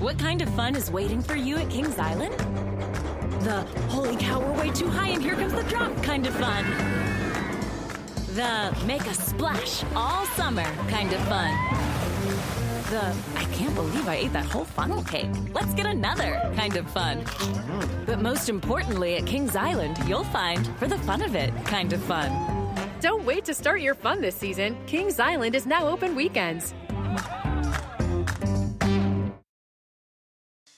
What kind of fun is waiting for you at Kings Island? The holy cow, we're way too high and here comes the drop kind of fun. The make a splash all summer kind of fun. The I can't believe I ate that whole funnel cake. Let's get another kind of fun. But most importantly, at Kings Island, you'll find for the fun of it kind of fun. Don't wait to start your fun this season. Kings Island is now open weekends.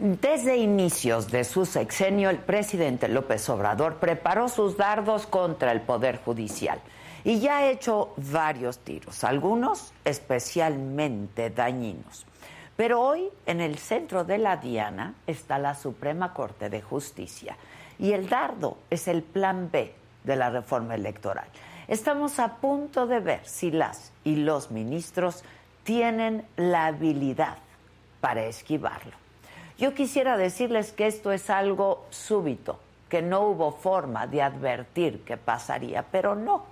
Desde inicios de su sexenio, el presidente López Obrador preparó sus dardos contra el Poder Judicial y ya ha hecho varios tiros, algunos especialmente dañinos. Pero hoy, en el centro de la diana, está la Suprema Corte de Justicia y el dardo es el plan B de la reforma electoral. Estamos a punto de ver si las y los ministros tienen la habilidad para esquivarlo. Yo quisiera decirles que esto es algo súbito, que no hubo forma de advertir que pasaría, pero no,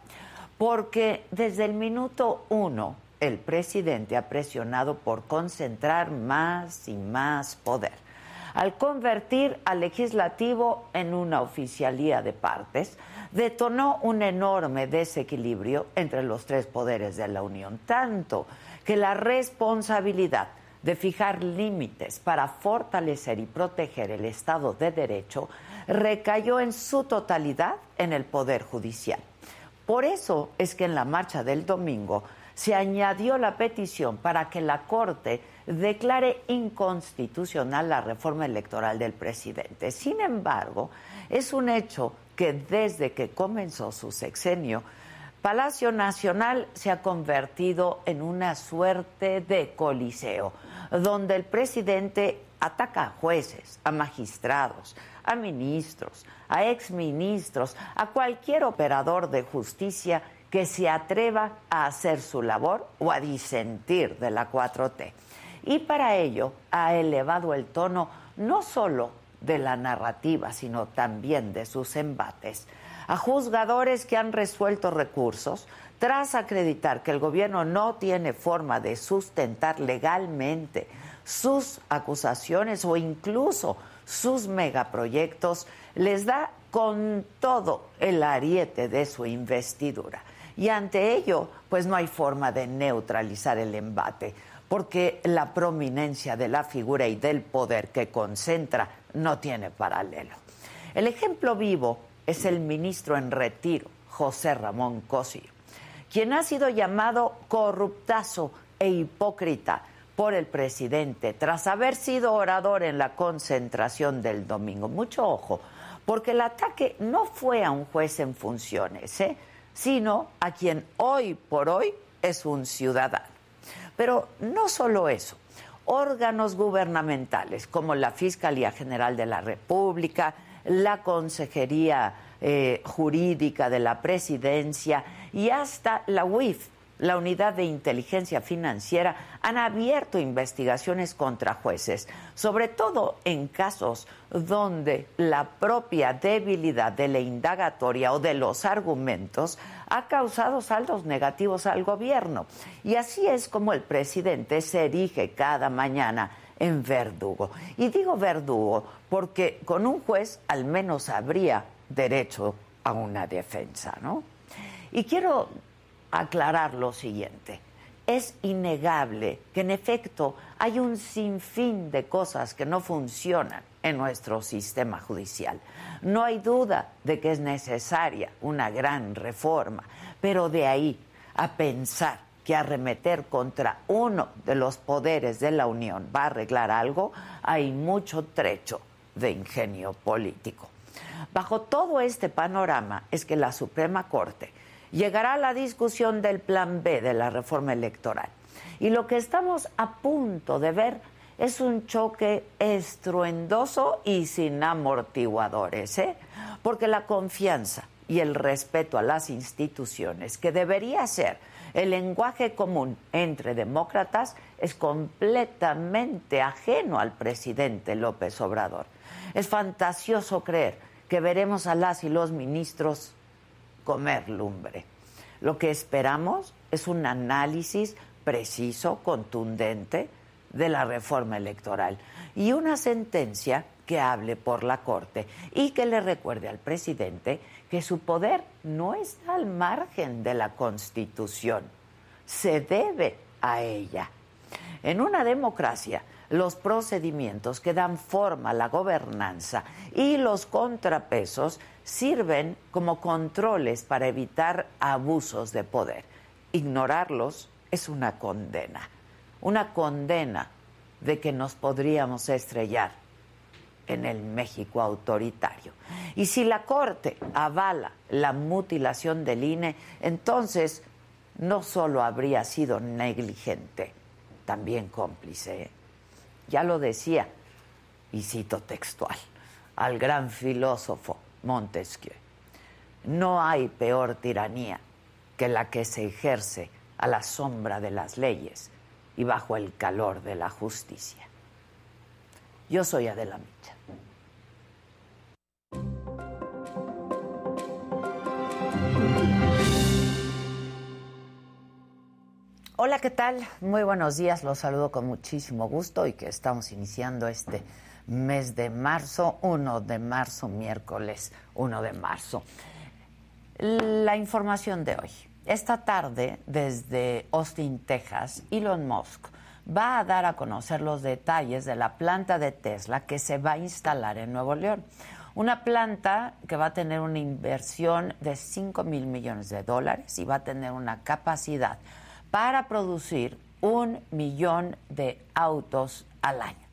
porque desde el minuto uno el presidente ha presionado por concentrar más y más poder. Al convertir al legislativo en una oficialía de partes, detonó un enorme desequilibrio entre los tres poderes de la Unión, tanto que la responsabilidad de fijar límites para fortalecer y proteger el Estado de Derecho recayó en su totalidad en el Poder Judicial. Por eso es que en la marcha del domingo se añadió la petición para que la Corte declare inconstitucional la reforma electoral del presidente. Sin embargo, es un hecho que desde que comenzó su sexenio, Palacio Nacional se ha convertido en una suerte de coliseo donde el presidente ataca a jueces, a magistrados, a ministros, a exministros, a cualquier operador de justicia que se atreva a hacer su labor o a disentir de la 4T. Y para ello ha elevado el tono no solo de la narrativa, sino también de sus embates. A juzgadores que han resuelto recursos, tras acreditar que el gobierno no tiene forma de sustentar legalmente sus acusaciones o incluso sus megaproyectos, les da con todo el ariete de su investidura. Y ante ello, pues no hay forma de neutralizar el embate, porque la prominencia de la figura y del poder que concentra no tiene paralelo. El ejemplo vivo es el ministro en retiro, José Ramón Cosio quien ha sido llamado corruptazo e hipócrita por el presidente tras haber sido orador en la concentración del domingo. Mucho ojo, porque el ataque no fue a un juez en funciones, ¿eh? sino a quien hoy por hoy es un ciudadano. Pero no solo eso, órganos gubernamentales como la Fiscalía General de la República, la Consejería eh, Jurídica de la Presidencia y hasta la UIF, la Unidad de Inteligencia Financiera, han abierto investigaciones contra jueces, sobre todo en casos donde la propia debilidad de la indagatoria o de los argumentos ha causado saldos negativos al gobierno. Y así es como el presidente se erige cada mañana en verdugo. Y digo verdugo porque con un juez al menos habría derecho a una defensa, ¿no? Y quiero aclarar lo siguiente. Es innegable que en efecto hay un sinfín de cosas que no funcionan en nuestro sistema judicial. No hay duda de que es necesaria una gran reforma, pero de ahí a pensar que arremeter contra uno de los poderes de la Unión va a arreglar algo, hay mucho trecho de ingenio político. Bajo todo este panorama es que la Suprema Corte llegará la discusión del plan B de la reforma electoral. Y lo que estamos a punto de ver es un choque estruendoso y sin amortiguadores, ¿eh? porque la confianza y el respeto a las instituciones, que debería ser el lenguaje común entre demócratas, es completamente ajeno al presidente López Obrador. Es fantasioso creer que veremos a las y los ministros comer lumbre. Lo que esperamos es un análisis preciso, contundente, de la reforma electoral y una sentencia que hable por la Corte y que le recuerde al presidente que su poder no está al margen de la Constitución, se debe a ella. En una democracia, los procedimientos que dan forma a la gobernanza y los contrapesos sirven como controles para evitar abusos de poder. Ignorarlos es una condena una condena de que nos podríamos estrellar en el México autoritario. Y si la Corte avala la mutilación del INE, entonces no solo habría sido negligente, también cómplice. ¿eh? Ya lo decía, y cito textual, al gran filósofo Montesquieu, no hay peor tiranía que la que se ejerce a la sombra de las leyes y bajo el calor de la justicia. Yo soy Adela Micha. Hola, ¿qué tal? Muy buenos días, los saludo con muchísimo gusto y que estamos iniciando este mes de marzo, 1 de marzo, miércoles 1 de marzo. La información de hoy. Esta tarde, desde Austin, Texas, Elon Musk va a dar a conocer los detalles de la planta de Tesla que se va a instalar en Nuevo León. Una planta que va a tener una inversión de 5 mil millones de dólares y va a tener una capacidad para producir un millón de autos al año.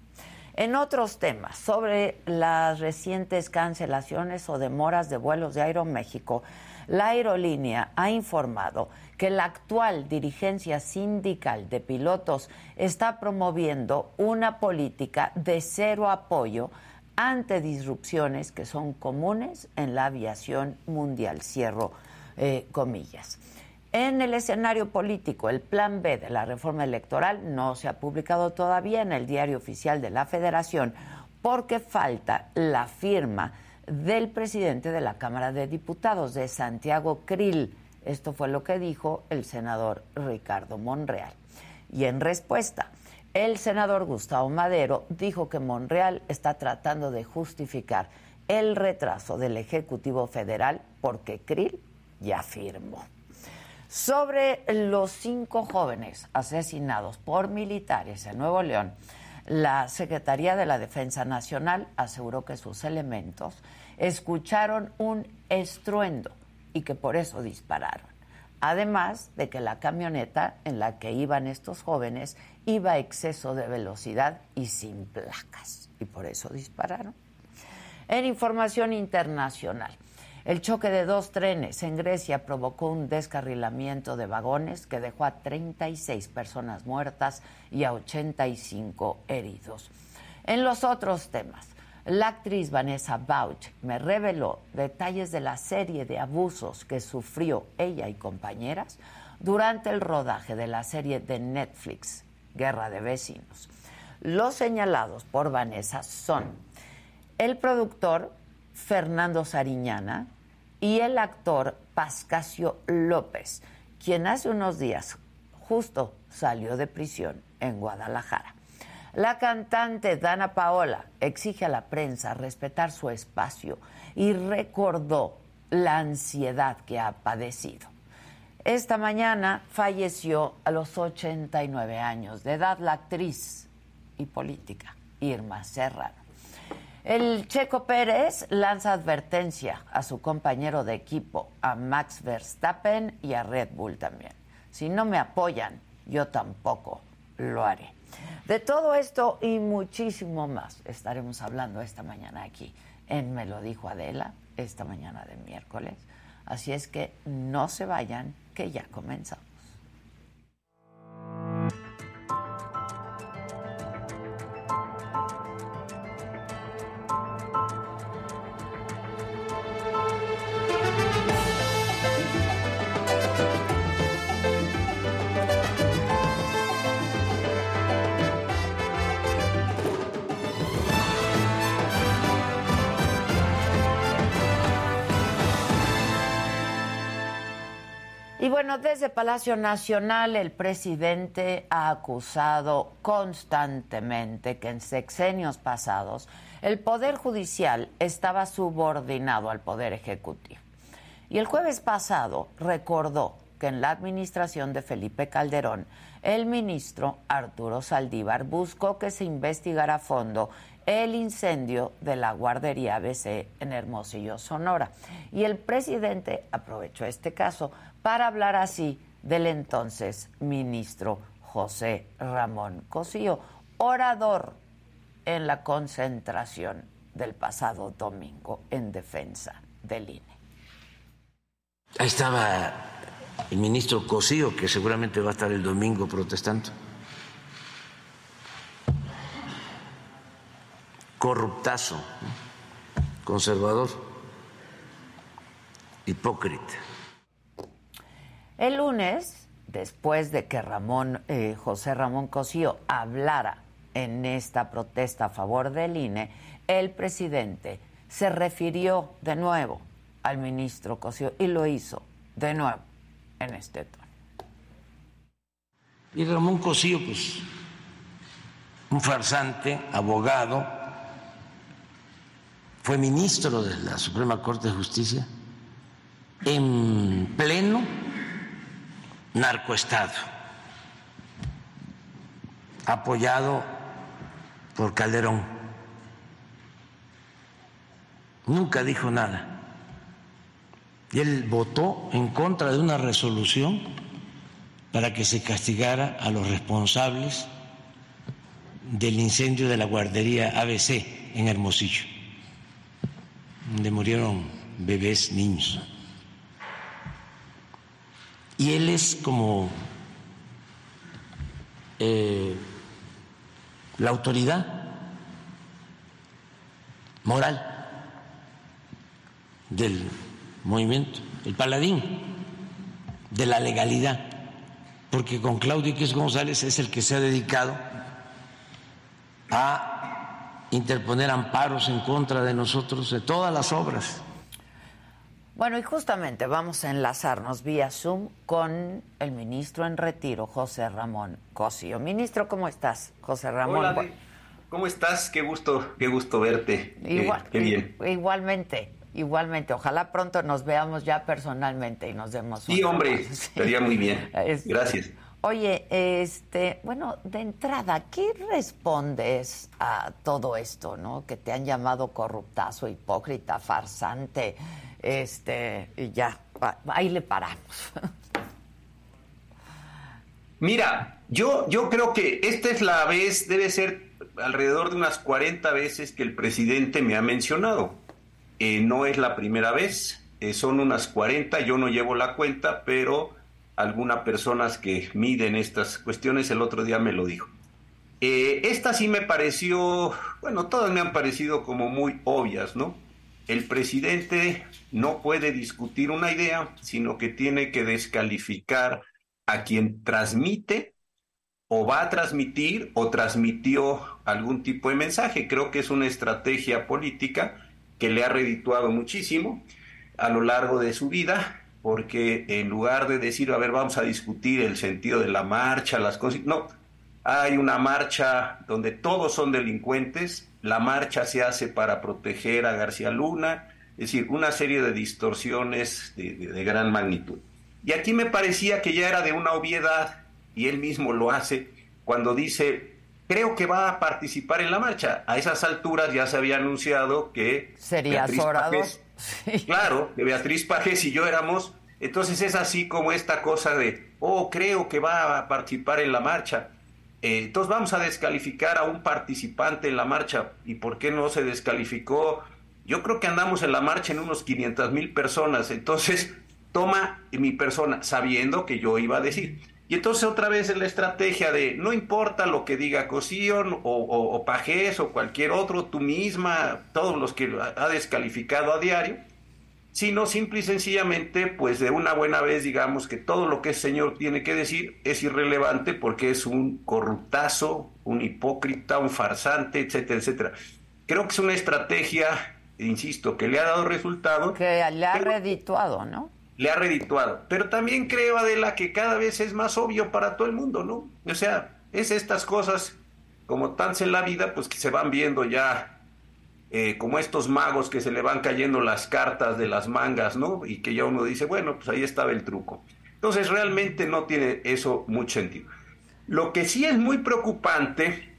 En otros temas, sobre las recientes cancelaciones o demoras de vuelos de Aeroméxico, la aerolínea ha informado que la actual dirigencia sindical de pilotos está promoviendo una política de cero apoyo ante disrupciones que son comunes en la aviación mundial. Cierro eh, comillas. En el escenario político, el plan B de la reforma electoral no se ha publicado todavía en el diario oficial de la Federación porque falta la firma del presidente de la Cámara de Diputados, de Santiago Krill. Esto fue lo que dijo el senador Ricardo Monreal. Y en respuesta, el senador Gustavo Madero dijo que Monreal está tratando de justificar el retraso del Ejecutivo Federal porque Krill ya firmó. Sobre los cinco jóvenes asesinados por militares en Nuevo León, la Secretaría de la Defensa Nacional aseguró que sus elementos escucharon un estruendo y que por eso dispararon. Además de que la camioneta en la que iban estos jóvenes iba a exceso de velocidad y sin placas y por eso dispararon. En información internacional, el choque de dos trenes en Grecia provocó un descarrilamiento de vagones que dejó a 36 personas muertas y a 85 heridos. En los otros temas, la actriz Vanessa Bauch me reveló detalles de la serie de abusos que sufrió ella y compañeras durante el rodaje de la serie de Netflix, Guerra de Vecinos. Los señalados por Vanessa son el productor Fernando Sariñana y el actor Pascasio López, quien hace unos días justo salió de prisión en Guadalajara. La cantante Dana Paola exige a la prensa respetar su espacio y recordó la ansiedad que ha padecido. Esta mañana falleció a los 89 años de edad la actriz y política Irma Serrano. El Checo Pérez lanza advertencia a su compañero de equipo, a Max Verstappen y a Red Bull también. Si no me apoyan, yo tampoco lo haré. De todo esto y muchísimo más estaremos hablando esta mañana aquí en Me lo dijo Adela, esta mañana de miércoles, Así es que no se vayan, que ya comenzamos. Y bueno, desde Palacio Nacional el presidente ha acusado constantemente que en sexenios pasados el Poder Judicial estaba subordinado al Poder Ejecutivo. Y el jueves pasado recordó que en la administración de Felipe Calderón, el ministro Arturo Saldívar buscó que se investigara a fondo el incendio de la guardería ABC en Hermosillo, Sonora. Y el presidente aprovechó este caso para hablar así del entonces ministro José Ramón Cosío, orador en la concentración del pasado domingo en defensa del INE. Ahí estaba el ministro Cosío, que seguramente va a estar el domingo protestando. Corruptazo, conservador, hipócrita. El lunes, después de que Ramón, eh, José Ramón Cosío hablara en esta protesta a favor del INE, el presidente se refirió de nuevo al ministro Cosío y lo hizo de nuevo en este tono. Y Ramón Cosío, pues, un farsante, abogado, fue ministro de la Suprema Corte de Justicia en pleno narcoestado, apoyado por Calderón. Nunca dijo nada. Y él votó en contra de una resolución para que se castigara a los responsables del incendio de la guardería ABC en Hermosillo, donde murieron bebés, niños y él es como eh, la autoridad moral del movimiento, el paladín de la legalidad, porque con Claudio X González es el que se ha dedicado a interponer amparos en contra de nosotros de todas las obras bueno, y justamente vamos a enlazarnos vía Zoom con el ministro en retiro, José Ramón Cosío. Ministro, ¿cómo estás, José Ramón? Hola, ¿cómo estás? Qué gusto, qué gusto verte. Igual, qué bien. Igualmente, igualmente. Ojalá pronto nos veamos ya personalmente y nos demos. Sí, hombre, estaría muy bien. Gracias. Oye, este, bueno, de entrada, ¿qué respondes a todo esto, no? Que te han llamado corruptazo, hipócrita, farsante. Este, y ya, ahí le paramos. Mira, yo, yo creo que esta es la vez, debe ser alrededor de unas 40 veces que el presidente me ha mencionado. Eh, no es la primera vez, eh, son unas 40, yo no llevo la cuenta, pero algunas personas que miden estas cuestiones el otro día me lo dijo. Eh, esta sí me pareció, bueno, todas me han parecido como muy obvias, ¿no? El presidente no puede discutir una idea, sino que tiene que descalificar a quien transmite o va a transmitir o transmitió algún tipo de mensaje. Creo que es una estrategia política que le ha redituado muchísimo a lo largo de su vida, porque en lugar de decir, a ver, vamos a discutir el sentido de la marcha, las cosas, no, hay una marcha donde todos son delincuentes, la marcha se hace para proteger a García Luna, es decir, una serie de distorsiones de, gran magnitud. Y aquí me parecía que ya era de una obviedad, y él mismo lo hace, cuando dice, creo que va a participar en la marcha. A esas alturas ya se había anunciado que... Sería Beatriz Claro, que Beatriz Pajes y yo éramos... Entonces es así como esta cosa de, oh, creo que va a participar en la marcha. Eh, entonces vamos a descalificar a un participante en la marcha. ¿Y por qué no se descalificó Yo creo que andamos en la marcha en unos 500 mil personas, entonces toma mi persona sabiendo que yo iba a decir. Y entonces otra vez es la estrategia de no importa lo que diga Cosío o, o, o Pajés o cualquier otro, tú misma, todos los que ha descalificado a diario, sino simple y sencillamente, pues de una buena vez digamos que todo lo que el señor tiene que decir es irrelevante porque es un corruptazo, un hipócrita, un farsante, etcétera, etcétera. Creo que es una estrategia, insisto, que le ha dado resultado. Que le ha redituado, ¿no? Le ha redituado. Pero también creo, Adela, que cada vez es más obvio para todo el mundo, ¿no? O sea, es estas cosas, como tan en la vida, pues que se van viendo ya eh, como estos magos que se le van cayendo las cartas de las mangas, ¿no? Y que ya uno dice, bueno, pues ahí estaba el truco. Entonces realmente no tiene eso mucho sentido. Lo que sí es muy preocupante,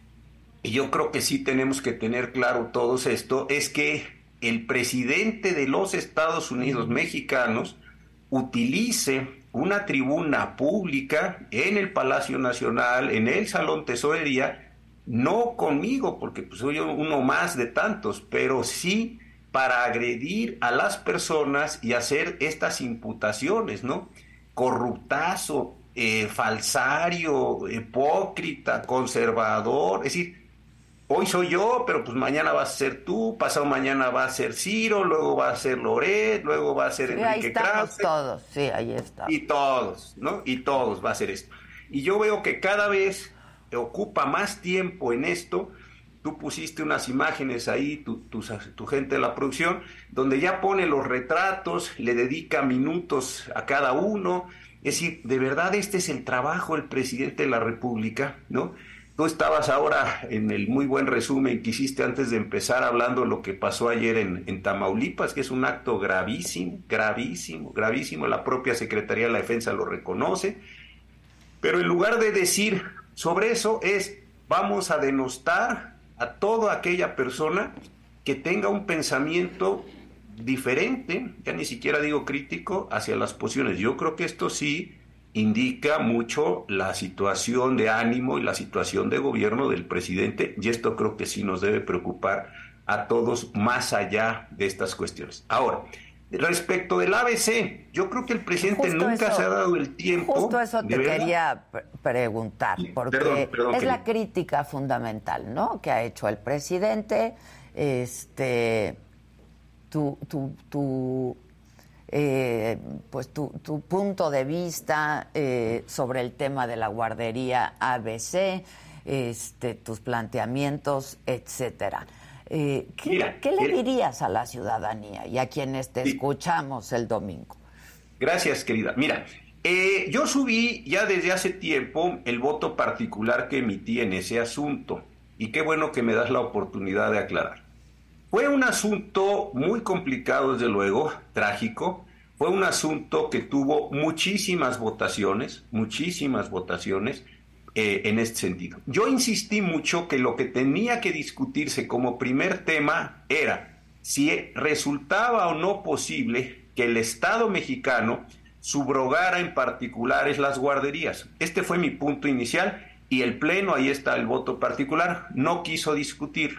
y yo creo que sí tenemos que tener claro todos esto, es que el presidente de los Estados Unidos mexicanos utilice una tribuna pública en el Palacio Nacional, en el Salón Tesorería, no conmigo, porque pues, soy uno más de tantos, pero sí para agredir a las personas y hacer estas imputaciones, ¿no? Corruptazo, eh, falsario, hipócrita, conservador, es decir, hoy soy yo, pero pues mañana vas a ser tú, pasado mañana va a ser Ciro, luego va a ser Loret, luego va a ser Sí, Enrique ahí estamos Krause. todos, sí, ahí está. Y todos, ¿no? Y todos va a ser esto. Y yo veo que cada vez ocupa más tiempo en esto. Tú pusiste unas imágenes ahí, tu, tu, tu gente de la producción, donde ya pone los retratos, le dedica minutos a cada uno. Es decir, de verdad este es el trabajo del presidente de la República, ¿no? Tú estabas ahora en el muy buen resumen que hiciste antes de empezar hablando de lo que pasó ayer en, Tamaulipas, que es un acto gravísimo, gravísimo, gravísimo. La propia Secretaría de la Defensa lo reconoce. Pero en lugar de decir sobre eso es, vamos a denostar a toda aquella persona que tenga un pensamiento diferente, ya ni siquiera digo crítico, hacia las posiciones. Yo creo que esto sí indica mucho la situación de ánimo y la situación de gobierno del presidente y esto creo que sí nos debe preocupar a todos más allá de estas cuestiones. Ahora, respecto del ABC, yo creo que el presidente Justo nunca eso, se ha dado el tiempo. Justo eso te quería preguntar, porque Perdón, perdón, es que- la crítica fundamental, ¿no? Que ha hecho el presidente, este, tu, tu, tu, eh, pues tu, tu punto de vista eh, sobre el tema de la guardería ABC, este, tus planteamientos, etcétera. Eh, ¿qué, Mira, qué le mira. dirías a la ciudadanía y a quienes te Sí. escuchamos el domingo? Gracias, querida. Mira, eh, yo subí ya desde hace tiempo el voto particular que emití en ese asunto y qué bueno que me das la oportunidad de aclarar. Fue un asunto muy complicado, desde luego, trágico. Fue un asunto que tuvo muchísimas votaciones, muchísimas votaciones eh, en este sentido. Yo insistí mucho que lo que tenía que discutirse como primer tema era si resultaba o no posible que el Estado mexicano subrogara en particulares las guarderías. Este fue mi punto inicial y el Pleno, ahí está el voto particular, no quiso discutir.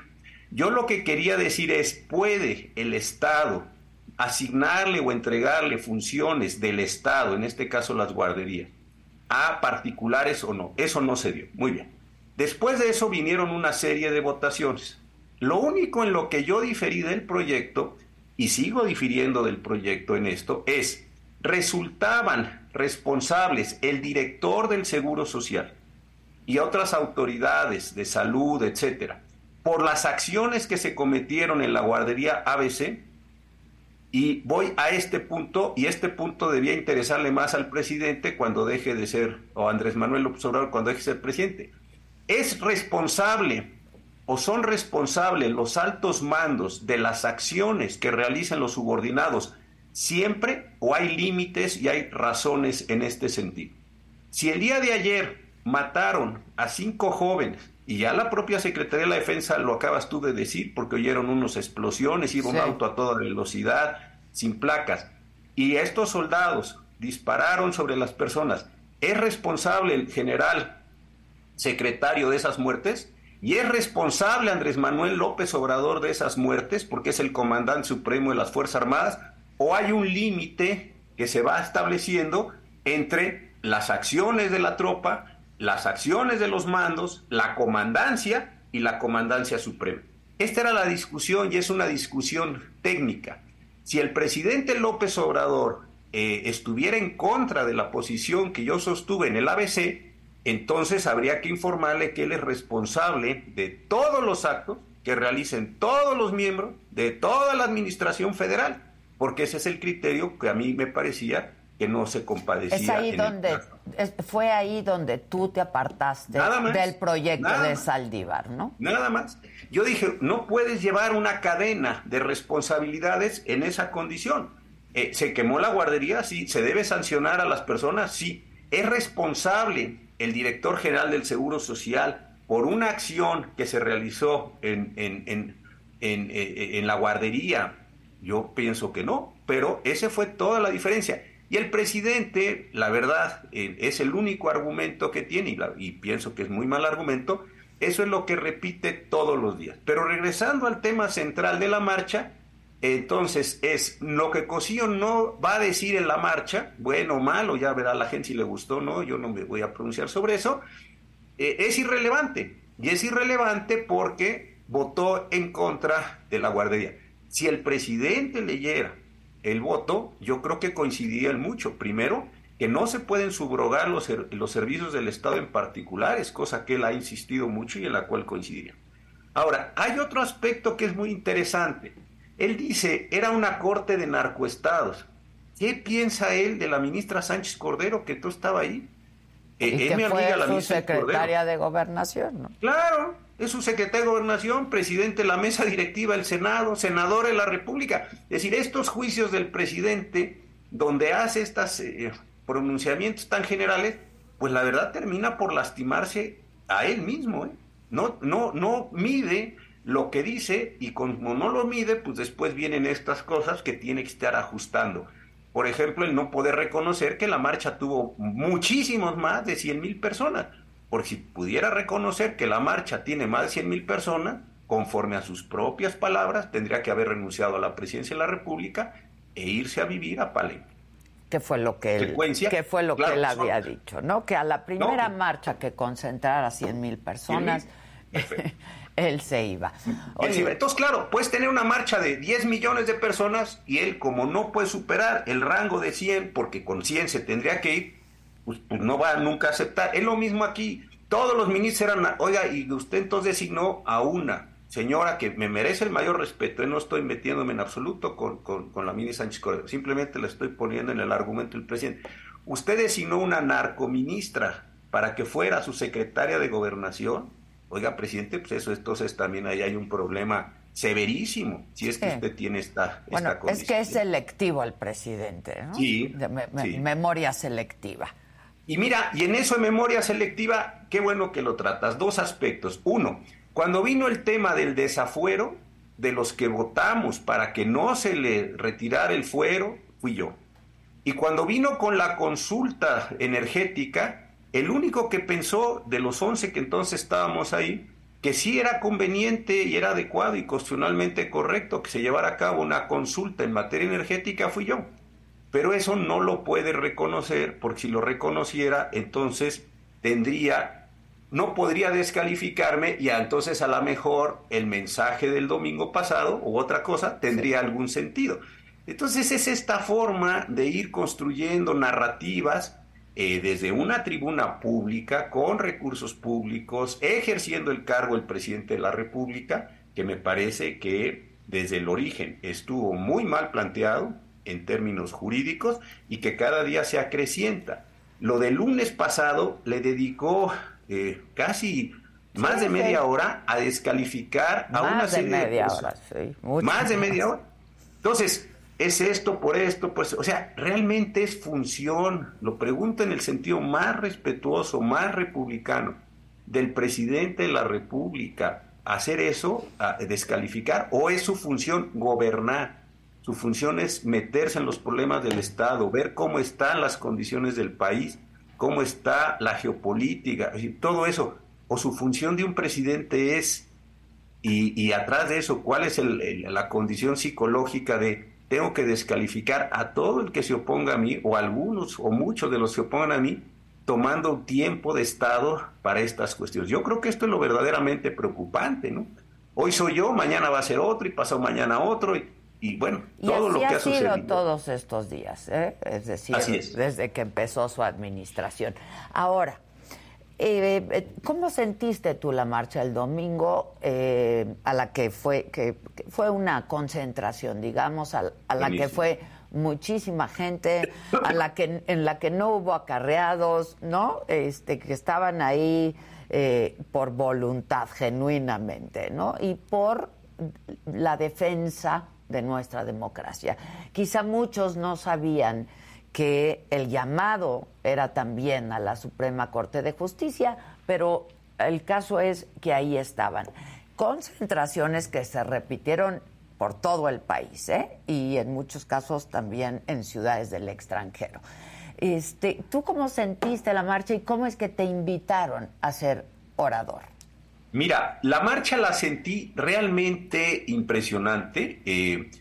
Yo lo que quería decir es, ¿puede el Estado asignarle o entregarle funciones del Estado, en este caso las guarderías, a particulares o no? Eso no se dio. Muy bien. Después de eso vinieron una serie de votaciones. Lo único en lo que yo diferí del proyecto, y sigo difiriendo del proyecto en esto, es resultaban responsables el director del Seguro Social y otras autoridades de salud, etcétera, por las acciones que se cometieron en la guardería ABC. Y voy a este punto, y este punto debía interesarle más al presidente cuando deje de ser, o Andrés Manuel López Obrador cuando deje de ser presidente. Es responsable o son responsables los altos mandos de las acciones que realizan los subordinados siempre o hay límites y hay razones en este sentido. Si el día de ayer mataron a cinco jóvenes y ya la propia Secretaría de la Defensa lo acabas tú de decir porque oyeron unas explosiones, iba un auto a toda velocidad, sin placas, y estos soldados dispararon sobre las personas. ¿Es responsable el general secretario de esas muertes? Y es responsable Andrés Manuel López Obrador de esas muertes porque es el comandante supremo de las Fuerzas Armadas o hay un límite que se va estableciendo entre las acciones de la tropa, las acciones de los mandos, la comandancia y la comandancia suprema. Esta era la discusión y es una discusión técnica. Si el presidente López Obrador eh, estuviera en contra de la posición que yo sostuve en el ABC, entonces habría que informarle que él es responsable de todos los actos que realicen todos los miembros de toda la administración federal, porque ese es el criterio que a mí me parecía que no se compadecía. Es ahí donde, fue ahí donde tú te apartaste del proyecto de Saldívar, ¿no? Nada más. Yo dije, no puedes llevar una cadena de responsabilidades en esa condición. Eh, ¿Se quemó la guardería? Sí. ¿Se debe sancionar a las personas? Sí. ¿Es responsable el director general del Seguro Social por una acción que se realizó en, en, en, en eh, la guardería? Yo pienso que no, pero ese fue toda la diferencia. Y el presidente, la verdad, eh, es el único argumento que tiene, y, pienso que es muy mal argumento, eso es lo que repite todos los días. Pero regresando al tema central de la marcha, entonces es lo que Cosío no va a decir en la marcha, bueno o malo, ya verá la gente si le gustó o no, yo no me voy a pronunciar sobre eso, eh, es irrelevante. Y es irrelevante porque votó en contra de la guardería. Si el presidente leyera el voto, yo creo que coincidirían mucho. Primero, que no se pueden subrogar los, los servicios del Estado en particulares, cosa que él ha insistido mucho y en la cual coincidiría. Ahora, hay otro aspecto que es muy interesante. Él dice, era una corte de narcoestados. ¿Qué piensa él de la ministra Sánchez Cordero, que tú estaba ahí? Eh, que fue la su secretaria de Gobernación, ¿no? Claro, es su secretario de Gobernación, presidente de la mesa directiva del Senado, senador de la República. Es decir, estos juicios del presidente, donde hace estos eh, pronunciamientos tan generales, pues la verdad termina por lastimarse a él mismo. ¿eh? No, no, no mide lo que dice y como no lo mide, pues después vienen estas cosas que tiene que estar ajustando. Por ejemplo, el no poder reconocer que la marcha tuvo muchísimos más de 100 mil personas porque si pudiera reconocer que la marcha tiene más de 100 mil personas, conforme a sus propias palabras, tendría que haber renunciado a la presidencia de la República e irse a vivir a Palenque. ¿Qué fue lo que él, ¿qué fue lo que él había dicho? ¿no? Que a la primera marcha que concentrara 100 mil personas, él se iba. Entonces, claro, puedes tener una marcha de 10 millones de personas y él, como no puede superar el rango de 100, porque con 100 se tendría que ir, pues, pues, no va a nunca a aceptar. Es lo mismo aquí. Todos los ministros eran, oiga, y usted entonces designó a una señora que me merece el mayor respeto. y no estoy metiéndome en absoluto con, con, la ministra Sánchez Cordero. Simplemente le estoy poniendo en el argumento del presidente. Usted designó una narcoministra para que fuera su secretaria de gobernación. Oiga, presidente, pues eso entonces también ahí hay un problema severísimo si es que usted tiene esta, bueno, Es que es selectivo el presidente, ¿no? sí. Memoria selectiva. Y mira, y en eso de memoria selectiva, qué bueno que lo tratas. Dos aspectos. Uno, cuando vino el tema del desafuero, de los que votamos para que no se le retirara el fuero, fui yo. Y cuando vino con la consulta energética, el único que pensó de los 11 que entonces estábamos ahí, que sí era conveniente y era adecuado y constitucionalmente correcto que se llevara a cabo una consulta en materia energética, fui yo. Pero eso no lo puede reconocer, porque si lo reconociera, entonces tendría, no podría descalificarme y entonces a lo mejor el mensaje del domingo pasado u otra cosa tendría algún sentido. Entonces es esta forma de ir construyendo narrativas eh, desde una tribuna pública, con recursos públicos, ejerciendo el cargo del presidente de la República, que me parece que desde el origen estuvo muy mal planteado, en términos jurídicos y que cada día se acrecienta. Lo del lunes pasado le dedicó eh, casi más de media hora a descalificar a una serie de media hora, más de media hora. Entonces, es esto por esto, pues, o sea, realmente es función, lo pregunto en el sentido más respetuoso, más republicano, del presidente de la República, hacer eso, a descalificar, o es su función gobernar. Su función es meterse en los problemas del Estado, ver cómo están las condiciones del país, cómo está la geopolítica, todo eso. o su función de un presidente es, y, atrás de eso, cuál es la condición psicológica de tengo que descalificar a todo el que se oponga a mí, o algunos o muchos de los que se opongan a mí, tomando tiempo de Estado para estas cuestiones. Yo creo que esto es lo verdaderamente preocupante, ¿no? Hoy soy yo, mañana va a ser otro y pasado mañana otro. Y, bueno, todo lo que ha, sucedido. todos estos días, ¿eh? es decir, desde que empezó su administración. Ahora, eh, eh, ¿cómo sentiste tú la marcha el domingo a la que fue que, fue una concentración, digamos, a, la que fue muchísima gente, a la que en la que no hubo acarreados, ¿no? Este que estaban ahí por voluntad genuinamente, ¿no? Y por la defensa de nuestra democracia. Quizá muchos no sabían que el llamado era también a la Suprema Corte de Justicia, pero el caso es que ahí estaban. Concentraciones que se repitieron por todo el país ¿eh? y en muchos casos también en ciudades del extranjero. Este, ¿Tú cómo sentiste la marcha y cómo es que te invitaron a ser orador? Mira, la marcha la sentí realmente impresionante. Eh,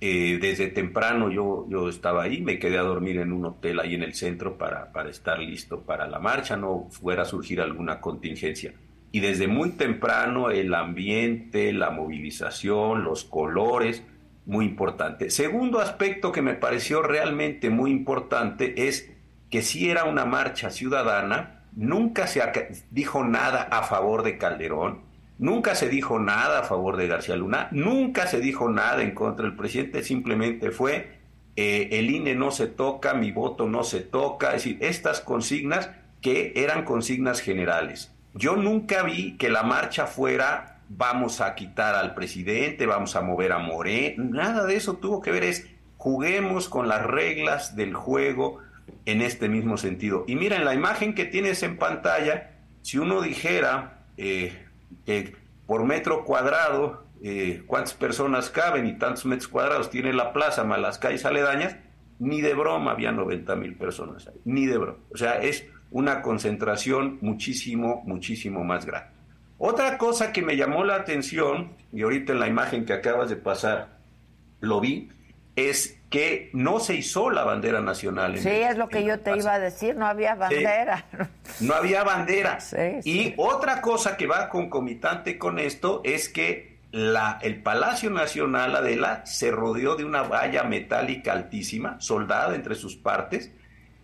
eh, desde temprano yo, yo estaba ahí, me quedé a dormir en un hotel ahí en el centro para, para estar listo para la marcha, no fuera a surgir alguna contingencia. Y desde muy temprano el ambiente, la movilización, los colores, muy importante. Segundo aspecto que me pareció realmente muy importante es que si era una marcha ciudadana, nunca se dijo nada a favor de Calderón, nunca se dijo nada a favor de García Luna, nunca se dijo nada en contra del presidente, simplemente fue eh, el INE no se toca, mi voto no se toca, es decir, estas consignas que eran consignas generales. Yo nunca vi que la marcha fuera vamos a quitar al presidente, vamos a mover a Moré, nada de eso tuvo que ver, es juguemos con las reglas del juego, en este mismo sentido. Y miren, la imagen que tienes en pantalla, si uno dijera eh, por metro cuadrado eh, cuántas personas caben y tantos metros cuadrados tiene la plaza más las calles aledañas, ni de broma había 90 mil personas ahí, ni de broma. O sea, es una concentración muchísimo, muchísimo más grande. Otra cosa que me llamó la atención, y ahorita en la imagen que acabas de pasar lo vi, es que no se hizo la bandera nacional. sí, es lo que yo te iba a decir, no había bandera. no había bandera. y otra cosa que va concomitante con esto es que la, el Palacio Nacional, Adela, se rodeó de una valla metálica altísima, soldada entre sus partes,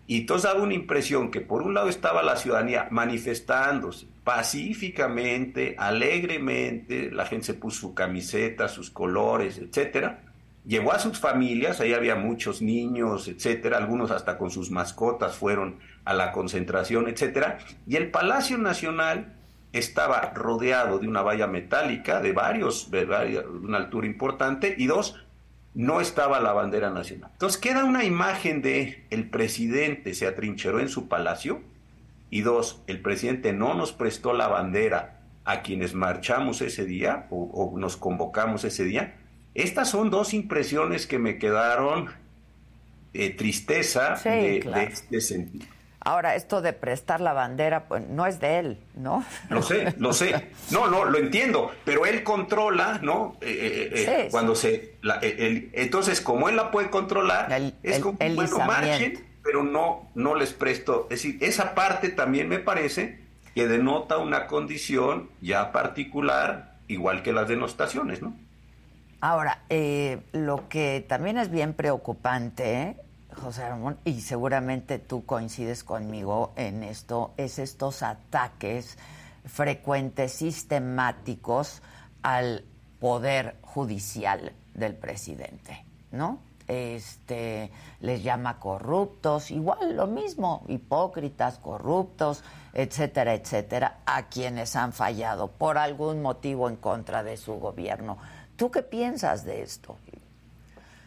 y entonces daba una impresión que por un lado estaba la ciudadanía manifestándose pacíficamente, alegremente, la gente se puso su camiseta, sus colores, etcétera, Llevó a sus familias, ahí había muchos niños, etcétera, algunos hasta con sus mascotas fueron a la concentración, etcétera, y el Palacio Nacional estaba rodeado de una valla metálica de varios, de, una altura importante, y dos, no estaba la bandera nacional. Entonces queda una imagen de el presidente se atrincheró en su palacio, y dos, el presidente no nos prestó la bandera a quienes marchamos ese día o nos convocamos ese día, estas son dos impresiones que me quedaron de tristeza de, este sentido. Ahora, esto de prestar la bandera, pues no es de él, ¿no? Lo sé, lo sé. No, no, lo entiendo, pero él controla, ¿no? Eh, eh, eh, cuando se... entonces, como él la puede controlar, es como, bueno, marchen, pero no, no les presto. Es decir, esa parte también me parece que denota una condición ya particular, igual que las denostaciones, ¿no? Ahora, eh, lo que también es bien preocupante, José Ramón, y seguramente tú coincides conmigo en esto, es estos ataques frecuentes, sistemáticos al poder judicial del presidente, ¿no? Este les llama corruptos, igual lo mismo, hipócritas, corruptos, etcétera, etcétera, a quienes han fallado por algún motivo en contra de su gobierno. ¿Tú qué piensas de esto?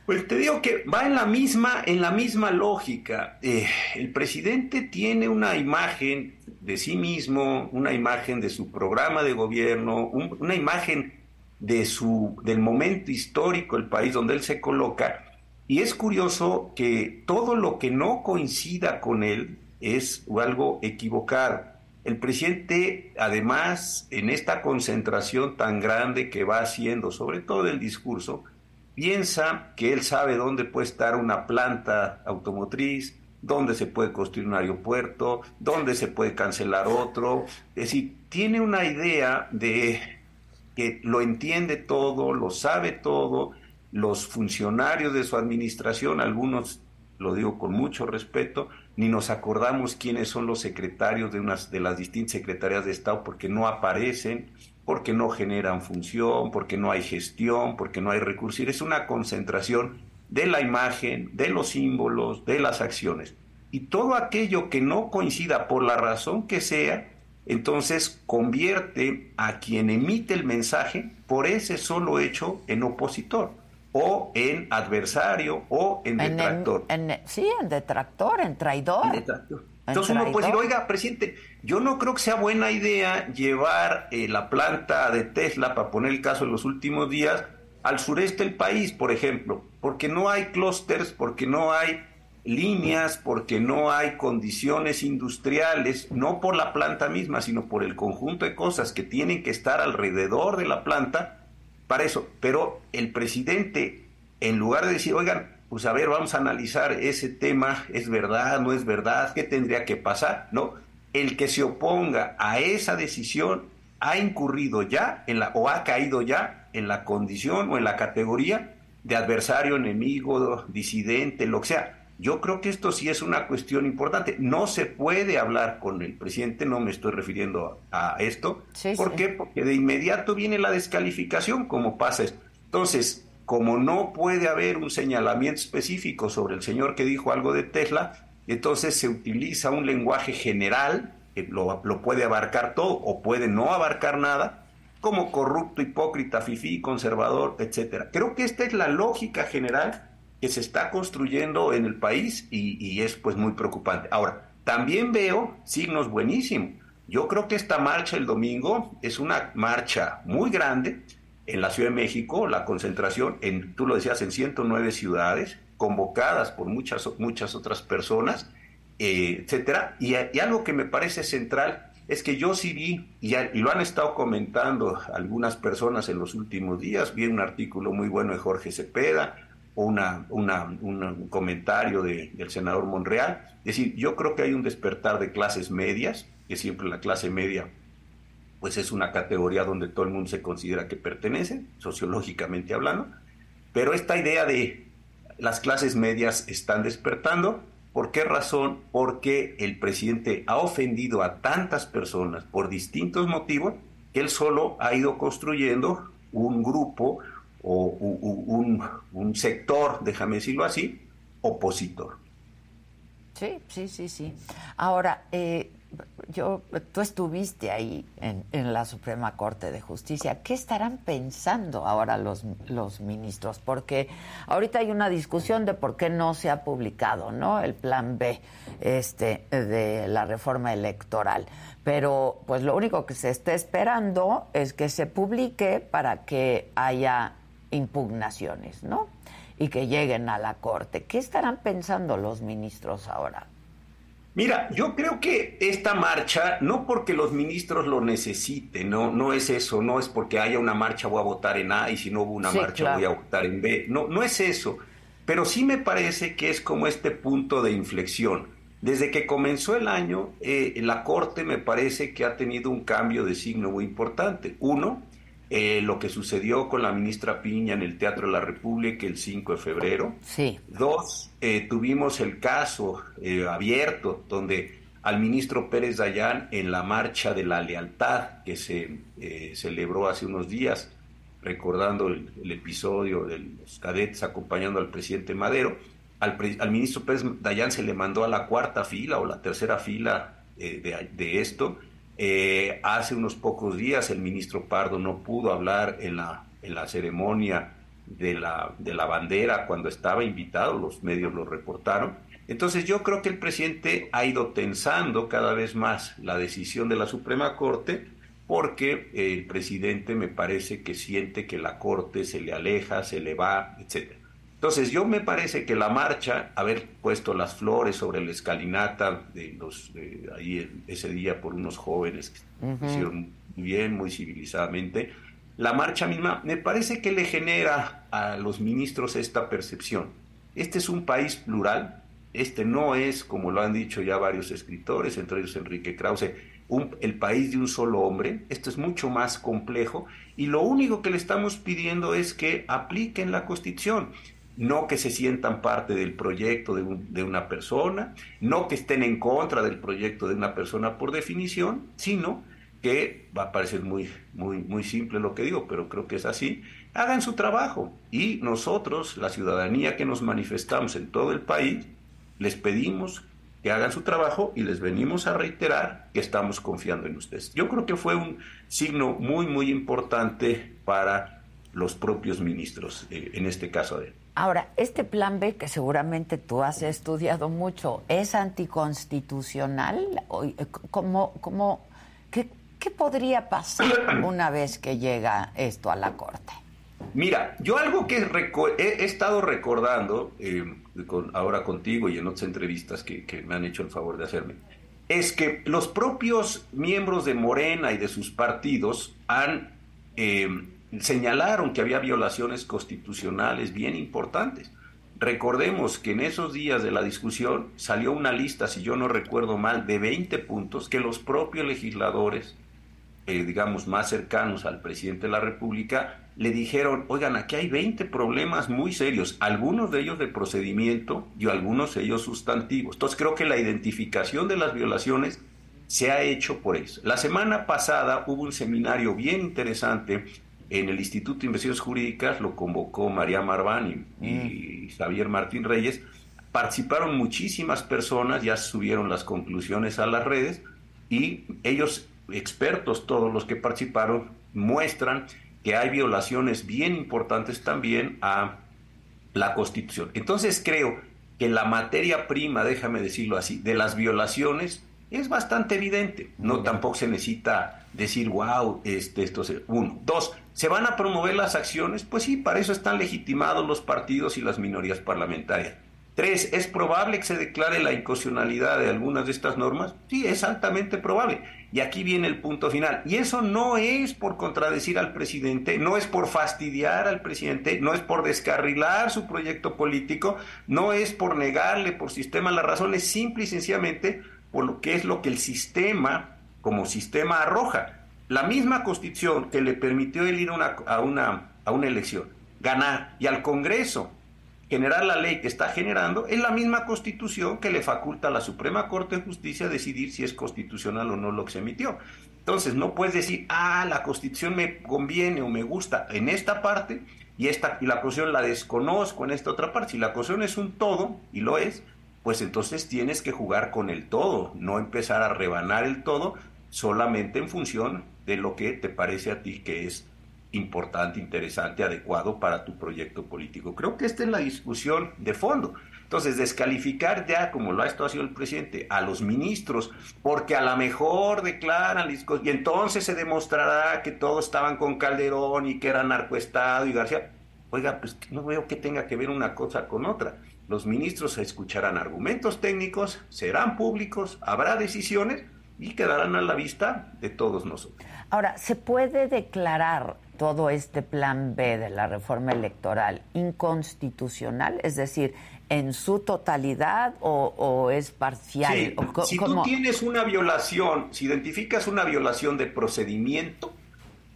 Pues te digo que va en la misma, en la misma lógica. Eh, el presidente tiene una imagen de sí mismo, una imagen de su programa de gobierno, una imagen de su, del momento histórico, el país donde él se coloca. Y es curioso que todo lo que no coincida con él es algo equivocado. El presidente, además, en esta concentración tan grande que va haciendo, sobre todo el discurso, piensa que él sabe dónde puede estar una planta automotriz, dónde se puede construir un aeropuerto, dónde se puede cancelar otro. Es decir, tiene una idea de que lo entiende todo, lo sabe todo, los funcionarios de su administración, algunos lo digo con mucho respeto, ni nos acordamos quiénes son los secretarios de, unas, de las distintas secretarías de Estado porque no aparecen, porque no generan función, porque no hay gestión, porque no hay recursos. Es una concentración de la imagen, de los símbolos, de las acciones. Y todo aquello que no coincida por la razón que sea, entonces convierte a quien emite el mensaje por ese solo hecho en opositor o en adversario o en detractor. sí, en detractor, en traidor. Entonces uno puede decir, oiga, presidente, yo no creo que sea buena idea llevar eh, la planta de Tesla, para poner el caso de los últimos días, al sureste del país, por ejemplo, porque no hay clústeres, porque no hay líneas, porque no hay condiciones industriales, no por la planta misma, sino por el conjunto de cosas que tienen que estar alrededor de la planta para eso. Pero el presidente, en lugar de decir, oigan, pues a ver, vamos a analizar ese tema, ¿es verdad, no es verdad? ¿Qué tendría que pasar? No, el que se oponga a esa decisión ha incurrido ya en la, o ha caído ya en la condición o en la categoría de adversario, enemigo, disidente, lo que sea. Yo creo que esto sí es una cuestión importante. No se puede hablar con el presidente, no me estoy refiriendo a esto. ¿Por qué? Porque de inmediato viene la descalificación, como pasa esto. Entonces, como no puede haber un señalamiento específico sobre el señor que dijo algo de Tesla, entonces se utiliza un lenguaje general, que lo, lo puede abarcar todo o puede no abarcar nada, como corrupto, hipócrita, fifí, conservador, etcétera. Creo que esta es la lógica general que se está construyendo en el país y, es pues muy preocupante. Ahora, también veo signos buenísimos. Yo creo que esta marcha el domingo es una marcha muy grande en la Ciudad de México, la concentración, en, tú lo decías, en 109 ciudades, convocadas por muchas, muchas otras personas, eh, etcétera. Y, algo que me parece central es que yo sí vi, y, y, lo han estado comentando algunas personas en los últimos días, vi un artículo muy bueno de Jorge Cepeda, un comentario del senador Monreal. Es decir, yo creo que hay un despertar de clases medias, que siempre la clase media pues es una categoría donde todo el mundo se considera que pertenece, sociológicamente hablando, pero esta idea de las clases medias están despertando, ¿por qué razón? Porque el presidente ha ofendido a tantas personas por distintos motivos que él solo ha ido construyendo un grupo, o un, sector, déjame decirlo así, opositor. Sí, sí, sí, sí. Ahora, eh, yo, tú estuviste ahí en, en, la Suprema Corte de Justicia. ¿Qué estarán pensando ahora los, los ministros? Porque ahorita hay una discusión de por qué no se ha publicado, ¿no? El plan B, este, de la reforma electoral. Pero, pues, lo único que se está esperando es que se publique para que haya impugnaciones, ¿no? Y que lleguen a la Corte. ¿Qué estarán pensando los ministros ahora? Mira, yo creo que esta marcha, no porque los ministros lo necesiten, no, no es eso, no es porque haya una marcha voy a votar en A y si no hubo una marcha voy a votar en B, no, no es eso, pero sí me parece que es como este punto de inflexión. Desde que comenzó el año, eh, la Corte me parece que ha tenido un cambio de signo muy importante. Uno, eh, lo que sucedió con la ministra Piña en el Teatro de la República el 5 de febrero. Sí. Dos, eh, tuvimos el caso eh, abierto donde al ministro Pérez Dayán en la Marcha de la Lealtad que se celebró hace unos días, recordando el, episodio de los cadetes acompañando al presidente Madero, al, al, ministro Pérez Dayán se le mandó a la cuarta fila o la tercera fila de, de esto eh, hace unos pocos días el ministro Pardo no pudo hablar en la, en la ceremonia de la, de la bandera cuando estaba invitado, los medios lo reportaron. Entonces yo creo que el presidente ha ido tensando cada vez más la decisión de la Suprema Corte porque el presidente me parece que siente que la Corte se le aleja, se le va, etc. Entonces, yo me parece que la marcha, haber puesto las flores sobre la escalinata de los ahí ese día por unos jóvenes que hicieron muy bien, muy civilizadamente, la marcha misma me parece que le genera a los ministros esta percepción. Este es un país plural, este no es, como lo han dicho ya varios escritores, entre ellos Enrique Krause, el país de un solo hombre, esto es mucho más complejo y lo único que le estamos pidiendo es que apliquen la Constitución no que se sientan parte del proyecto de, una persona, no que estén en contra del proyecto de una persona por definición, sino que va a parecer muy, muy, muy simple lo que digo, pero creo que es así, hagan su trabajo y nosotros, la ciudadanía que nos manifestamos en todo el país, les pedimos que hagan su trabajo y les venimos a reiterar que estamos confiando en ustedes. Yo creo que fue un signo muy, muy importante para los propios ministros, eh, en este caso de Ahora, este plan B, que seguramente tú has estudiado mucho, ¿es anticonstitucional? Eh, ¿Cómo, cómo, qué, podría pasar una vez que llega esto a la Corte? Mira, yo algo que he, estado recordando eh, ahora contigo y en otras entrevistas que, me han hecho el favor de hacerme, es que los propios miembros de Morena y de sus partidos han eh, señalaron que había violaciones constitucionales bien importantes. Recordemos que en esos días de la discusión salió una lista, si yo no recuerdo mal, de 20 puntos que los propios legisladores, eh, digamos, más cercanos al presidente de la República, le dijeron, oigan, aquí hay 20 problemas muy serios, algunos de ellos de procedimiento y algunos de ellos sustantivos. Entonces creo que la identificación de las violaciones se ha hecho por eso. La semana pasada hubo un seminario bien interesante en el Instituto de Investigaciones Jurídicas lo convocó María Marván y, mm. Javier Martín Reyes. Participaron muchísimas personas, ya subieron las conclusiones a las redes y ellos, expertos todos los que participaron, muestran que hay violaciones bien importantes también a la Constitución. Entonces creo que la materia prima, déjame decirlo así, de las violaciones es bastante evidente. No tampoco se necesita decir, wow, este, esto es uno. Dos, ¿se van a promover las acciones? Pues sí, para eso están legitimados los partidos y las minorías parlamentarias. Tres, ¿es probable que se declare la inconstitucionalidad de algunas de estas normas? Sí, es altamente probable. Y aquí viene el punto final. Y eso no es por contradecir al presidente, no es por fastidiar al presidente, no es por descarrilar su proyecto político, no es por negarle por sistema la razón, es simple y sencillamente por lo que es lo que el sistema, como sistema, arroja. La misma constitución que le permitió él ir a, una, a una elección, ganar, y al Congreso generar la ley que está generando, es la misma constitución que le faculta a la Suprema Corte de Justicia decidir si es constitucional o no lo que se emitió. Entonces, no puedes decir, ah, la constitución me conviene o me gusta en esta parte y, esta, y la constitución la desconozco en esta otra parte. Si la constitución es un todo, y lo es, pues entonces tienes que jugar con el todo, no empezar a rebanar el todo solamente en función de lo que te parece a ti que es importante, interesante, adecuado para tu proyecto político. Creo que esta es la discusión de fondo. Entonces, descalificar ya, como lo ha estado haciendo el presidente, a los ministros, porque a lo mejor declaran, y entonces se demostrará que todos estaban con Calderón y que era narcoestado y García. Oiga, pues no veo que tenga que ver una cosa con otra. Los ministros escucharán argumentos técnicos, serán públicos, habrá decisiones y quedarán a la vista de todos nosotros. Ahora, ¿se puede declarar todo este plan B de la reforma electoral inconstitucional? Es decir, en su totalidad o, es parcial? si tú tienes una violación, si identificas una violación de procedimiento,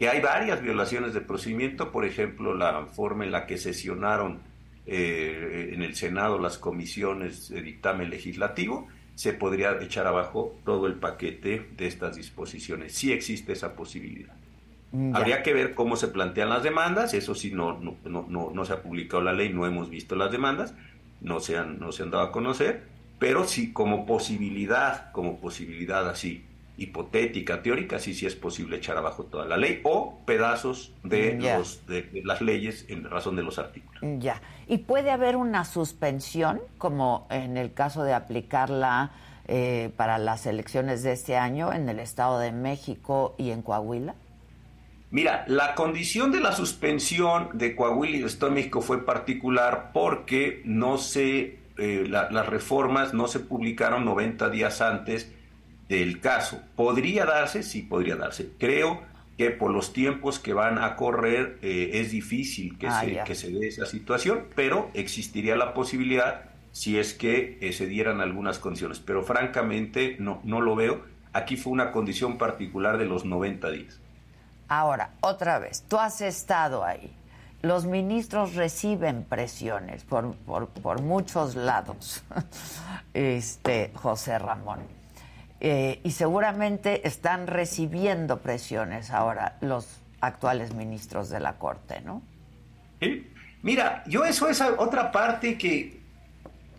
que hay varias violaciones de procedimiento, por ejemplo, la forma en la que sesionaron eh, en el Senado las comisiones de dictamen legislativo, se podría echar abajo todo el paquete de estas disposiciones. Sí existe esa posibilidad. Mm, Habría que ver cómo se plantean las demandas, eso sí, no, no, no, no, se ha publicado la ley, no hemos visto las demandas, no se han, no se han dado a conocer, pero sí como posibilidad, como posibilidad así, hipotética, teórica, sí, sí es posible echar abajo toda la ley o pedazos de, los, de, las leyes en razón de los artículos. Ya. ¿Y puede haber una suspensión, como en el caso de aplicarla eh, para las elecciones de este año en el Estado de México y en Coahuila? Mira, la condición de la suspensión de Coahuila y de Estado de México fue particular porque no se, eh, las reformas no se publicaron 90 días antes del caso. ¿Podría darse? Sí, podría darse. Creo que por los tiempos que van a correr eh, es difícil que, ah, se, que se dé esa situación, pero existiría la posibilidad si es que eh, se dieran algunas condiciones. Pero francamente no, no lo veo. Aquí fue una condición particular de los 90 días. Ahora, otra vez, tú has estado ahí. Los ministros reciben presiones por, por, muchos lados, este, José Ramón. Eh, y seguramente están recibiendo presiones ahora los actuales ministros de la Corte, ¿no? Mira, yo eso es otra parte que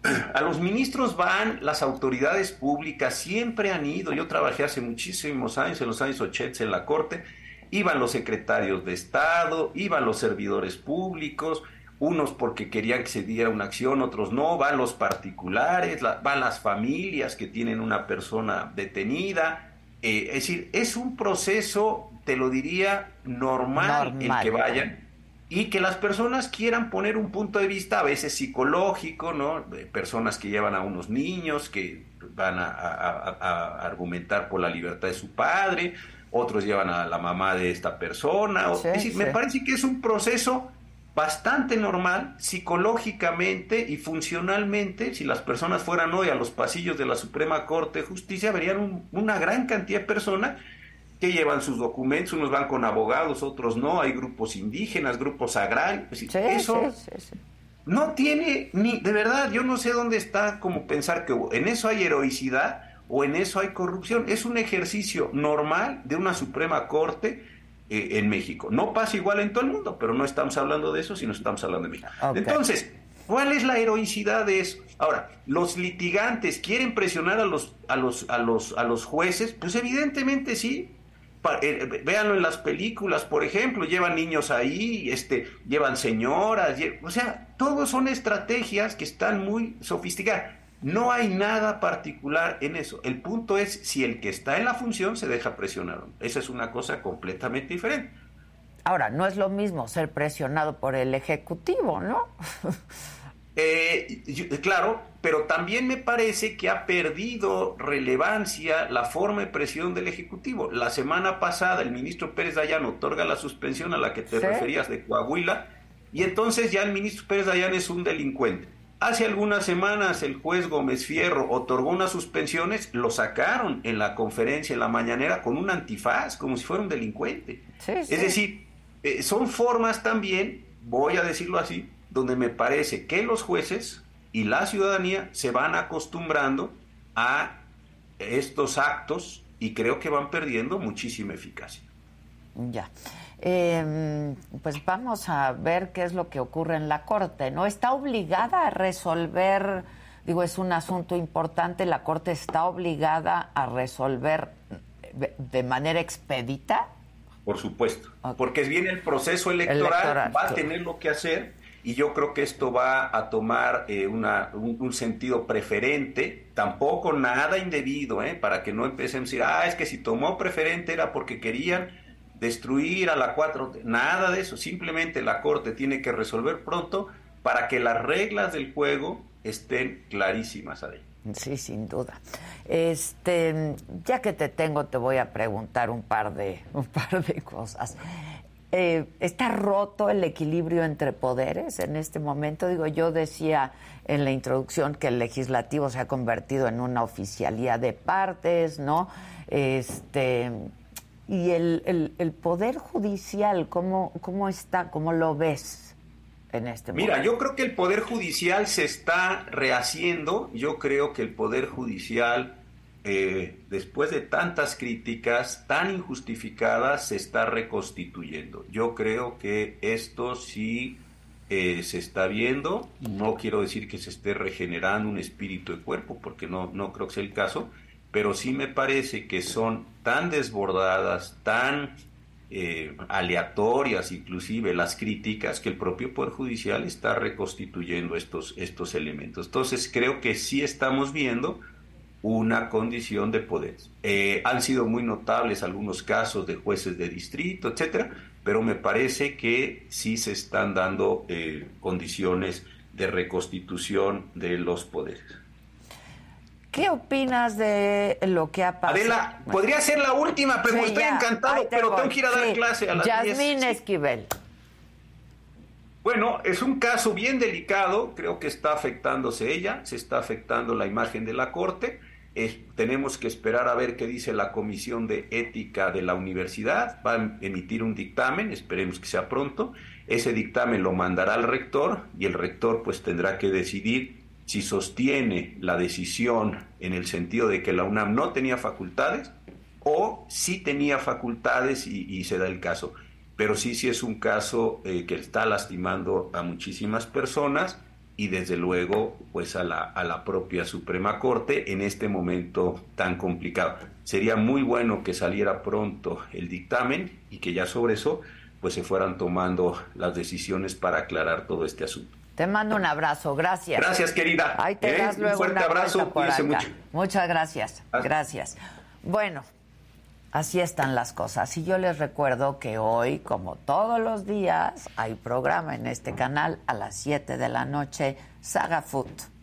a los ministros van las autoridades públicas, siempre han ido. Yo trabajé hace muchísimos años, en los años 80 en la Corte, iban los secretarios de Estado, iban los servidores públicos, unos porque querían que se diera una acción, otros no, van los particulares, van las familias que tienen una persona detenida. Eh, es decir, es un proceso, te lo diría, normal, el que vayan y que las personas quieran poner un punto de vista a veces psicológico, ¿no? personas que llevan a unos niños que van a, argumentar por la libertad de su padre, otros llevan a la mamá de esta persona. es decir, me parece que es un proceso bastante normal psicológicamente y funcionalmente. Si las personas fueran hoy a los pasillos de la Suprema Corte de Justicia, verían una gran cantidad de personas que llevan sus documentos, unos van con abogados, otros no, hay grupos indígenas, grupos agrarios, eso no tiene ni, de verdad, yo no sé dónde está como pensar que en eso hay heroicidad o en eso hay corrupción, es un ejercicio normal de una Suprema Corte eh, en México. No pasa igual en todo el mundo, pero no estamos hablando de eso, sino estamos hablando de México. Entonces, ¿cuál es la heroicidad de eso? Ahora, los litigantes quieren presionar a los, a los, a los, a los jueces, pues evidentemente sí, eh, véanlo en las películas, por ejemplo, llevan niños ahí, este, llevan señoras, o sea, todos son estrategias que están muy sofisticadas. No hay nada particular en eso. El punto es si el que está en la función se deja presionar. Esa es una cosa completamente diferente. Ahora, no es lo mismo ser presionado por el Ejecutivo, ¿no? Eh, claro, pero también me parece que ha perdido relevancia la forma de presión del Ejecutivo. La semana pasada el ministro Pérez Dayan otorga la suspensión a la que te referías de Coahuila y entonces ya el ministro Pérez Dayan es un delincuente. Hace algunas semanas el juez Gómez Fierro otorgó unas suspensiones, lo sacaron en la conferencia, en la mañanera, con un antifaz, como si fuera un delincuente. Es decir, eh, son formas también, voy a decirlo así, donde me parece que los jueces y la ciudadanía se van acostumbrando a estos actos y creo que van perdiendo muchísima eficacia. Ya. Em, pues vamos a ver qué es lo que ocurre en la Corte, ¿no? Está obligada a resolver, digo, es un asunto importante, la Corte está obligada a resolver de manera expedita. Por supuesto, porque viene el proceso electoral, va a tener lo que hacer y yo creo que esto va a tomar eh, una, un, sentido preferente, tampoco nada indebido, ¿eh? para que no empecemos a decir, ah, es que si tomó preferente era porque querían destruir a la 4, nada de eso, simplemente la Corte tiene que resolver pronto para que las reglas del juego estén clarísimas ahí. Sí, sin duda. Este, ya que te tengo, te voy a preguntar un par de, un par de cosas. Eh, está roto el equilibrio entre poderes en este momento. Digo, yo decía en la introducción que el legislativo se ha convertido en una oficialía de partes, ¿no? Este, y el, el, poder judicial, ¿cómo, ¿cómo está? ¿Cómo lo ves en este momento? Mira, yo creo que el poder judicial se está rehaciendo. Yo creo que el poder judicial eh, después de tantas críticas tan injustificadas, se está reconstituyendo. Yo creo que esto sí eh, se está viendo. No quiero decir que se esté regenerando un espíritu de cuerpo, porque no, no creo que sea el caso, pero sí me parece que son tan desbordadas, tan eh, aleatorias inclusive las críticas que el propio Poder Judicial está reconstituyendo estos, estos elementos. Entonces creo que sí estamos viendo una condición de poder. Eh, han sido muy notables algunos casos de jueces de distrito, etcétera, pero me parece que sí se están dando eh, condiciones de reconstitución de los poderes. ¿Qué opinas de lo que ha pasado? Adela, podría ser la última, pero estoy encantado, pero tengo que ir a dar clase a las Yasmín Esquivel. Bueno, es un caso bien delicado, creo que está afectándose ella, se está afectando la imagen de la Corte. tenemos que esperar a ver qué dice la Comisión de Ética de la Universidad. Va a emitir un dictamen, esperemos que sea pronto. Ese dictamen lo mandará al rector y el rector pues tendrá que decidir si sostiene la decisión en el sentido de que la UNAM no tenía facultades o si tenía facultades y se da el caso pero sí, sí es un caso eh, que está lastimando a muchísimas personas y desde luego pues a la, a la propia Suprema Corte en este momento tan complicado. Sería muy bueno que saliera pronto el dictamen y que ya sobre eso pues se fueran tomando las decisiones para aclarar todo este asunto. Te mando un abrazo, gracias. Gracias, querida. Ahí te ¿Eh? das luego un fuerte abrazo, mucho. Muchas gracias. Gracias. Bueno, Así están las cosas. Y yo les recuerdo que hoy, como todos los días, hay programa en este canal a las 7 de la noche, Saga Foot.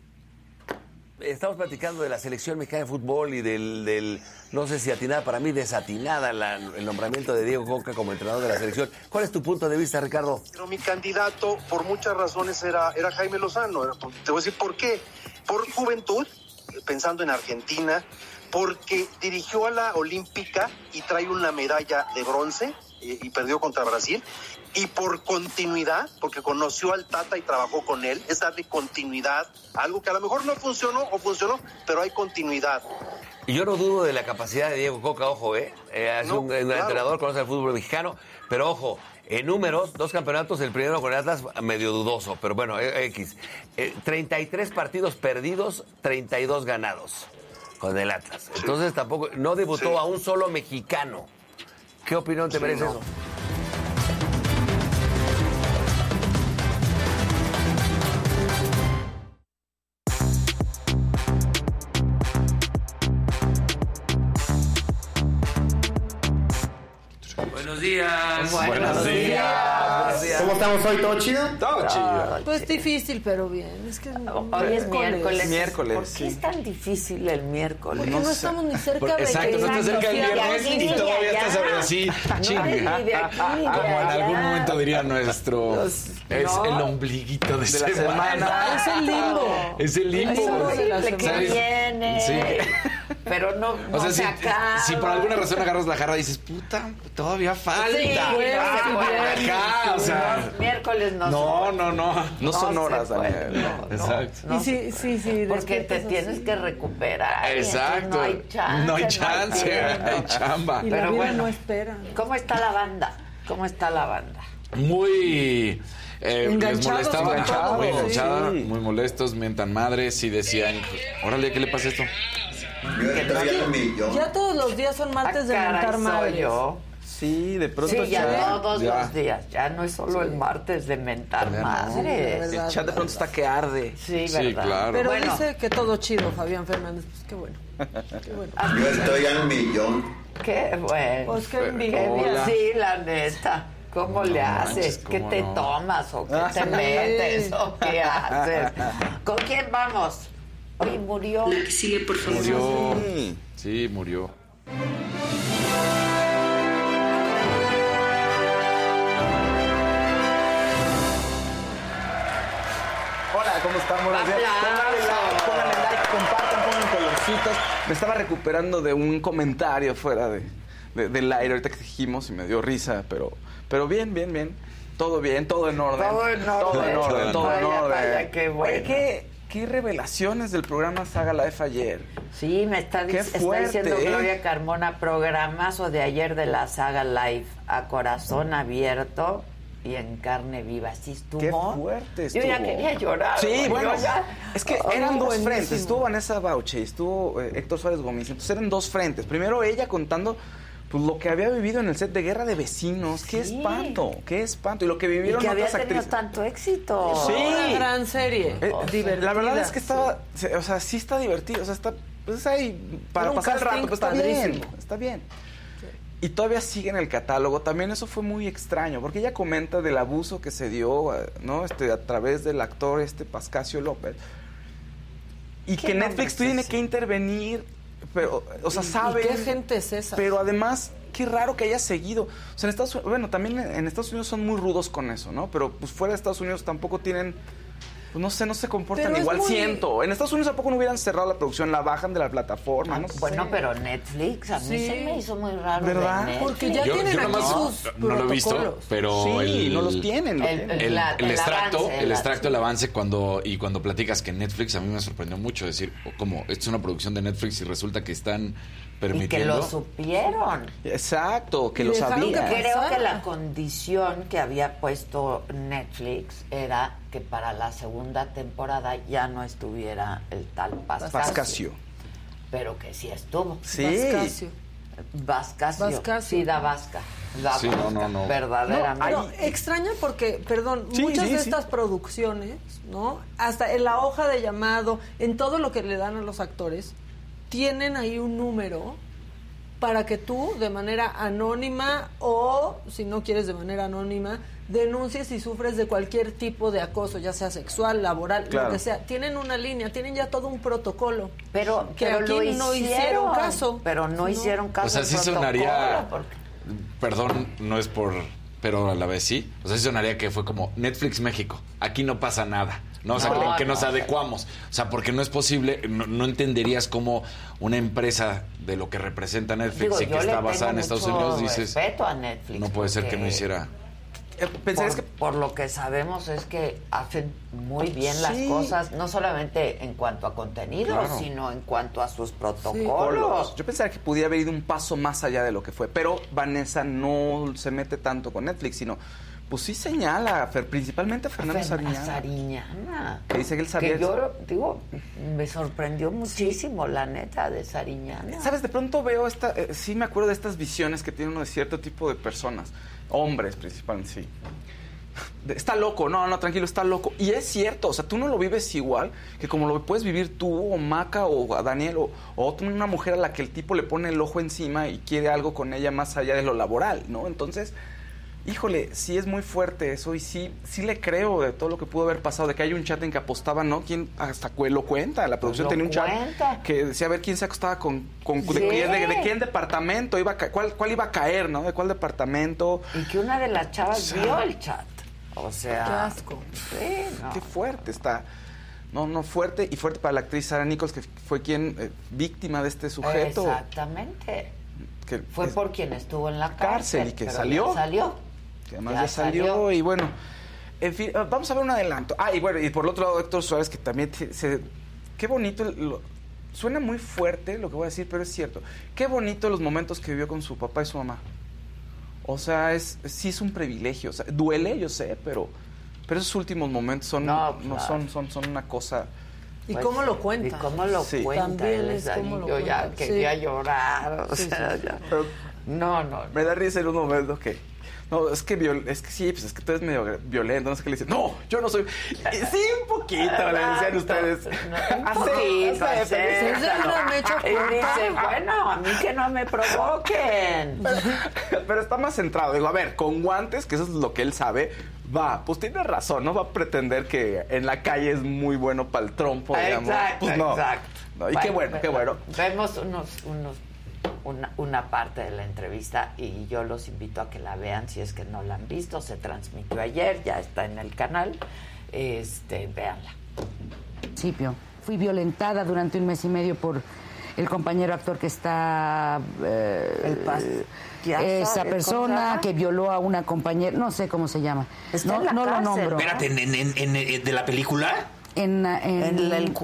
Estamos platicando de la selección mexicana de fútbol y del, no sé si atinada, para mí desatinada el nombramiento de Diego Coca como entrenador de la selección. ¿Cuál es tu punto de vista, Ricardo? Pero mi candidato, por muchas razones, era, era Jaime Lozano. Te voy a decir por qué. Por juventud, pensando en Argentina, porque dirigió a la Olímpica y trae una medalla de bronce y, perdió contra Brasil. Y por continuidad, porque conoció al Tata y trabajó con él, es darle continuidad algo que a lo mejor no funcionó o funcionó, pero hay continuidad. Y yo no dudo de la capacidad de Diego Coca, ojo, ¿eh? eh es un, entrenador, conoce el fútbol mexicano, pero ojo, en números, dos campeonatos, el primero con Atlas medio dudoso, pero bueno, eh, X. 33 eh, partidos perdidos, 32 ganados con el Atlas. Entonces tampoco, no debutó a un solo mexicano. ¿Qué opinión te merece eso? Días. Buenos, días. ¿Cómo estamos hoy? ¿Todo chido? Todo chido. Pues difícil, pero bien. Es que hoy es miércoles. Miércoles. ¿Por qué es tan difícil el miércoles? Porque no, estamos ni cerca de Exacto, no estás cerca del viernes y todavía estás así, chinga. Como en algún momento diría nuestro. Es el ombliguito de, semana. Es el limbo. Es el limbo. Es el que viene. Sí. Pero no, o sea, si, si, por alguna razón agarras la jarra y dices, puta, todavía falta. Sí, o sea, miércoles no No, no, no. No, son horas, Daniel. Exacto. sí, sí, sí. Porque te tienes que recuperar. Exacto. No hay chance. No hay chance, hay chamba. Y Pero la vida bueno, no espera. ¿Cómo está la banda? ¿Cómo está la banda? Muy... Eh, les molestaba, muy enganchada, muy molestos, mientan madres y decían, órale, ¿qué le pasa a esto? Ya todos los días son martes de ah, mentar madres. Yo. Sí, de pronto sí, ya, todos los días. Ya no es solo el martes de mentar madres. el chat de pronto está que arde. Sí, verdad. claro. Pero dice que todo chido, Fabián Fernández. Pues qué bueno. Qué bueno. Yo estoy al millón. Qué bueno. Pues qué envidia. Sí, la neta. ¿Cómo le haces? ¿Qué te tomas o qué te metes o qué haces? ¿Con quién vamos? Oye, murió. La que sigue, por favor. Murió. Sí, murió. Hola, ¿cómo están? Buenos días. Pónganle like, pónganle like, compartan, pongan colorcitos. Me estaba recuperando de un comentario fuera de, del aire ahorita que dijimos y me dio risa, pero, pero bien, bien, bien. Todo bien, todo en orden. Todo en orden. Todo en orden, todo en orden. Vaya, qué bueno. ¿qué, qué revelaciones del programa Saga Life ayer. Sí, me está, está diciendo ¿eh? Gloria Carmona, programazo de ayer de la Saga Life a corazón abierto y en carne viva. ¿Sí estuvo? Qué fuerte estuvo. Yo ya quería llorar. Sí, bueno, es que eran dos frentes. Estuvo Vanessa Bauche y estuvo eh, Héctor Suárez Gómez. Entonces eran dos frentes. Primero ella contando pues lo que había vivido en el set de Guerra de Vecinos, qué espanto, qué espanto. Y lo que vivieron y que había tenido actrices. tanto éxito. Sí. Una gran serie. Eh, la verdad es que estaba, o sea, sí está divertido, o sea, está pues ahí, para pasar el rato, pues está bien, está bien. Y todavía sigue en el catálogo. También eso fue muy extraño, porque ella comenta del abuso que se dio, eh, ¿no? Este, a través del actor este Pascasio López. Y que Netflix tiene que intervenir, pero, o sea, sabe. ¿Y qué gente es esa? Pero además, qué raro que haya seguido. O sea, en Estados bueno, también en Estados Unidos son muy rudos con eso, ¿no? Pero pues fuera de Estados Unidos tampoco tienen pues no sé, no se comportan igual, siento. En Estados Unidos tampoco no hubieran cerrado la producción, la bajan de la plataforma, no Bueno, pero Netflix, a mí se me hizo muy raro. ¿Verdad? Porque ya tienen aquí sus no, no lo he visto, pero sí, no los tienen. El, el, el extracto, el extracto, el avance cuando y cuando platicas que Netflix a mí me sorprendió mucho decir como esto es una producción de Netflix y resulta que están y que lo supieron. Exacto, que lo sabían. Creo que la condición que había puesto Netflix era que para la segunda temporada ya no estuviera el tal Pascasio. Pascasio. Pero que sí estuvo. Sí. Pascasio. Vascasio. Vascasio. Sí, da Vasca. sí, no, no, no. Verdaderamente. No, extraña porque, perdón, muchas de estas producciones, ¿no? Hasta en la hoja de llamado, en todo lo que le dan a los actores, tienen ahí un número para que tú, de manera anónima o, si no quieres de manera anónima, denuncies si sufres de cualquier tipo de acoso, ya sea sexual, laboral, lo que sea. Tienen una línea, tienen ya todo un protocolo. Pero, que aquí no hicieron caso. Pero no, hicieron caso. O sea, sí sonaría. Perdón, no es por. Pero a la vez sí. O sea, sí sonaría que fue como Netflix México. Aquí no pasa nada. ¿No? O sea, que, nos adecuamos. O sea, porque no es posible, no, entenderías cómo una empresa de lo que representa Netflix y que está basada en Estados Unidos dices. Respeto a Netflix. No puede ser que no hiciera. Eh, por, que... por lo que sabemos es que hacen muy bien las cosas, no solamente en cuanto a contenido, sino en cuanto a sus protocolos. Yo pensaba que pudiera haber ido un paso más allá de lo que fue, pero Vanessa no se mete tanto con Netflix, sino pues sí señala, principalmente a Fernando Sariñana. Sariñana. Que dice que él sabía. Que yo, digo, me sorprendió muchísimo, la neta, de Sariñana. ¿Sabes? De pronto veo esta. Eh, sí, me acuerdo de estas visiones que tiene uno de cierto tipo de personas. Hombres, principalmente, sí. Está loco, no, no, tranquilo, está loco. Y es cierto, o sea, tú no lo vives igual que como lo puedes vivir tú, o Maca, o Daniel, o, o una mujer a la que el tipo le pone el ojo encima y quiere algo con ella más allá de lo laboral, ¿no? Entonces híjole, sí es muy fuerte eso y sí, sí le creo de todo lo que pudo haber pasado, de que hay un chat en que apostaba, ¿no? ¿Quién hasta lo cuenta? La producción tenía un chat que decía a ver quién se acostaba con, con de, quién, departamento iba a cuál, cuál iba a caer, ¿no? De cuál departamento. Y que una de las chavas vio el chat. O sea, qué asco. Qué fuerte está. No, no, fuerte y fuerte para la actriz Sara Nichols, que fue quien eh, víctima de este sujeto. Exactamente. Que fue por quien estuvo en la cárcel, y que salió. Salió además ya, salió, y bueno, en fin, ah, vamos a ver un adelanto. Ah, y bueno, y por el otro lado, Héctor Suárez, que también se, qué bonito, suena muy fuerte lo que voy a decir, pero es cierto. Qué bonito los momentos que vivió con su papá y su mamá. O sea, es, sí es un privilegio. O sea, duele, yo sé, pero, pero esos últimos momentos son, no, son, son, son una cosa... ¿Y cómo lo cuenta? ¿Y cómo lo cuenta? También es como yo ya quería llorar. O sea, ya. no, no, Me da risa en un momento que no, es que, es que sí, pues es que tú eres medio violento, no sé qué le dicen, no, yo no soy, sí, un poquito, le decían ustedes. Un poquito, Y dice, bueno, a mí que no me provoquen. Pero, está más centrado, digo, a ver, con guantes, que eso es lo que él sabe, va, pues tiene razón, no va a pretender que en la calle es muy bueno para el trompo, digamos. Exacto, pues no. exacto. y qué bueno, qué bueno. Vemos unos, unos una, una, parte de la entrevista y yo los invito a que la vean si es que no la han visto. Se transmitió ayer, ya está en el canal. Este, véanla. Principio. Fui violentada durante un mes y medio por el compañero actor que está eh, esa persona que violó a una compañera, no sé cómo se llama. no, no lo nombro. Espérate, ¿en, de la película? En,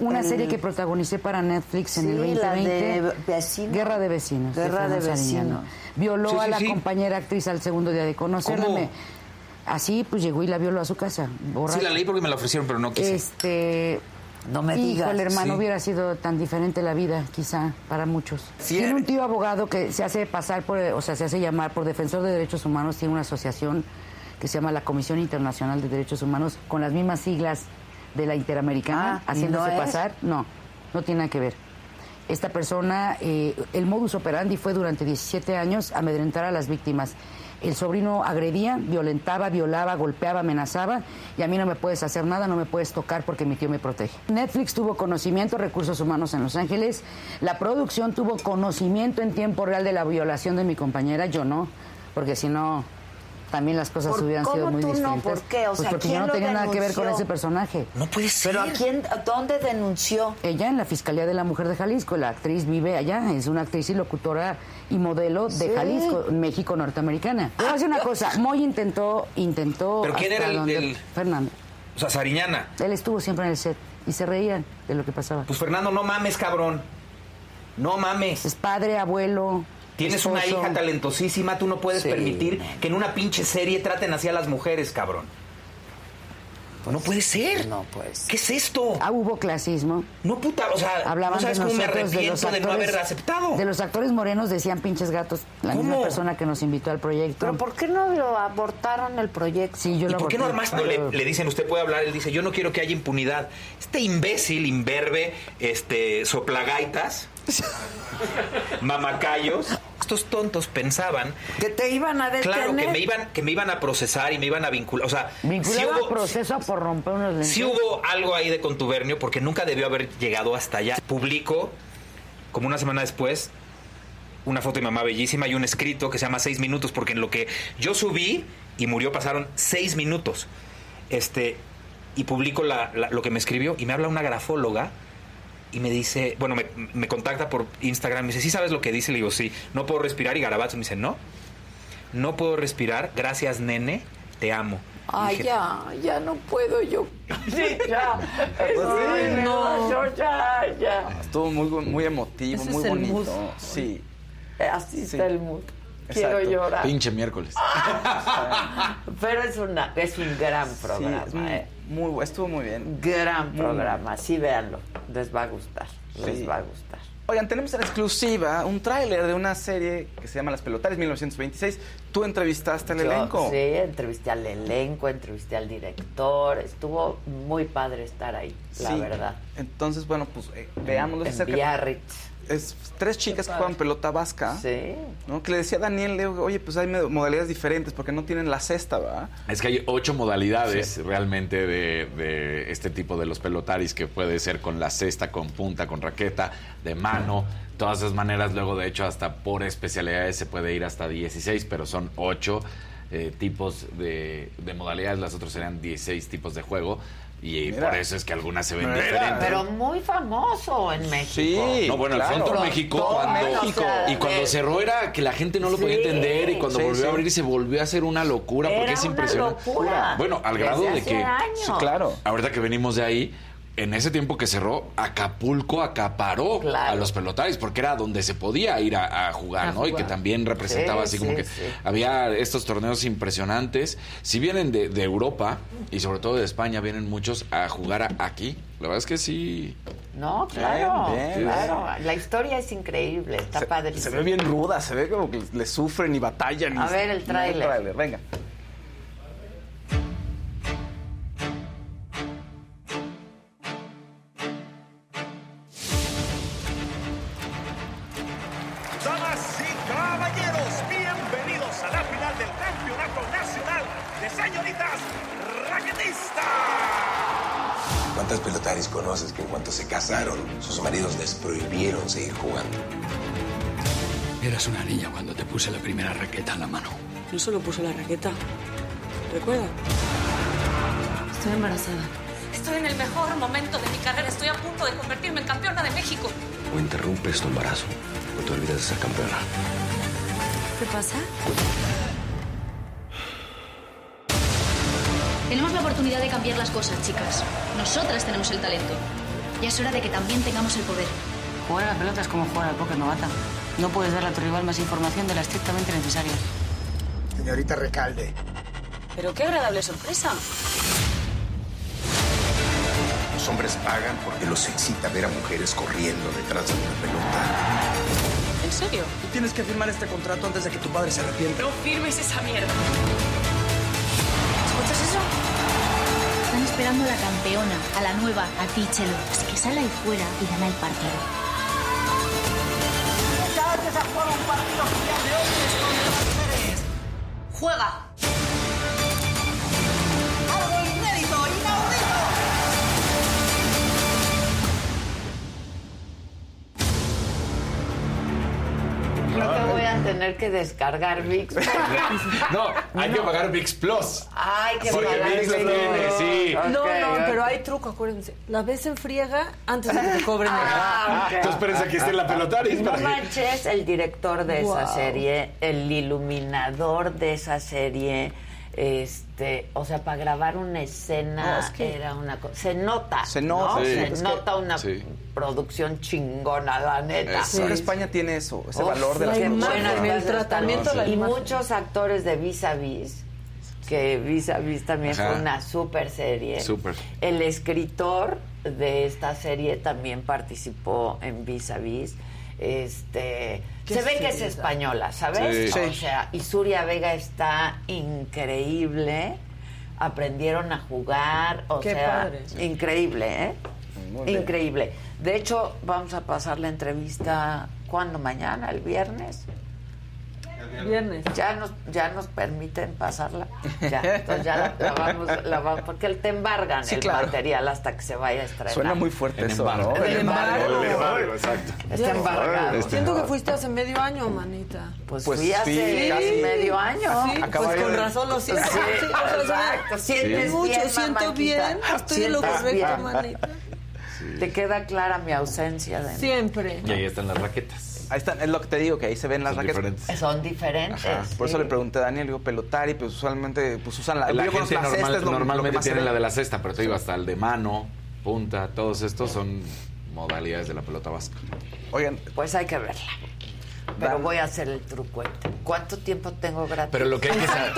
una serie que protagonicé para Netflix en el 2020. Guerra de Vecinos. Guerra de, Vecinos. Violó a la compañera actriz al segundo día de conocerme. Así, pues llegó y la violó a su casa. Sí, la leí porque me la ofrecieron, pero no quise. Este... No me digas. el hermano hubiera sido tan diferente la vida, quizá, para muchos. Tiene un tío abogado que se hace pasar por, o sea, se hace llamar por defensor de derechos humanos, tiene una asociación que se llama la Comisión Internacional de Derechos Humanos, con las mismas siglas de la Interamericana, ah, haciéndose pasar. No, no tiene nada que ver. Esta persona, eh, el modus operandi fue durante 17 años amedrentar a las víctimas. El sobrino agredía, violentaba, violaba, golpeaba, amenazaba y a mí no me puedes hacer nada, no me puedes tocar porque mi tío me protege. Netflix tuvo conocimiento, recursos humanos en Los Ángeles, la producción tuvo conocimiento en tiempo real de la violación de mi compañera, yo no, porque si no también las cosas ¿Por- hubieran cómo sido muy tú no? distintas. ¿Por qué? O Pues sea, porque ¿quién yo no lo tenía nada que ver con denunció? ese personaje. No puede ser. ¿Pero a quién, a dónde denunció? Ella en la Fiscalía de la Mujer de Jalisco, la actriz vive allá, es una actriz y locutora y modelo de Sí. Jalisco, México norteamericana. A decir una cosa, Moy intentó, intentó ¿Pero quién era el- donde- el- Fernando. O sea, Sariñana. Él estuvo siempre en el set y se reían de lo que pasaba. Pues Fernando, no mames, cabrón. No mames. Es padre, abuelo. Tienes una hija talentosísima, tú no puedes Sí. permitir que en una pinche serie traten así a las mujeres, cabrón. no puede ser. No puede ¿Qué es esto? Ah, hubo clasismo. No, puta, o sea, Hablaban no sabes de cómo me nosotros, de los arrepiento de, no actores, haber aceptado. De los actores morenos decían pinches gatos, la misma persona que nos invitó al proyecto. ¿Pero por qué no lo abortaron el proyecto? Sí, yo ¿Y lo por qué no armaste? No, le, le dicen, usted puede hablar, él dice, yo no quiero que haya impunidad. Este imbécil, imberbe, este, soplagaitas, mamacayos, estos tontos pensaban Que te iban a detener. Claro, que me iban, que me iban a procesar y me iban a vincular. O sea, al hubo, proceso por romper unos lentes. sí hubo algo ahí de contubernio porque nunca debió haber llegado hasta allá. Publico, como una semana después, una foto de mi mamá bellísima y un escrito que se llama Seis Minutos, porque en lo que yo subí y murió pasaron seis minutos. Este, y publico la- la- lo que me escribió y me habla una grafóloga y me dice, bueno, me, me contacta por Instagram, me dice, ¿sí sabes lo que dice? Le digo, sí, no puedo respirar y garabato me dice, no, no puedo respirar, gracias nene, te amo. Ay, Dije, ya, ya no puedo yo. Sí, ya. Pues Ay, sí. no, yo ya, ya. Estuvo muy, muy emotivo, Ese muy es el bonito. mood. Sí. Así Sí. está el mood. Quiero Exacto. llorar. Pinche miércoles. Pero es, una, es un gran programa, Sí, es muy- ¿eh? Muy, estuvo muy bien. Gran Muy programa. Sí, véanlo. Les va a gustar. Les va a gustar. Oigan, tenemos en exclusiva un tráiler de una serie que se llama Las Pelotares 1926. Tú entrevistaste al Yo, elenco. Sí, entrevisté al elenco, entrevisté al director. Estuvo muy padre estar ahí, la Sí. verdad. Entonces, bueno, pues eh, veámoslo En. Biarritz. Es tres chicas que juegan pelota vasca. Sí. ¿no? Que le decía a Daniel, le digo, oye, pues hay modalidades diferentes porque no tienen la cesta, ¿verdad? Es que hay ocho modalidades realmente de, de este tipo de los pelotaris, que puede ser con la cesta, con punta, con raqueta, de mano. Todas esas maneras, luego de hecho hasta por especialidades se puede ir hasta 16, pero son ocho eh, tipos de, de modalidades, las otras serían 16 tipos de juego. Y Mira. por eso es que algunas se ven diferentes. Pero muy famoso en México. Sí. No, bueno, claro. el Frontón México, todo cuando, México. y cuando de- cerró era que la gente no lo podía entender y cuando Sí, volvió sí. a abrir se volvió a hacer una locura porque es una impresionante. locura. Bueno, al Desde grado de hace que años. Sí, claro. ahorita que venimos de ahí, en ese tiempo que cerró, Acapulco acaparó Claro. a los pelotaris porque era donde se podía ir a, a jugar, A ¿no? Y que también representaba Sí, así como sí, que sí. había estos torneos impresionantes. Si vienen de, de Europa y sobre todo de España, vienen muchos a jugar a- aquí. La verdad es que sí. No, claro, Bien, bien. claro. La historia es increíble, está Se, padrísimo. se ve bien ruda, se ve como que le sufren y batallan. A y- ver el tráiler. venga. Puse la primera raqueta en la mano. No solo puso la raqueta. ¿Recuerda? Estoy embarazada. Estoy en el mejor momento de mi carrera. Estoy a punto de convertirme en campeona de México. O interrumpes tu embarazo, o te olvidas de ser campeona. ¿Qué pasa? Tenemos la oportunidad de cambiar las cosas, chicas. Nosotras tenemos el talento. Ya es hora de que también tengamos el poder. Jugar a la pelota es como jugar al póker novata. No puedes darle a tu rival más información de la estrictamente necesaria. Señorita Recalde, Pero qué agradable sorpresa. Los hombres pagan porque los excita ver a mujeres corriendo detrás de una pelota. ¿En serio? tú tienes que firmar este contrato antes de que tu padre se arrepienta. No firmes esa mierda. ¿Escuchas eso? Están esperando a la campeona, a la nueva, a ti, Chelo. Así que sal ahí fuera y gana el partido. Un partido genial de hombres contra mujeres. Juega. Tener que descargar VIX. No, hay que pagar VIX Plus. Ay, que Porque pagar VIX tiene, sí. No, no, pero hay truco, acuérdense. La ves en friega antes de que te cobren el Ah, ok. Entonces espérense que esté en la pelotaris No manches, el director de esa serie, el iluminador de esa serie, este, o sea, para grabar una escena No, es que- era una cosa. Se nota. Se nota, ¿no? sí. Se Es que- nota una sí. producción chingona, la neta. España tiene eso, ese Uf, valor de las la qué imagen, buenas el cosas tratamiento la Y muchos actores de Vis a Vis, que Vis a Vis también Ajá. fue una super serie. Súper. El escritor de esta serie también participó en Vis a Vis. Este, se ve que es española, ¿sabes? Sí. O sea, y Suria Vega está increíble. Aprendieron a jugar, o Qué sea, padre. increíble, ¿eh? Muy bien. Increíble. De hecho, vamos a pasar la entrevista ¿cuándo? Mañana, el viernes. Viernes. Ya nos, ya nos permiten pasarla. Ya, entonces ya la, la vamos, la vamos, porque te embargan Sí, el claro. material hasta que se vaya a estrenar. Suena muy fuerte En eso, embargo. ¿no? El embargo. El embargo, exacto. Está embargado. Este- Siento que fuiste hace medio año, manita. Pues, Pues fui hace sí. casi medio año. Sí, pues de- con razón lo siento. Sí, exacto. sí. Sientes mucho, bien, siento bien, estoy en lo correcto, bien. manita. Te queda clara mi ausencia de Siempre. Y ahí están las raquetas. Ahí están, es lo que te digo, que ahí se ven las Son raquetas. diferentes. Son diferentes. Ajá, Por eso le pregunté a Daniel, digo, pelotari, pues usualmente pues usan la... La yo conozco gente la normal- cesta, es lo- lo que normalmente más se tiene ve. la de la cesta, pero te digo, hasta el de mano, punta, todos estos son modalidades de la pelota vasca. Oigan, Pues hay que verla. Pero Dan- voy a hacer el trucuete. ¿Cuánto tiempo tengo gratis? Pero lo que hay que saber,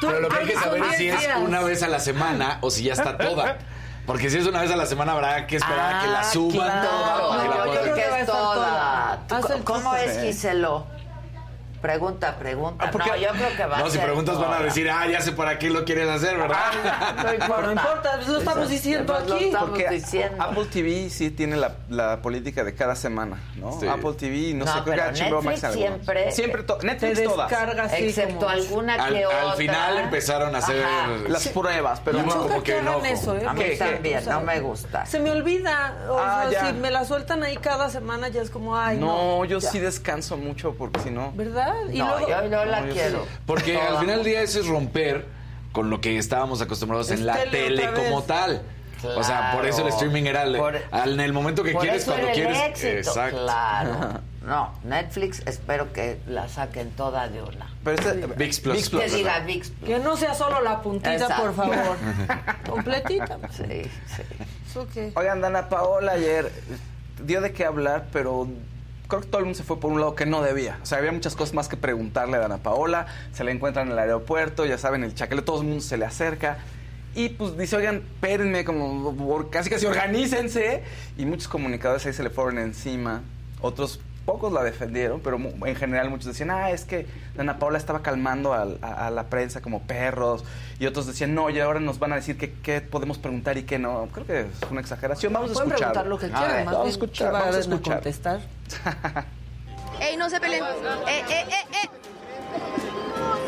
pero lo que hay que saber es si es una vez a la semana o si ya está toda. Porque si es una vez a la semana habrá que esperar a que la Ah, suban claro. toda para que No, la yo creo que va a es estar toda. toda. ¿Tú Haz co- el ¿Cómo es Giselo? Pregunta, pregunta. Ah, porque- No, yo creo que va No, a si ser preguntas van a decir, ah, ya sé para qué lo quieres hacer, ¿verdad? No importa. No importa, pues lo estamos diciendo Pues lo aquí. estamos Porque diciendo. Apple TV sí tiene la, la política de cada semana, ¿no? Sí. Apple TV, no, No, sé, creo que HBO Max siempre- Siempre, to- Te Netflix todas. Excepto como- alguna Al, que al otra. final empezaron a hacer Ajá. Las pruebas, pero no... como que eso, ¿eh? A mí también, o sea, no me gusta. Se me olvida. O Ah, sea, ya. si me la sueltan ahí cada semana, ya es como, ay, no. No, yo sí descanso mucho porque si no... ¿Verdad? Y No, luego, yo, la No, quiero. Porque al final del día eso es romper con lo que estábamos acostumbrados Es en la tele como tal. O sea, por eso el streaming era el- Por- al- en el momento que Por quieres, eso cuando era el quieres. éxito, Exacto. Claro. No, Netflix espero que la saquen toda de una. Pero este, VIX Plus. VIX Que diga VIX Plus. que no sea solo la puntita, Exacto. por favor. Completita. Sí, sí. Oigan, Dana Paola ayer dio de qué hablar, pero creo que todo el mundo se fue por un lado que no debía. O sea, había muchas cosas más que preguntarle a Dana Paola. Se la encuentran en el aeropuerto, ya saben, el chaquelo, todo el mundo se le acerca. Y pues dice, oigan, espérenme, como casi casi organícense. Y muchos comunicadores ahí se le fueron encima. Otros pocos la defendieron, pero mu- en general muchos decían, ah, es que Dana Paola estaba calmando al- a, a la prensa como perros. Y otros decían, no, y ahora nos van a decir qué, qué podemos preguntar y qué no. Creo que es una exageración. Vamos a Pueden escuchar. preguntar lo que A quieran, ver, más vamos a bien, escuchar, ¿qué va vamos a a escuchar. contestar? ¡Ey, no se peleen! ¡Eh, eh, eh, eh!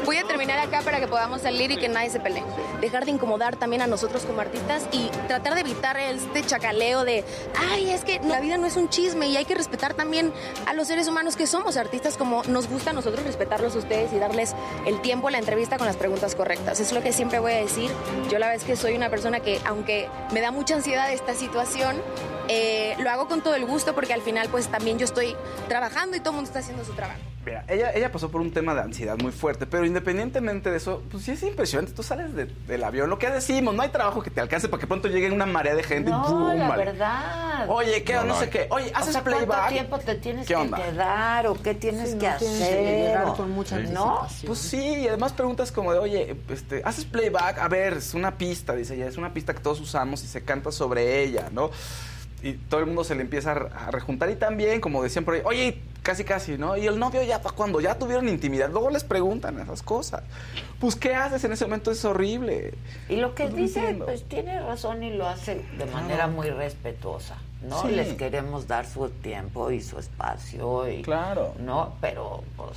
Voy a terminar acá para que podamos salir y que nadie se pelee. Dejar de incomodar también a nosotros como artistas y tratar de evitar este chacaleo de, ay, es que la vida no es un chisme y hay que respetar también a los seres humanos que somos artistas como nos gusta a nosotros respetarlos a ustedes y darles el tiempo a la entrevista con las preguntas correctas. Es lo que siempre voy a decir. Yo la es que soy una persona que, aunque me da mucha ansiedad esta situación, eh, lo hago con todo el gusto porque al final pues también yo estoy trabajando y todo el mundo está haciendo su trabajo. Mira, ella, ella pasó por un tema de ansiedad muy fuerte, pero independientemente de eso, pues sí es impresionante. Tú sales de- del avión, lo que decimos, no hay trabajo que te alcance para que pronto llegue una marea de gente y No, ¡pum! la vale. verdad. Oye, ¿qué? No, No, no sé qué. Oye, O ¿haces sea, playback? ¿Cuánto tiempo te tienes ¿Qué que onda? quedar o qué tienes Sí, que no tienes que hacer? o- con mucha ¿No? anticipación. Pues sí, y además preguntas como de, oye, este, ¿haces playback? A ver, es una pista, dice ella, es una pista que todos usamos y se canta sobre ella, ¿no? Y todo el mundo se le empieza a rejuntar y también, como decían por ahí, oye, casi casi, ¿no? Y el novio ya, cuando ya tuvieron intimidad, luego les preguntan esas cosas. Pues, ¿qué haces en ese momento? Es horrible. Y lo que Pues dice, pues tiene razón y lo hace de manera muy respetuosa. ¿no? Sí. Les queremos dar su tiempo y su espacio. Y, Claro. ¿No? Pero, pues,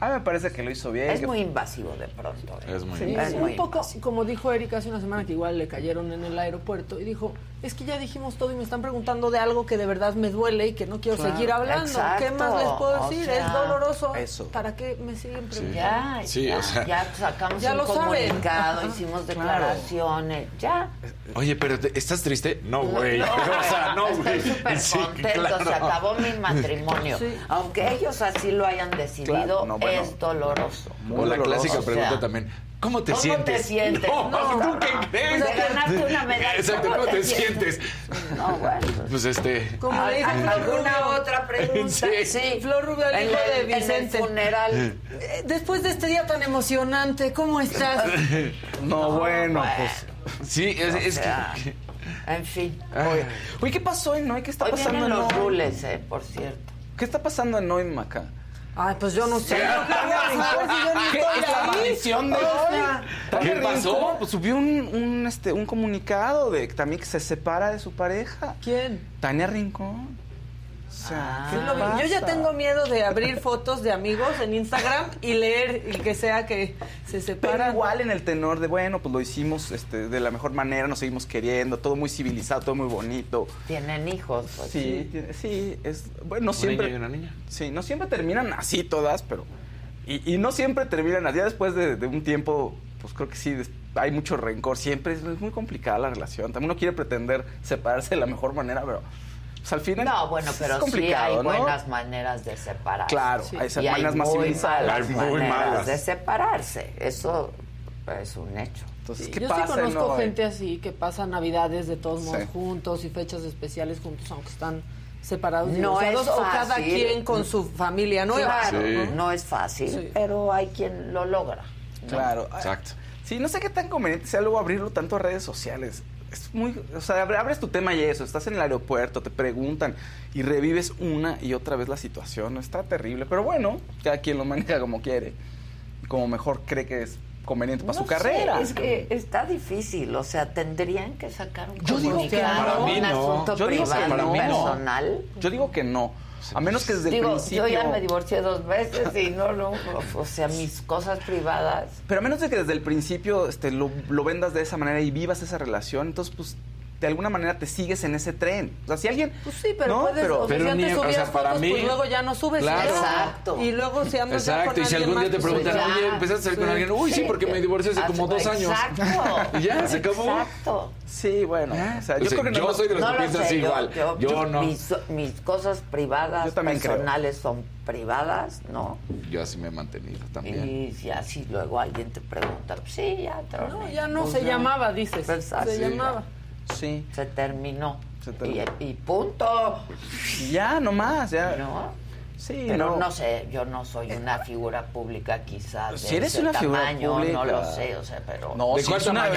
A mí me parece que lo hizo bien. es que- muy invasivo de pronto. ¿eh? Es muy Sí, Es un muy poco como dijo Erika hace una semana que igual le cayeron en el aeropuerto y dijo, es que ya dijimos todo y me están preguntando de algo que de verdad me duele y que no quiero Claro. seguir hablando. ¿Qué más les puedo O decir? sea, es doloroso. eso. ¿Para qué me siguen preguntando? Ya, Sí, ya, o sea- ya sacamos Ya un lo comunicado, hicimos Claro. declaraciones, ya. Oye, pero te- ¿estás triste? No, güey. No, o sea, no, güey. Estoy súper Sí, contento, claro. se acabó mi matrimonio. Sí. Aunque ellos así lo hayan decidido, Claro, no, bueno. Es doloroso. O la clásica O sea, pregunta también. ¿Cómo te ¿Cómo sientes? te sientes? No, No, ¿tú qué crees? de ganarte una medalla. Exacto, ¿Cómo ¿cómo te te sientes? No, bueno. Pues este. Como le dijo ¿Al- Flor ¿Alguna Rubio. otra pregunta? Sí. Flor Rubio En hijo el- de en el Vicente. funeral. Eh, Después de este día tan emocionante, ¿cómo estás? No, bueno, bueno. pues. Sí, es, es sea, que. En fin. Oye, oye, ¿qué pasó en Noy? ¿Qué está Hoy pasando en los Noy? rules, eh, por cierto. ¿Qué está pasando en Noy, Maca? Ay, pues yo no sé. ¿Qué? Yo qué voy a saber si yo ni ¿Qué estoy es la de hoy? ¿Qué pasó? Pues subió un, un, este, un comunicado de que también que se separa de su pareja. ¿Quién? Tania Rincón. O sea, ¿qué Sí lo vi. pasa? Yo ya tengo miedo de abrir fotos de amigos en Instagram y leer y que sea que se Pero separan. igual en el tenor de, bueno, pues lo hicimos este, de la mejor manera, nos seguimos queriendo, todo muy civilizado, todo muy bonito. Tienen hijos. pues, Sí, tiene- sí, es, bueno, no ¿Un siempre... niño y una niña? Sí, no siempre terminan así todas, pero... Y, y no siempre terminan así, ya después de, de un tiempo, pues creo que sí, hay mucho rencor, siempre es, es muy complicada la relación, también uno quiere pretender separarse de la mejor manera, pero pues al final... No, bueno, es pero sí hay ¿no? buenas maneras de separarse. Claro, hay y hay maneras más muy civilizadas. malas Hay muy maneras malas. de separarse. Eso es un hecho. Entonces, Sí, ¿qué yo pasa? sí conozco no? gente así que pasa navidades de todos modos Sí. juntos y fechas especiales juntos, aunque están separados, No es o cada fácil. quien con su familia nueva. Claro, Sí. no es fácil, Sí. pero hay quien lo logra. ¿no? Claro. Exacto. Sí, no sé qué tan conveniente sea luego abrirlo tanto a redes sociales. Es muy, o sea, abre- abres tu tema y eso, estás en el aeropuerto, te preguntan y revives una y otra vez la situación. Está terrible, pero bueno, cada quien lo maneja como quiere, como mejor cree que es conveniente para No su carrera. es que está difícil, o sea, tendrían que sacar un Yo digo que comunicado, no. un Para mí no. asunto Yo digo que privado, para mí no. personal. Yo digo que no, a menos que desde el principio. yo ya me divorcié dos veces y no, no, o sea, mis cosas privadas. Pero a menos de que desde el principio este, lo, lo vendas de esa manera y vivas esa relación, entonces pues de alguna manera te sigues en ese tren. O sea, si alguien... Pues sí, pero No, puedes, pero- o sea, pero si antes ni- o subías sea, para fotos, mí- pues luego ya no subes. Claro. Exacto. Y luego si andas ya Exacto, con y si algún día más, te pues preguntan, ya. oye, empezaste a salir con Sí. alguien, uy, sí, porque me divorcié hace como dos años. Exacto. Y ya, se acabó. Exacto. Sí, bueno. O sea, yo O sea, creo que no- yo soy de los No que lo piensan así yo- igual. Yo, Yo no. Mis, mis cosas privadas, también creo. personales son privadas, ¿no? Yo así me he mantenido también. Y ya si luego alguien te pregunta, pues sí, ya. No, ya no Pues se llamaba, dices. Exacto. Se llamaba. Sí. Se terminó. Se terminó. Y, y punto. Y ya, nomás, ya. ¿No? Sí, Pero no. no. sé, yo no soy una figura pública quizás de Si eres ese una figura tamaño, pública. no lo sé, o sea, pero... No, ¿De sí, cuál es una-. No,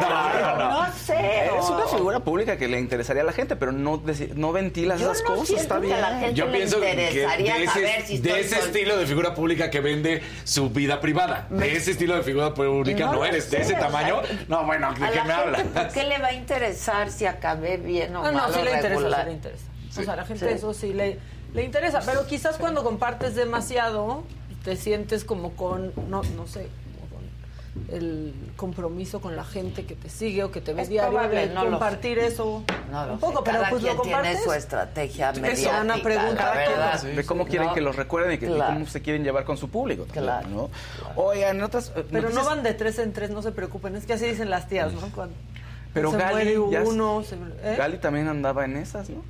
No, no, no. No sé. Eres o- una figura pública que le interesaría a la gente, pero no, no ventilas Yo esas no cosas, está que bien. a la gente Yo le pienso que de saber ese, si de ese estilo de figura pública que vende su vida privada, de ese estilo de figura pública No no, eres de ese tamaño. No, bueno, ¿de qué me hablas? ¿Por qué le va a interesar si acabé bien o No, mal no, sí o le interesa, regular? sí le interesa. Sí. O sea, a la gente Sí. eso sí le, le interesa. Pero quizás cuando compartes demasiado, te sientes como con, no, no sé, como con el compromiso con la gente que te sigue o que te ve Es diario probable, no lo compartir eso No lo un poco, sé, pero cada pues quien lo tiene compartes. su estrategia mediática, una pregunta, verdad. de cómo quieren No. que los recuerden y que, y Claro. cómo se quieren llevar con su público. también, Claro, ¿no? Oigan, en otras eh, Pero no noticias- van de tres en tres, no se preocupen. Es que así dicen las tías, ¿no? Cuando Pero se Gali, muere ya- uno, se- ¿eh? Gali también andaba en esas, ¿no?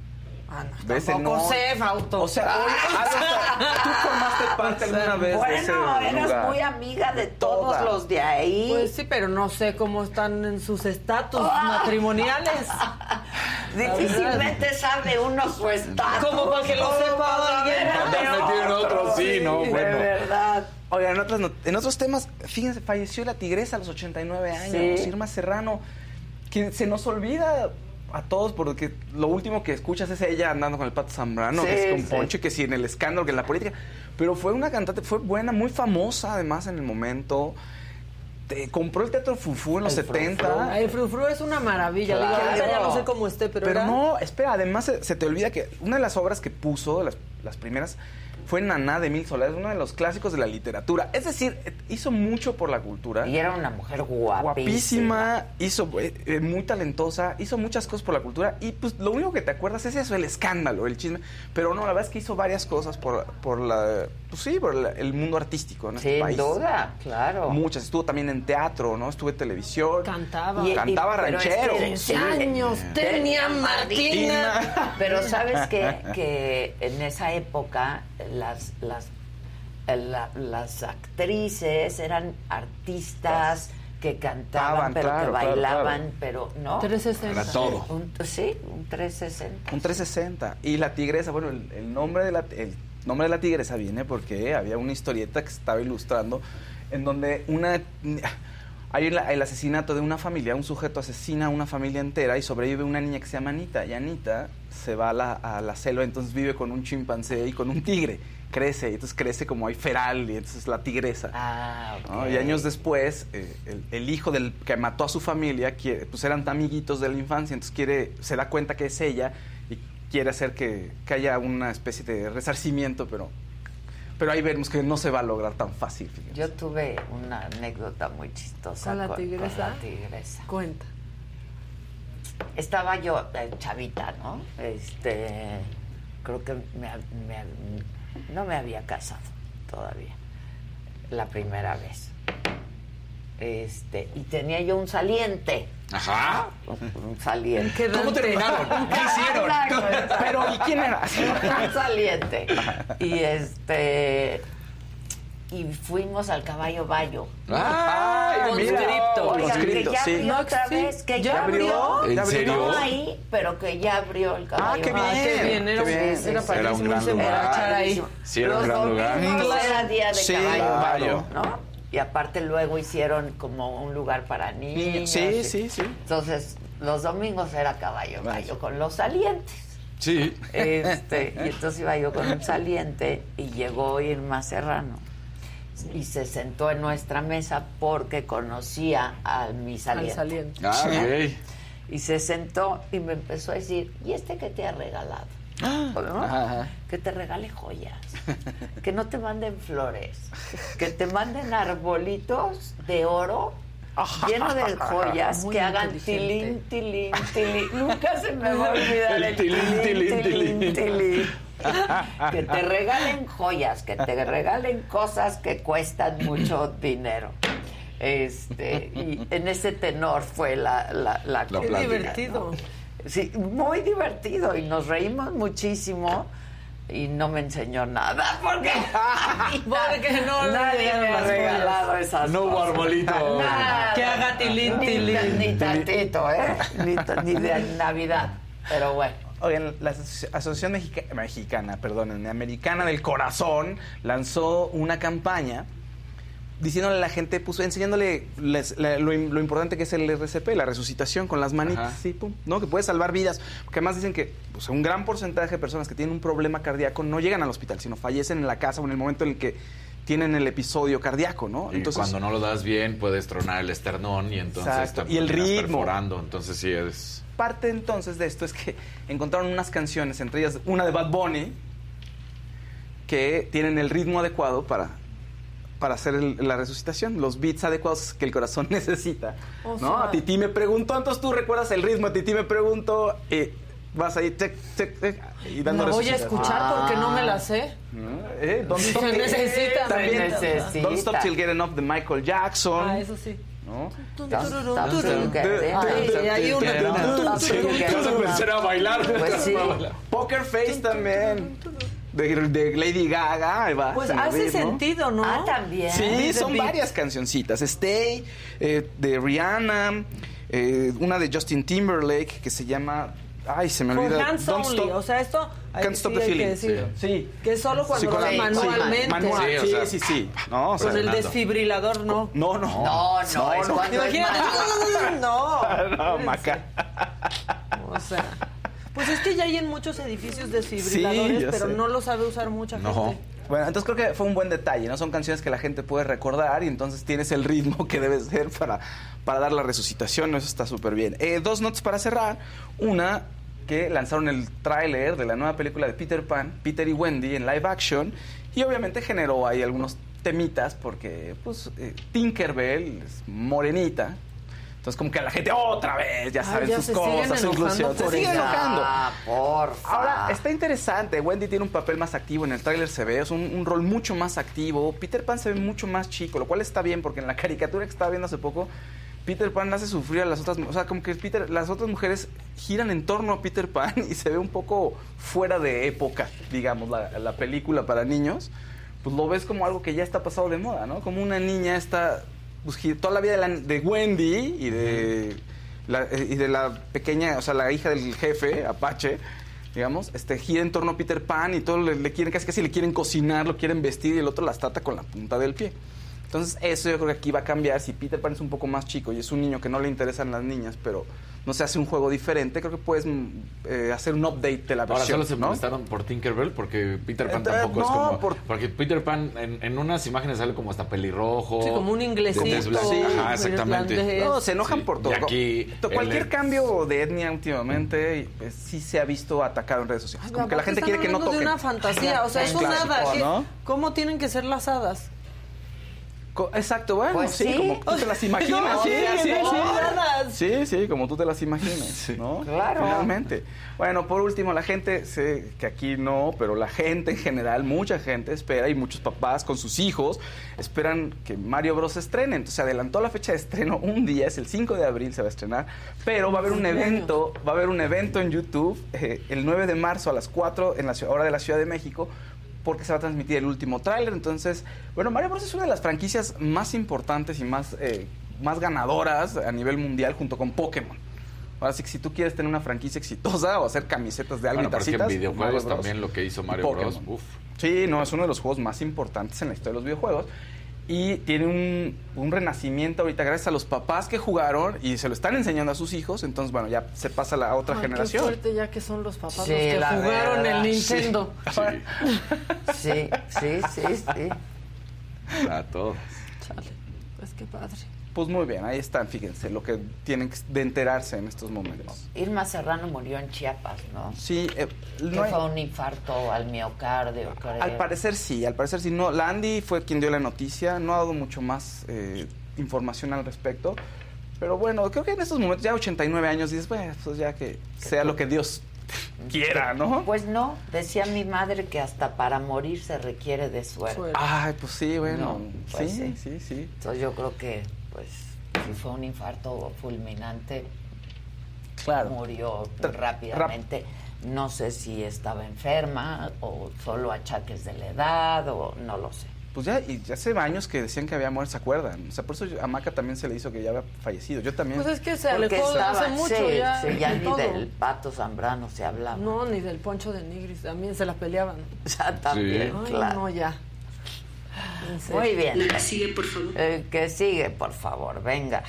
Ah, no, De ese tampoco no. sé, Fausto. O sea, oye, ah, o sea, tú formaste parte alguna vez de ese Bueno, lugar. muy amiga de todos Toda. los de ahí. Pues sí, pero no sé cómo están en sus estatus Ah. matrimoniales. Difícilmente sabe uno su estatus. Como para que lo sepa alguien. de metido en otro, sí, no, De bueno. verdad. Oigan, en, otras not- en otros temas, fíjense, falleció la tigresa a los 89 años, Sí. Irma Serrano, que se nos olvida a todos porque lo último que escuchas es ella andando con el Pato Zambrano, Sí, que es con sí. Poncho, y que sí, en el escándalo, que en la política. Pero fue una cantante, fue buena, muy famosa además en el momento. este, compró el Teatro Fufú en los El 70. frufru. El frufru es una maravilla. Digo, Claro. ahorita ya no sé cómo esté, pero, Pero era- no, espera, además se, se te olvida que una de las obras que puso, las, las primeras, fue Naná de Mil Solares, uno de los clásicos de la literatura. Es decir, eh, hizo mucho por la cultura. Y era una mujer guapísima. Guapísima, hizo eh, eh, muy talentosa, hizo muchas cosas por la cultura y pues lo único que te acuerdas es eso, el escándalo, el chisme. Pero no, la verdad es que hizo varias cosas por, por la, pues sí, por la- el mundo artístico en este Sin país. duda, claro. Muchas, estuvo también en teatro, ¿no? Estuvo en televisión. Cantaba. Y- y- Cantaba pero es ranchero. que- Sí. años tenía Martina. Pero sabes qué? que en esa época las las la- las actrices eran artistas que cantaban, Estaban, pero claro, que claro, bailaban, claro. pero no. 360. Era todo. Un- sí, un 360. Un 360. Y la tigresa, bueno, el, el nombre de la, el nombre de la tigresa viene porque había una historieta que se estaba ilustrando en donde una hay el, el asesinato de una familia, un sujeto asesina a una familia entera y sobrevive una niña que se llama Anita. Y Anita se va a la, a la selva, entonces vive con un chimpancé y con un tigre. Crece, y entonces crece como hay feral y entonces la tigresa. Ah. Y años después, eh, el, el hijo del que mató a su familia, quiere, pues eran amiguitos de la infancia, entonces quiere, se da cuenta que es ella y quiere hacer que, que haya una especie de resarcimiento, pero, pero ahí vemos que no se va a lograr tan fácil. fíjense. Yo tuve una anécdota muy chistosa ¿Con la con tigresa? la tigresa. Cuenta. Estaba yo eh, chavita, ¿no? Este, creo que me no me había casado todavía, la primera vez. Este, y tenía yo un saliente. Ajá. Un, saliente. ¿Cómo terminaron? ¿Qué hicieron? Exacto, Pero, ¿y quién era? un saliente. Y este y fuimos al caballo bayo. Ay. Conscripto. Conscripto, que ya sí. abrió No, otra sí. vez, que ¿Ya ya abrió. ¿En serio? No ahí, pero que ya abrió el caballo. Ah, qué bayo. bien. qué bien, era, qué bien. era Sí, era un gran lugar. emborrachara ahí. Sí, era un Los gran lugar. era día de Sí, caballo claro. ¿no? Y aparte luego hicieron como un lugar para niños. Sí, y- sí, sí. Entonces, los domingos era caballo bayo con los salientes. Sí. Este, y entonces iba yo con un saliente y llegó Irma Serrano y se sentó en nuestra mesa porque conocía a mi Al saliente. saliente. Ah, ok. Y se sentó y me empezó a decir, ¿y este que te ha regalado? ¿No? Ajá, ajá. Que te regale joyas, que no te manden flores, que te manden arbolitos de oro lleno de joyas Muy que hagan tilín, tilín, tilín. Nunca se me va a olvidar el, El tilín, tilín, tilín, tilín, tilín. tilín. Que te regalen joyas, que te regalen cosas que cuestan mucho dinero. Este, y en ese tenor fue la, la, la La Qué divertido. ¿no? Sí, muy divertido y nos reímos muchísimo y no me enseñó nada porque, Porque no nadie me ha regalado esas No hubo arbolito. Nada. Que haga tilín, tilín. Ni, tantito, ¿eh? Ni, de Navidad. Pero bueno. Oigan, la Asoci- Asociación Mexica- Mexicana, perdón, Americana del Corazón lanzó una campaña diciéndole a la gente, pues enseñándole les- la- lo, im- lo importante que es el RCP, la resucitación con las manitas, sí, pum, ¿no? Que puede salvar vidas. Porque además dicen que pues, un gran porcentaje de personas que tienen un problema cardíaco no llegan al hospital, sino fallecen en la casa o en el momento en el que tienen el episodio cardíaco, ¿no? Y cuando no lo das bien, puedes tronar el esternón y entonces Y el ritmo. perforando. Entonces sí es... parte entonces de esto es que encontraron unas canciones, entre ellas una de Bad Bunny, que tienen el ritmo adecuado para, para hacer el- la resucitación, los beats adecuados que el corazón necesita. O ¿no? sea- A Titi me preguntó, entonces tú recuerdas el ritmo, a Titi me preguntó, y vas ahí, tec, tec, tec, y dando La voy a escuchar porque no me la sé. ¿No? Eh, Don't Se Stop- necesita. También, Se necesita. Don't Stop Till Getting Up de Michael Jackson. Ah, eso sí. ¿no? Te vas a a bailar. Pues sí. Poker Face también. De, de Lady Gaga. ahí va, Pues el hace sentido, ¿no? Ah, también. Sí, son varias cancioncitas. Stay, eh, de Rihanna, eh, una de Justin Timberlake que se llama. Ay, se me olvida. hands Don't only. Stop- O sea, esto hay, Can't Stop sí the hay que Feeling. decirlo. Sí. Que es solo cuando Sí, con la- sí, manualmente. Manual, Sí, o sí, sea, sí, sí. No, o sea, Con el Fernando. desfibrilador, no. no, no. No, no, es cuando es Imagínate. manual. No. No, Maca. O sea. Pues es que ya hay en muchos edificios desfibriladores, Sí, pero sé. no lo sabe usar mucha gente. No. Bueno, entonces creo que fue un buen detalle, ¿no? Son canciones que la gente puede recordar y entonces tienes el ritmo que debe ser para, para dar la resucitación, eso está súper bien. Eh, dos notas para cerrar. Una, que lanzaron el tráiler de la nueva película de Peter Pan, Peter y Wendy, en live action, y obviamente generó ahí algunos temitas porque, pues, eh, Tinkerbell es morenita, entonces, como que a la gente otra vez, ya Ay, saben ya sus cosas, su inclusión. Se ella. enojando. Ah, porfa. Ahora, está interesante. Wendy tiene un papel más activo. En el tráiler se ve, es un, un rol mucho más activo. Peter Pan se ve mucho más chico, lo cual está bien porque en la caricatura que estaba viendo hace poco, Peter Pan hace sufrir a las otras, o sea, como que Peter, las otras mujeres giran en torno a Peter Pan y se ve un poco fuera de época, digamos, la, la película para niños. Pues lo ves como algo que ya está pasado de moda, ¿no? Como una niña está pues, toda la vida de, la- de Wendy y de la, eh, y de la pequeña, o sea, la hija del jefe, Apache, digamos, este, gira en torno a Peter Pan y todo le, le quieren, casi casi le quieren cocinar, lo quieren vestir y el otro las trata con la punta del pie. Entonces, eso yo creo que aquí va a cambiar. Si Peter Pan es un poco más chico y es un niño que no le interesan las niñas, pero no se hace un juego diferente, creo que puedes mm, eh, hacer un update de la Ahora versión. solo se ¿no? molestaron por Tinkerbell porque Peter Pan Eh, tampoco es como. por- Porque Peter Pan en, en unas imágenes sale como hasta pelirrojo. Sí, como un inglesito, sí, Ajá, exactamente. No, se enojan por todo. Y aquí. To- Cualquier el- cambio de etnia últimamente pues, sí se ha visto atacado en redes sociales. Como que la gente quiere que no toquen. de una fantasía, o sea, es un Clásico, hada. ¿qué- ¿no? ¿Cómo tienen que ser las hadas? Exacto, bueno, Pues sí, sí. como tú te las imaginas. No, sí, sí, sí. hadas. Sí, sí, como tú te las imaginas, ¿no? Claro. Finalmente. Bueno, por último, la gente, sé que aquí no, pero la gente en general, mucha gente espera y muchos papás con sus hijos esperan que Mario Bros. se estrene. Entonces se adelantó la fecha de estreno un día, es el 5 de abril se va a estrenar, pero va a haber un evento, va a haber un evento en YouTube eh, el 9 de marzo a las 4 en la hora de la Ciudad de México porque se va a transmitir el último tráiler. Entonces, bueno, Mario Bros. es una de las franquicias más importantes y más, eh, más ganadoras a nivel mundial junto con Pokémon. Ahora sí que si tú quieres tener una franquicia exitosa o hacer camisetas de algo Bueno, y en videojuegos Bros. también lo que hizo Mario. Bros. Uf. Sí, no, es uno de los juegos más importantes en la historia de los videojuegos. Y tiene un, un renacimiento ahorita gracias a los papás que jugaron y se lo están enseñando a sus hijos. Entonces, bueno, ya se pasa a la otra Ay, generación. Qué fuerte ya que son los papás Sí, los que la jugaron verdad, el sí. Nintendo. Sí, sí, sí, sí. A todos. Chale, pues qué padre. Pues muy bien, ahí están, fíjense, lo que tienen que- de enterarse en estos momentos. Irma Serrano murió en Chiapas, ¿no? Sí, eh, Que no hay- fue un infarto al miocardio, creo. Al parecer sí, al parecer sí. No, la Andy fue quien dio la noticia, no ha dado mucho más eh, información al respecto. Pero bueno, creo que en estos momentos, ya 89 años, dices, bueno, pues ya que sea lo que Dios quiera, ¿no? Pues no, decía mi madre que hasta para morir se requiere de suerte. Ay, pues sí, bueno. No, pues sí, sí. sí, sí. Entonces yo creo que, pues, si fue un infarto fulminante, Claro. murió rápidamente. No sé si estaba enferma o solo achaques de la edad o no lo sé. Pues ya, y ya hace años que decían que había muerto, ¿se acuerdan? O sea, por eso a Maca también se le hizo que ya había fallecido. Yo también. Pues es que se alejó estaba- hace mucho sí, ya. sí, ya ni todo. del pato Zambrano se hablaba. No, ni del poncho de Nigris, también se la peleaban. Ya también, Ay, claro. no, ya. Muy bien. La que sigue, por favor. El que sigue, por favor, venga.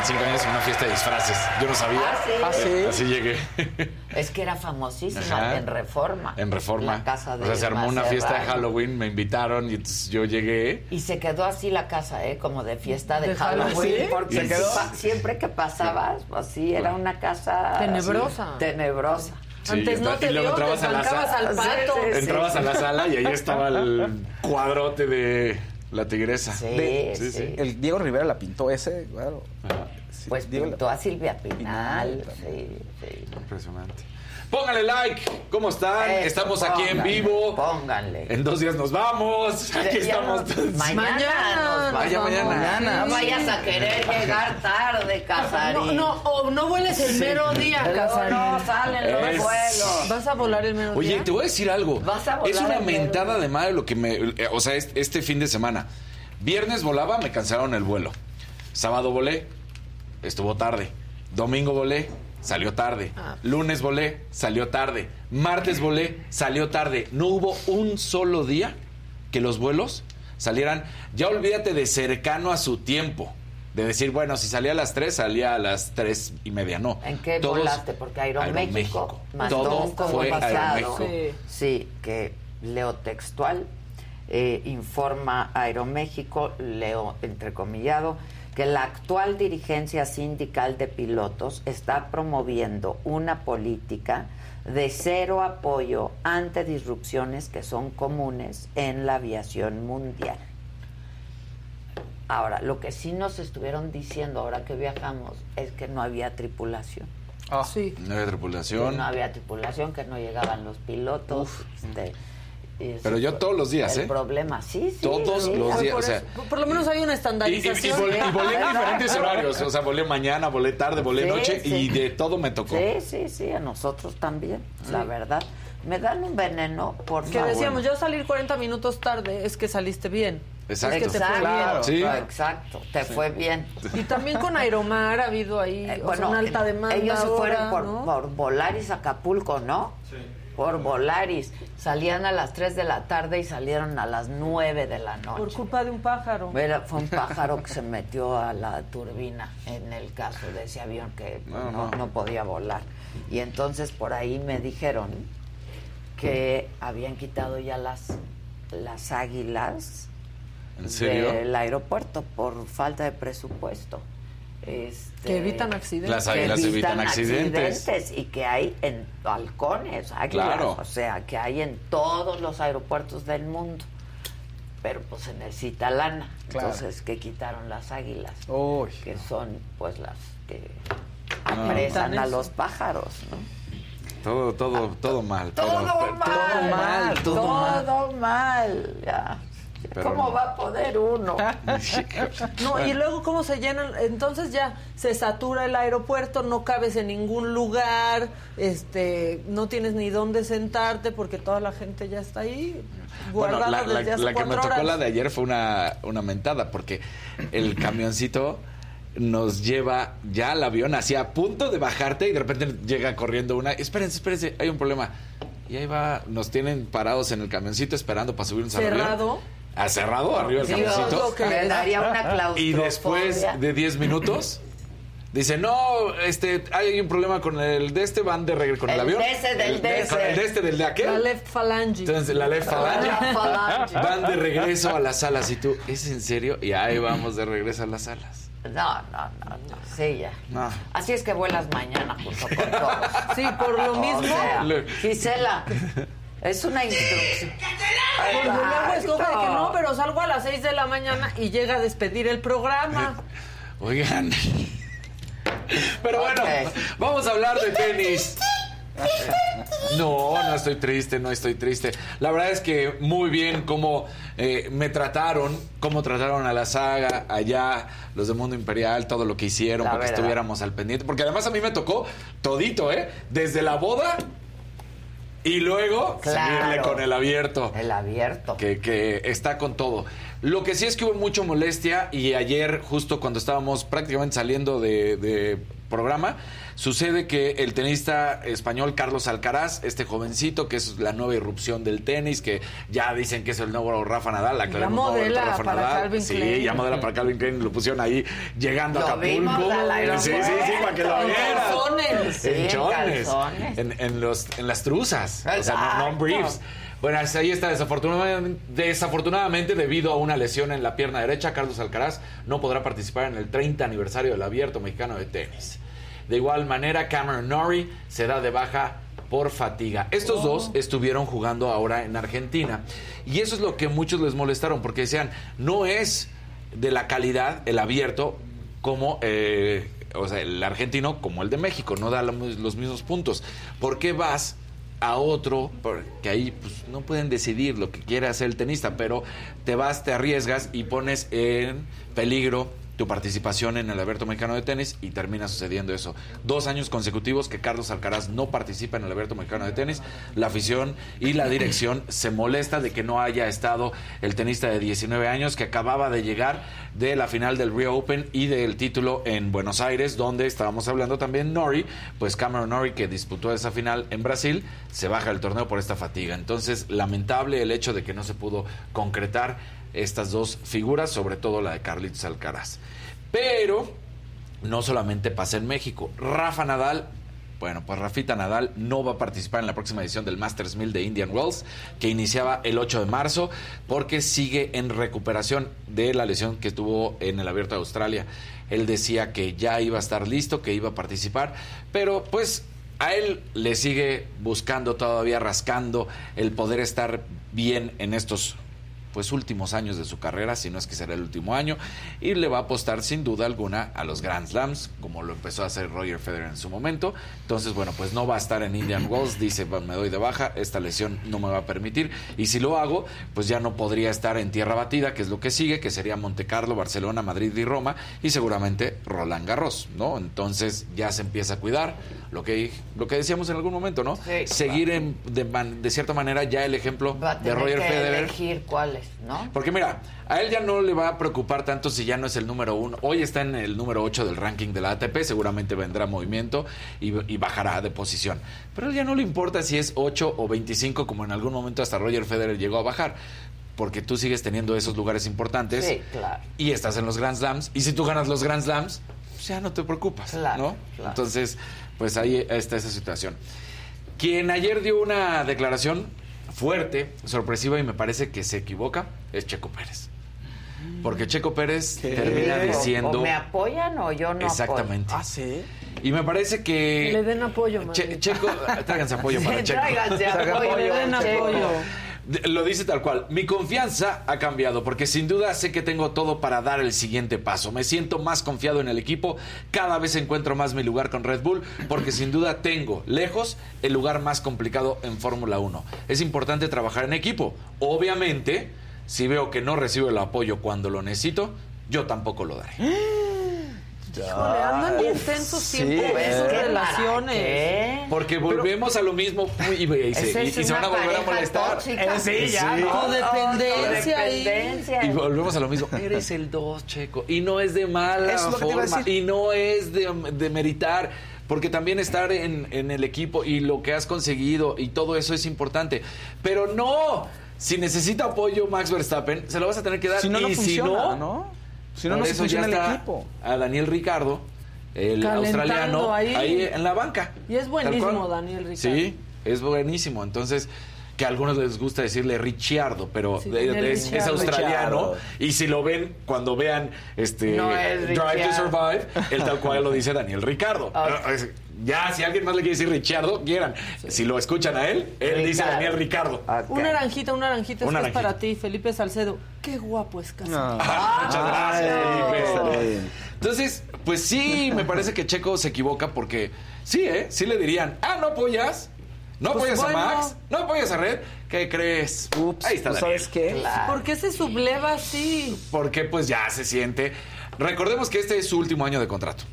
25 años en una fiesta de disfraces. Yo no sabía. Ah, ¿sí? Ah, Así llegué. Es que era famosísima Ajá. en Reforma. En Reforma. La casa de o sea, se armó una fiesta de. Halloween, me invitaron y entonces yo llegué. Y se quedó así la casa, ¿eh? Como de fiesta de, ¿De Halloween. Halloween? Porque ¿Se quedó? siempre que pasabas, pues sí, era una casa... Tenebrosa. Tenebrosa. Sí, Antes no te y luego te entrabas a la zancabas sala. al pato. Sí, sí, Entrabas a la sala y ahí estaba el cuadrote de la tigresa. Sí, De- sí. sí. El Diego Rivera la pintó ese, claro. Pues Diego pintó la- a Silvia Pinal. Pinal Sí, sí. Impresionante. Póngale like. ¿Cómo están? Eso, Estamos aquí en vivo. Pónganle. En dos días nos vamos. Aquí Ya estamos. nos-. Mañana, Mañana nos nos vamos. ya mañana. No vayas a querer llegar tarde, Casarín. No, no, o no vueles el mero día, Casarín. no salen los Es- vuelos. ¿Vas a volar el mero Oye, día? te voy a decir algo. Vas a volar es una el mero mentada día. de madre lo que me. eh, O sea, es- este fin de semana. Viernes volaba, me cancelaron el vuelo. Sábado volé, estuvo tarde. Domingo volé, salió tarde. Ah. Lunes volé, salió tarde. Martes volé, salió tarde. No hubo un solo día que los vuelos salieran. Ya olvídate de cercano a su tiempo. de decir, bueno, si salía a las 3, salía a las 3 y media. No. ¿En qué Todos- volaste? Porque Aeroméxico, Aeroméxico. mandó Todo un fue comunicado. Aeroméxico. Sí. Sí, que leo textual, eh, informa Aeroméxico, leo entrecomillado, que la actual dirigencia sindical de pilotos está promoviendo una política de cero apoyo ante disrupciones que son comunes en la aviación mundial. Ahora, lo que sí nos estuvieron diciendo ahora que viajamos es que no había tripulación. Sí. No había Que tripulación. no había tripulación, que no llegaban los pilotos. este, Pero yo fue todos los días, el ¿eh? problema, sí, sí. Todos sí. los Ah, días, por o sea, eso. por lo menos hay una Y, y- y estandarización. volé, y volé en diferentes horarios. O sea, volé mañana, volé tarde, volé Sí, noche sí. y de todo me tocó. Sí, sí, sí, a nosotros también, la verdad. Me dan un veneno, por Que favor. decíamos, yo salir 40 minutos tarde es que saliste bien. Exacto. Es que te fue Exacto, bien. Sí. exacto, te fue bien. Y también con Aeromar ha habido ahí Eh, o sea, una alta demanda. ellos se fueron ahora, por, ¿no? por Volaris Acapulco, ¿no? Sí. Por Volaris. Salían a las 3 de la tarde y salieron a las 9 de la noche. Por culpa de un pájaro. Era- fue un pájaro que se metió a la turbina en el caso de ese avión que No, no, no. no podía volar. Y entonces por ahí me dijeron que habían quitado ya las, las águilas del aeropuerto por falta de presupuesto. Este, Que evitan accidentes. Las águilas que evitan accidentes. accidentes y que hay en balcones, águilas, Claro. o sea, que hay en todos los aeropuertos del mundo. Pero pues se necesita lana, Claro. entonces que quitaron las águilas, Uy. que son pues las que Ah. apresan a los pájaros, ¿no? Todo, todo, todo mal. Todo pero- mal, todo mal, todo mal. todo mal, ya. Pero ¿Cómo no. va a poder uno? No, y luego cómo se llenan, entonces ya se satura el aeropuerto, no cabes en ningún lugar, este, no tienes ni dónde sentarte porque toda la gente ya está ahí Bueno, guardada la, la- desde hace la que me tocó horas. la de ayer fue una, una mentada, porque el camioncito nos lleva ya al avión, así a punto de bajarte y de repente llega corriendo una, espérense, espérense, hay un problema. Y ahí va, nos tienen parados en el camioncito esperando para subirnos al avión. Cerrado. Cerrado, arriba del Sí, camioncito. me daría una. Y después de 10 minutos, dice, no, este, hay un problema con el de este, van de regreso con el, El avión. de ese, del el, de ese. Con el de este, del de aquel. La left phalange. Entonces, la left phalange. La phalange. Van de regreso a las salas. Y tú, ¿es en serio? Y ahí vamos de regreso a las salas. No, no, no, no, sí, ya. No. Así es que vuelas mañana junto con todos. Sí, por lo mismo. O sea, Gisela, es una instrucción. Porque luego escoge que no, pero salgo a las 6 de la mañana y llega a despedir el programa. Oigan. Pero bueno, vamos a hablar de tenis. No, no estoy triste, no estoy triste. La verdad es que muy bien cómo eh, me trataron, cómo trataron a la saga allá, los de Mundo Imperial, todo lo que hicieron La para que estuviéramos al pendiente. Porque además a mí me tocó todito, ¿eh? Desde la boda y luego Claro. seguirle con el abierto. El abierto. que, que está con todo. Lo que sí es que hubo mucha molestia y ayer, justo cuando estábamos prácticamente saliendo de, de programa, sucede que el tenista español Carlos Alcaraz, este jovencito que es la nueva irrupción del tenis, que ya dicen que es el nuevo Rafa Nadal, la Ya modela para Calvin sí, Klein. ya modela para Calvin Klein, lo pusieron ahí llegando a Acapulco. Sí, sí, sí, para que lo. Sí, en chones. En, en los, en las truzas. O sea, no, no briefs. Bueno, ahí está. Desafortunadamente, desafortunadamente, debido a una lesión en la pierna derecha, Carlos Alcaraz no podrá participar en el 30 aniversario del Abierto Mexicano de Tenis. De igual manera, Cameron Norrie se da de baja por fatiga. Estos dos estuvieron jugando ahora en Argentina. Y eso es lo que muchos les molestaron, porque decían, no es de la calidad el abierto como eh, o sea, el argentino como el de México, no da lo- los mismos puntos. ¿Por qué vas a otro? Porque ahí pues, no pueden decidir lo que quiere hacer el tenista, pero te vas, te arriesgas y pones en peligro tu participación en el Abierto Mexicano de Tenis y termina sucediendo eso. Dos años consecutivos que Carlos Alcaraz no participa en el Abierto Mexicano de Tenis. La afición y la dirección se molesta de que no haya estado el tenista de 19 años que acababa de llegar de la final del Rio Open y del título en Buenos Aires, donde estábamos hablando también Nori, pues Cameron Nori que disputó esa final en Brasil, se baja del torneo por esta fatiga. Entonces, lamentable el hecho de que no se pudo concretar estas dos figuras, sobre todo la de Carlitos Alcaraz. Pero no solamente pasa en México. Rafa Nadal bueno, pues Rafita Nadal no va a participar en la próxima edición del Masters 1000 de Indian Wells, que iniciaba el 8 de marzo, porque sigue en recuperación de la lesión que tuvo en el Abierto de Australia. Él decía que ya iba a estar listo, que iba a participar, pero pues a él le sigue buscando todavía, rascando el poder estar bien en estos pues últimos años de su carrera, si no es que será el último año, y le va a apostar sin duda alguna a los Grand Slams, como lo empezó a hacer Roger Federer en su momento. Entonces, bueno, pues no va a estar en Indian Wells, dice, me doy de baja, esta lesión no me va a permitir, y si lo hago, pues ya no podría estar en tierra batida, que es lo que sigue, que sería Monte Carlo, Barcelona, Madrid y Roma, y seguramente Roland Garros, ¿no? Entonces ya se empieza a cuidar, lo que, lo que decíamos en algún momento, ¿no? Seguir en, de, cierta manera ya el ejemplo Va a de Roger que Federer. elegir ¿no? Porque mira, a él ya no le va a preocupar tanto si ya no es el número uno. Hoy está en el número 8 del ranking de la ATP, seguramente vendrá movimiento y, y bajará de posición. Pero a él ya no le importa si es 8 o 25, como en algún momento hasta Roger Federer llegó a bajar. Porque tú sigues teniendo esos lugares importantes Sí, claro. y estás en los Grand Slams. Y si tú ganas los Grand Slams, pues ya no te preocupas, ¿no? claro. Entonces, pues ahí está esa situación. Quien ayer dio una declaración fuerte, sorpresiva y me parece que se equivoca, es Checo Pérez. Porque Checo Pérez termina diciendo... O me apoyan o yo no Exactamente. apoyo. Ah, sí. Y me parece que... Le den apoyo. Che- Checo, tráiganse apoyo para Sí, Checo. tráiganse apoyo, Le den Checo. apoyo. Lo dice tal cual. Mi confianza ha cambiado porque sin duda sé que tengo todo para dar el siguiente paso. Me siento más confiado en el equipo. Cada vez encuentro más mi lugar con Red Bull porque sin duda tengo lejos el lugar más complicado en Fórmula 1. Es importante trabajar en equipo. Obviamente, si veo que no recibo el apoyo cuando lo necesito, yo tampoco lo daré. Híjole, andan bien tensos siempre en sus ¿qué relaciones. Porque volvemos a lo mismo y, y- y se, y- es y se van a volver a molestar. tóxica. Eh, sí, ya, Sí. ¿no? Codependencia. Codependencia. Y volvemos a lo mismo. Eres el 2, Checo. Y no es de mala Eso forma. Y no es de, de meritar. Porque también estar en, en el equipo y lo que has conseguido y todo eso es importante. Pero no. Si necesita apoyo Max Verstappen, se lo vas a tener que dar. Si no, no y si funciona, no, ¿no? Si no, por no se eso funciona ya el está equipo. A Daniel Ricardo, el Calentando australiano, ahí. ahí. en la banca. Y es buenísimo. Daniel Ricardo. Sí, es buenísimo. Entonces, que a algunos les gusta decirle Ricciardo, pero Sí, de- Daniel es, australiano. Y si lo ven, cuando vean este No es Drive to. Survive, él tal cual lo dice Daniel Ricardo. Es- Ya, si alguien más le quiere decir Ricciardo, quieran. Si lo escuchan a él, él dice. Daniel Ricardo. Una naranjita, una naranjita, Una esta es naranjita. para ti, Felipe Salcedo. Qué guapo es Casado. Ah, muchas gracias, Ay, Felipe. Entonces, pues sí, me parece que Checo se equivoca porque sí, ¿eh? Sí le dirían, ah, ¿no apoyas? ¿No Pues apoyas bueno. a Max? ¿No apoyas a Red? ¿Qué crees? Ups, Ahí está pues. ¿sabes qué? ¿Por qué se subleva así? Porque pues ya se siente. Recordemos que este es su último año de contrato.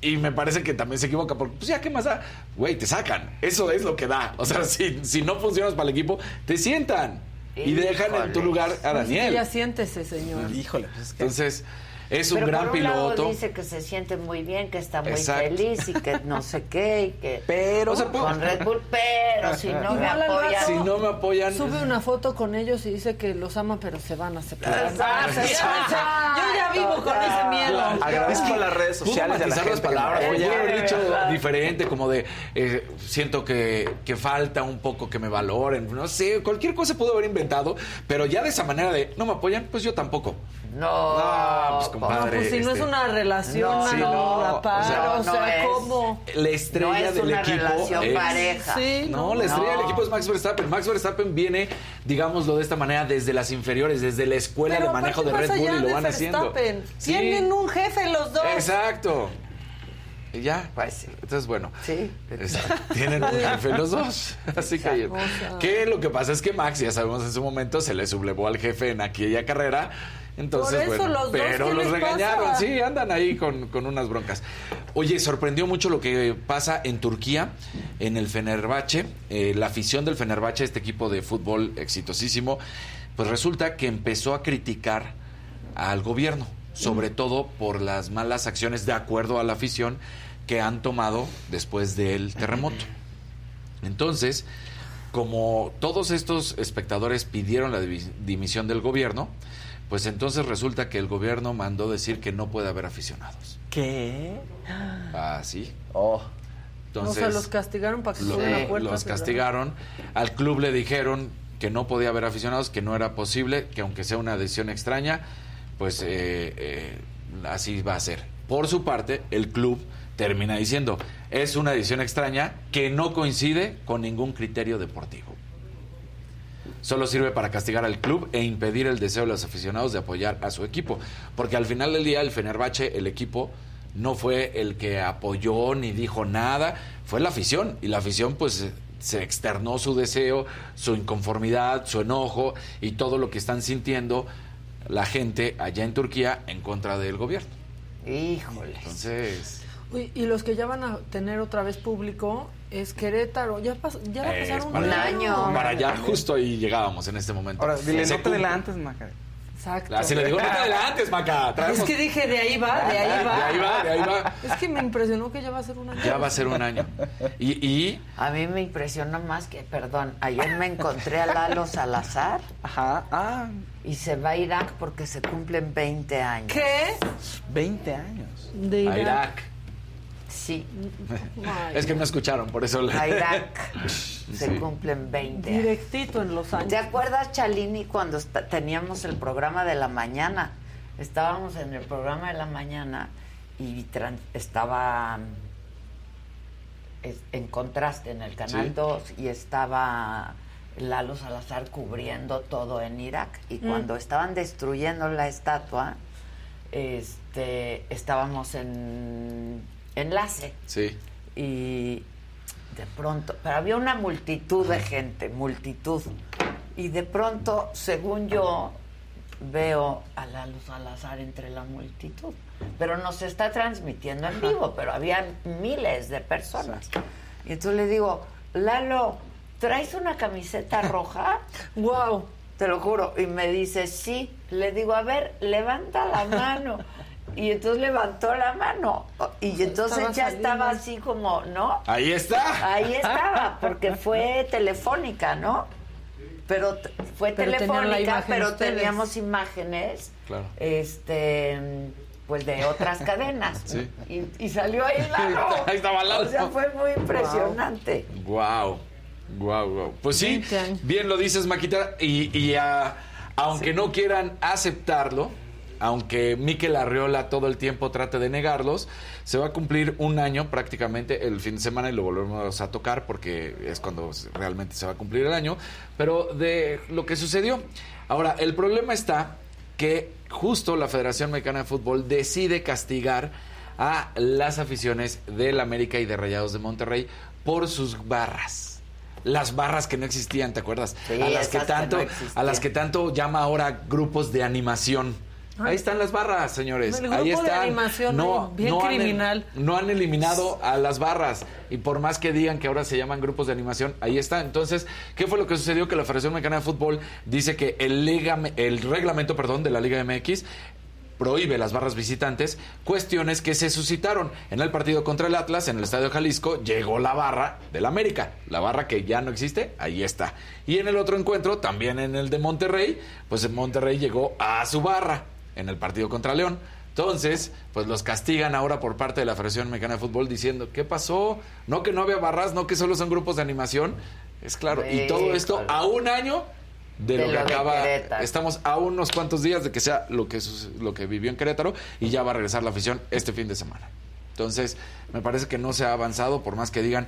Y me parece que también se equivoca porque, pues ya, ¿qué más da? Güey, te sacan. Eso es lo que da. O sea, si, si no funcionas para el equipo, te sientan. Y dejan en tu lugar a Daniel. ya siéntese, señor. Híjole, pues es que... Entonces, es un Pero gran por un lado piloto. dice que se siente muy bien, que está muy Exacto. feliz y que no sé qué, y que Pero... Con Red Bull, pero si no me apoyan. Si no me apoyan. Sube una foto con ellos y dice que los ama, pero se van a separar. Exacto. Yo ya vivo con ese miedo. Agradezco a las redes sociales la las que palabras, haber dicho diferente, como de eh, siento que, que falta un poco que me valoren, no sé, cualquier cosa pudo haber inventado, pero ya de esa manera de no me apoyan, pues yo tampoco. No, No, pues, No, compadre. pues si no es este, una relación No, sí, no, para, o sea, o sea, no es. ¿cómo? La estrella no es del una equipo relación es- pareja. Sí, No, la estrella No. del equipo es Max Verstappen. Max Verstappen viene, digámoslo de esta manera, desde las inferiores, desde la escuela Pero de manejo de Red Bull y lo de van haciendo. Verstappen, Sí. Tienen un jefe los dos. Exacto. Y ya. Pues sí. Entonces, bueno. Sí. Exacto. Tienen un jefe los dos. Así que. Que lo que pasa es que Max, ya sabemos en su momento, se le sublevó al jefe en aquella carrera. Entonces, Por eso bueno, los dos, pero ¿qué los regañaron, pasa? sí, andan ahí con, con unas broncas. Oye, sorprendió mucho lo que pasa en Turquía, en el Fenerbahce, eh, la afición del Fenerbahce, este equipo de fútbol exitosísimo, pues resulta que empezó a criticar al gobierno, sobre todo por las malas acciones, de acuerdo a la afición, que han tomado después del terremoto. Entonces, como todos estos espectadores pidieron la dimisión del gobierno, pues entonces resulta que el gobierno mandó decir que no puede haber aficionados. ¿Qué? Ah, sí. Oh. Entonces, o sea, los castigaron para que lo- suban a puerta. los castigaron. Al club le dijeron que no podía haber aficionados, que no era posible, que aunque sea una decisión extraña, pues eh, eh, así va a ser. Por su parte, el club termina diciendo, es una decisión extraña que no coincide con ningún criterio deportivo. Solo sirve para castigar al club e impedir el deseo de los aficionados de apoyar a su equipo. Porque al final del día el Fenerbahce, el equipo, no fue el que apoyó ni dijo nada, fue la afición. Y la afición pues se externó su deseo, su inconformidad, su enojo y todo lo que están sintiendo la gente allá en Turquía en contra del gobierno. Híjole. Entonces... Uy, y los que ya van a tener otra vez público es Querétaro. Ya, pas- ya va a eh, pasar un, año. Para allá, justo ahí llegábamos en este momento. Ahora, dile, Se no te adelantes, Maca. Exacto. Así le digo, no te adelantes, Maca. traemos- Es que dije, de ahí va, de ahí va. De ahí va, de ahí va. Es que me impresionó que ya va a ser un año. Ya va a ser un año. Y, y A mí me impresionó más que, perdón, ayer me encontré a Lalo Salazar. Ajá. Ah, Y se va a Irak porque se cumplen 20 años. ¿Qué? 20 años. De a Irak. Sí, Es que no escucharon, por eso le... a Irak se Sí. cumplen 20 años. Directito en los años. ¿Te acuerdas, Chalini, cuando teníamos el programa de la mañana? Estábamos en el programa de la mañana y estaba mm, es- en contraste en el Canal Sí. 2 y estaba Lalo Salazar cubriendo todo en Irak. Y Mm. cuando estaban destruyendo la estatua, este, estábamos en enlace Sí. y de pronto, pero había una multitud de gente, multitud. Y de pronto, según yo, veo a Lalo Salazar entre la multitud. Pero no se está transmitiendo en vivo, pero había miles de personas. Y entonces le digo, Lalo, ¿traes una camiseta roja? wow. Te lo juro. Y me dice, sí. Le digo, a ver, levanta la mano. Y entonces levantó la mano. Y entonces Estaba ya saliendo. estaba así como, ¿no? Ahí está. Ahí estaba, porque fue telefónica, ¿no? Pero fue Pero telefónica, pero ustedes. teníamos imágenes, Claro. este, pues de otras cadenas. Sí. Y, y salió ahí Lalo. Ahí estaba Lalo. O sea, fue muy impresionante. Wow. Wow, wow. Pues sí, 20 años. bien lo dices, Maquita. Y, y, ah, aunque no quieran aceptarlo, aunque Miquel Arriola todo el tiempo trate de negarlos, se va a cumplir un año prácticamente el fin de semana y lo volvemos a tocar porque es cuando realmente se va a cumplir el año, pero de lo que sucedió. Ahora, el problema está que justo la Federación Mexicana de Fútbol decide castigar a las aficiones del América y de Rayados de Monterrey por sus barras. Las barras que no existían, ¿te acuerdas? Sí, a las que tanto, no a las que tanto llama ahora grupos de animación. Ahí están las barras, señores. El Ahí grupo de están. animación, no, bien no han- criminal. no han eliminado a las barras. Y por más que digan que ahora se llaman grupos de animación, ahí está. Entonces, ¿qué fue lo que sucedió? Que la Federación Mexicana de Fútbol dice que el, liga- el reglamento perdón, de la Liga MX prohíbe las barras visitantes, cuestiones que se suscitaron. En el partido contra el Atlas, en el Estadio Jalisco, llegó la barra del América. La barra que ya no existe, ahí está. Y en el otro encuentro, también en el de Monterrey, pues en Monterrey llegó a su barra en el partido contra León. Entonces, pues los castigan ahora por parte de la Federación Mexicana de Fútbol diciendo, ¿qué pasó? No que no había barras, no que solo son grupos de animación. Es claro, y todo esto a un año de, De lo que lo de acaba. Estamos a unos cuantos días de que sea lo que, lo que vivió en Querétaro y ya va a regresar la afición este fin de semana. Entonces, me parece que no se ha avanzado, por más que digan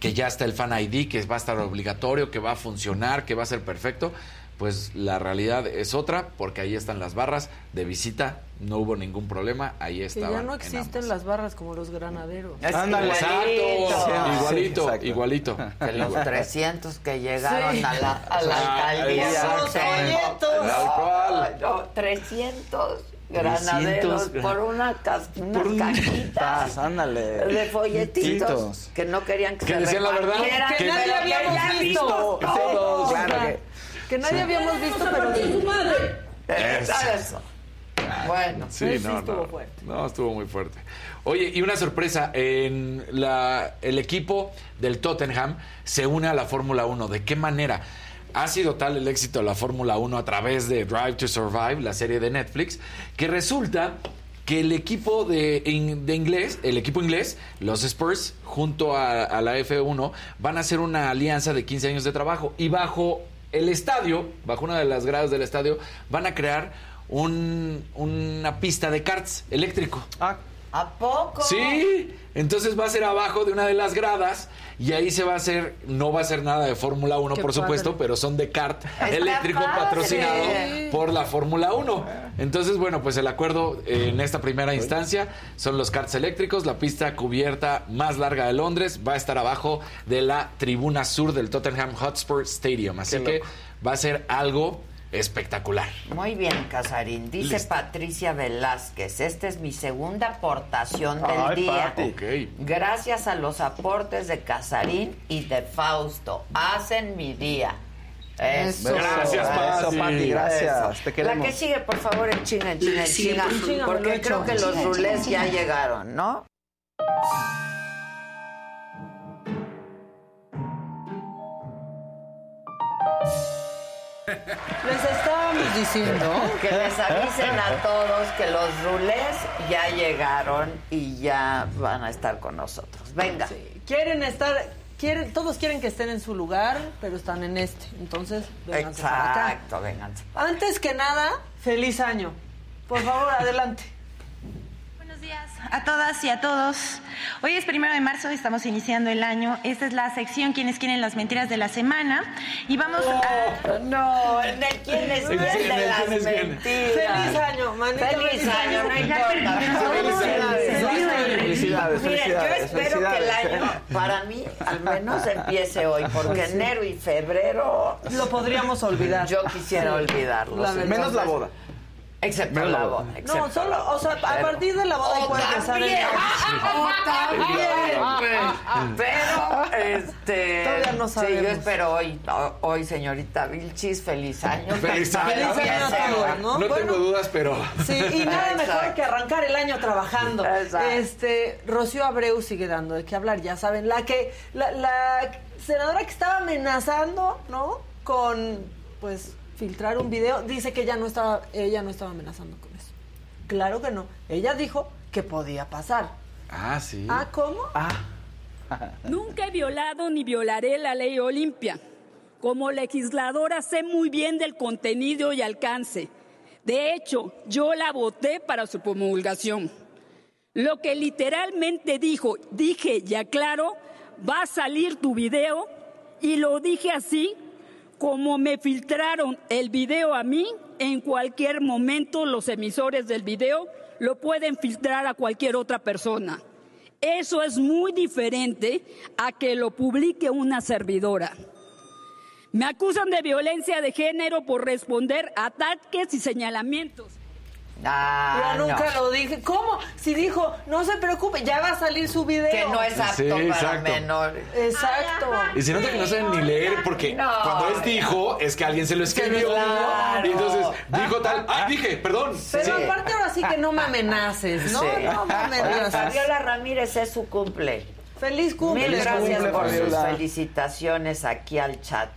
que ya está el Fan ID, que va a estar obligatorio, que va a funcionar, que va a ser perfecto. Pues la realidad es otra, porque ahí están las barras de visita, no hubo ningún problema, ahí Que estaban. ya no en existen las barras como los granaderos. Ándale, igualito. exacto, igualito, exacto. igualito. Que los 300 que llegaron Sí. a la, a la Ah, alcaldía. exacto. No, no, 300 granaderos 300 por una cas- unas Por cajitas ándale. de folletitos que no querían que, Que se decían la verdad, que nadie habíamos ya visto. todos. Todos, claro que- Que nadie habíamos visto, pero de su madre. Eso. Eso. Bueno, Sí, no, estuvo no. fuerte. No, estuvo muy fuerte. Oye, y una sorpresa, en la, el equipo del Tottenham se une a la Fórmula 1. ¿De qué manera? ha sido tal el éxito de la Fórmula 1 a través de Drive to Survive, la serie de Netflix, que resulta que el equipo de, in- de inglés, el equipo inglés, los Spurs, junto a, a la F1, van a hacer una alianza de 15 años de trabajo y bajo el estadio, bajo una de las gradas del estadio, van a crear un- una pista de karts eléctrico. ¿A poco? Sí, entonces va a ser abajo de una de las gradas y ahí se va a hacer, no va a ser nada de Fórmula 1 Qué por supuesto, padre. pero son de kart Está eléctrico padre. patrocinado por la Fórmula 1. Entonces, bueno, pues el acuerdo eh, en esta primera instancia son los karts eléctricos, la pista cubierta más larga de Londres va a estar abajo de la tribuna sur del Tottenham Hotspur Stadium, así Qué que loco. va a ser algo espectacular. Muy bien, Casarín. Dice Listo. Patricia Velázquez, esta es mi segunda aportación del Ay, día. Gracias a los aportes de Casarín y de Fausto. Hacen mi día. Eso. Gracias, Pati. Eso, Pati, gracias. Eso. Te queremos. La que sigue, por favor, en chinga, en chinga, en Sí, porque creo que los rulés ya llegaron, ¿no? Les estábamos diciendo Que les avisen a todos que los rulés ya llegaron y ya van a estar con nosotros. Venga. quieren estar, quieren, todos quieren que estén en su lugar, pero están en este. Entonces, vénganse para acá. Exacto, vénganse. Antes que nada, feliz año. Por favor, adelante. Buenos días a todas y a todos. Hoy es primero de marzo, estamos iniciando el año. Esta es la sección Quienes quieren las mentiras de la semana. Y vamos a. No, en el quién es quién de las mentiras. Feliz año, manito. Feliz año, no importa. Felicidades, felicidades, Miren, yo felicidades, espero que el felicidades. año, para mí, al menos empiece hoy, porque Sí. enero y febrero Lo podríamos olvidar. yo quisiera Sí. olvidarlo. Menos la boda. Excepto la boda. No, solo, o sea, a partir de la boda O puede empezar el también, o también. Pero, este. Todavía no Sí, sabemos. yo espero hoy, hoy, señorita Vilchis, feliz año. Feliz año. Feliz año a todos, ¿no? No Bueno, tengo dudas, pero... Sí, y nada mejor que arrancar el año trabajando. Exacto. Este, Rocío Abreu sigue dando de qué hablar, ya saben, la que, la, la senadora que estaba amenazando, ¿no? Con, pues, filtrar un video, dice que ella no estaba, ella no estaba amenazando con eso. Claro que no. Ella dijo que podía pasar. Ah, sí. Ah, ¿cómo? Nunca he violado ni violaré la ley Olimpia. Como legisladora sé muy bien del contenido y alcance. De hecho, yo la voté para su promulgación. Lo que literalmente dijo, dije y aclaro, va a salir tu video y lo dije así como me filtraron el video a mí, en cualquier momento los emisores del video lo pueden filtrar a cualquier otra persona. Eso es muy diferente a que lo publique una servidora. Me acusan de violencia de género por responder a ataques y señalamientos. Ah, Yo nunca no. lo dije. ¿Cómo? Si dijo, no se preocupe, ya va a salir su video. Que no es apto Sí, para exacto. menores. Exacto. Y se nota que no saben ni leer porque No. cuando es dijo es que alguien se lo escribió Claro. y entonces dijo tal, ah, dije, perdón. Pero Sí. aparte ahora sí que no me amenaces, ¿no? Sí. No me amenaces. Fabiola Ramírez es su cumple. Feliz cumple. Mil gracias cumple, por sus felicitaciones aquí al chat.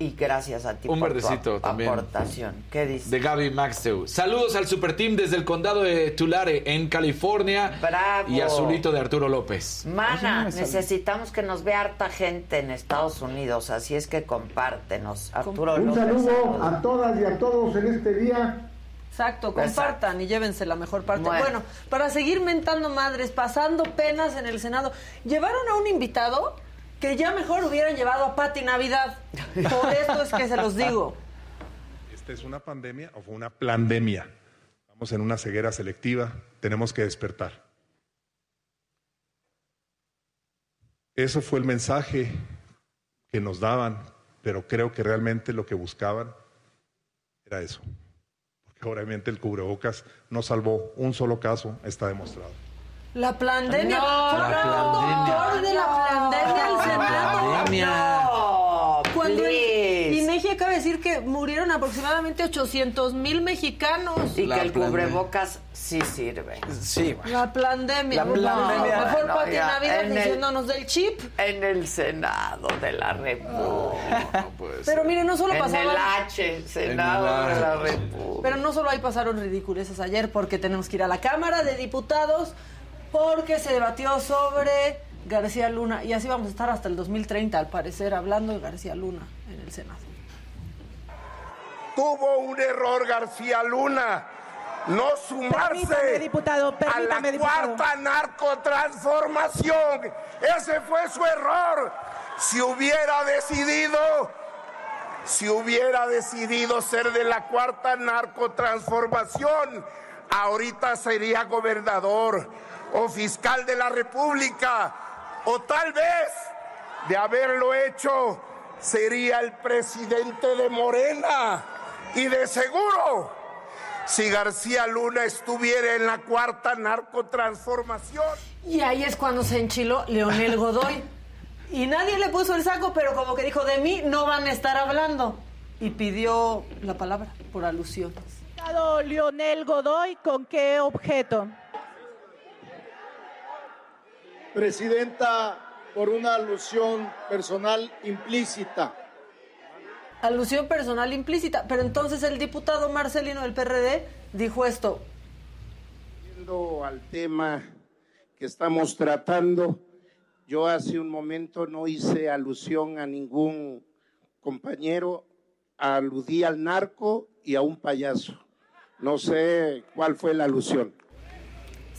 Y gracias a ti Un por verdecito tu también. aportación. ¿Qué dice? De Gaby Maxteu. Saludos al super team desde el condado de Tulare, en California. Bravo. Y azulito de Arturo López. Mana, necesitamos que nos vea harta gente en Estados Unidos, así es que compártenos. Arturo Un López. saludo saludos. a todas y a todos en este día. Exacto, compartan y llévense la mejor parte. Bueno. Bueno. para seguir mentando madres, pasando penas en el Senado, llevaron a un invitado que ya mejor hubieran llevado a Pati Navidad. Por esto es que se los digo. ¿Esta es una pandemia o fue una plandemia? Estamos en una ceguera selectiva, tenemos que despertar. Eso fue el mensaje que nos daban, pero creo que realmente lo que buscaban era eso. Porque obviamente el cubrebocas no salvó un solo caso, está demostrado. La pandemia. No, la de pandemia. Pandemia. No. Cuando el. INEGI acaba de decir que murieron aproximadamente 800 mil mexicanos. Y La que el pandemia. cubrebocas sí sirve. Sí, La pandemia. La No, pandemia. Mejor No, Pati ya, Navidad diciéndonos del chip. En el Senado de la República. Pero mire, no solo en pasaban... el H, Senado En el de la. República. Pero no solo ahí pasaron ridiculeces ayer porque tenemos que ir a la Cámara de Diputados porque se debatió sobre García Luna y así vamos a estar hasta el 2030 al parecer hablando de García Luna en el Senado. Tuvo un error García Luna. No sumarse Permítame, diputado, a la diputado. cuarta narcotransformación. Ese fue su error. Si hubiera decidido, si hubiera decidido ser de la cuarta narcotransformación, ahorita sería gobernador o fiscal de la República. O tal vez, de haberlo hecho, sería el presidente de Morena. Y de seguro, si García Luna estuviera en la cuarta narcotransformación. Y ahí es cuando se enchiló Leonel Godoy. Y nadie le puso el saco, pero como que dijo, de mí no van a estar hablando. Y pidió la palabra por alusiones. Leonel Godoy, ¿con qué objeto? Presidenta, por una alusión personal implícita. Alusión personal implícita. Pero entonces el diputado Marcelino del PRD dijo esto. Yendo al tema que estamos tratando, yo hace un momento no hice alusión a ningún compañero, aludí al narco y a un payaso. No sé cuál fue la alusión.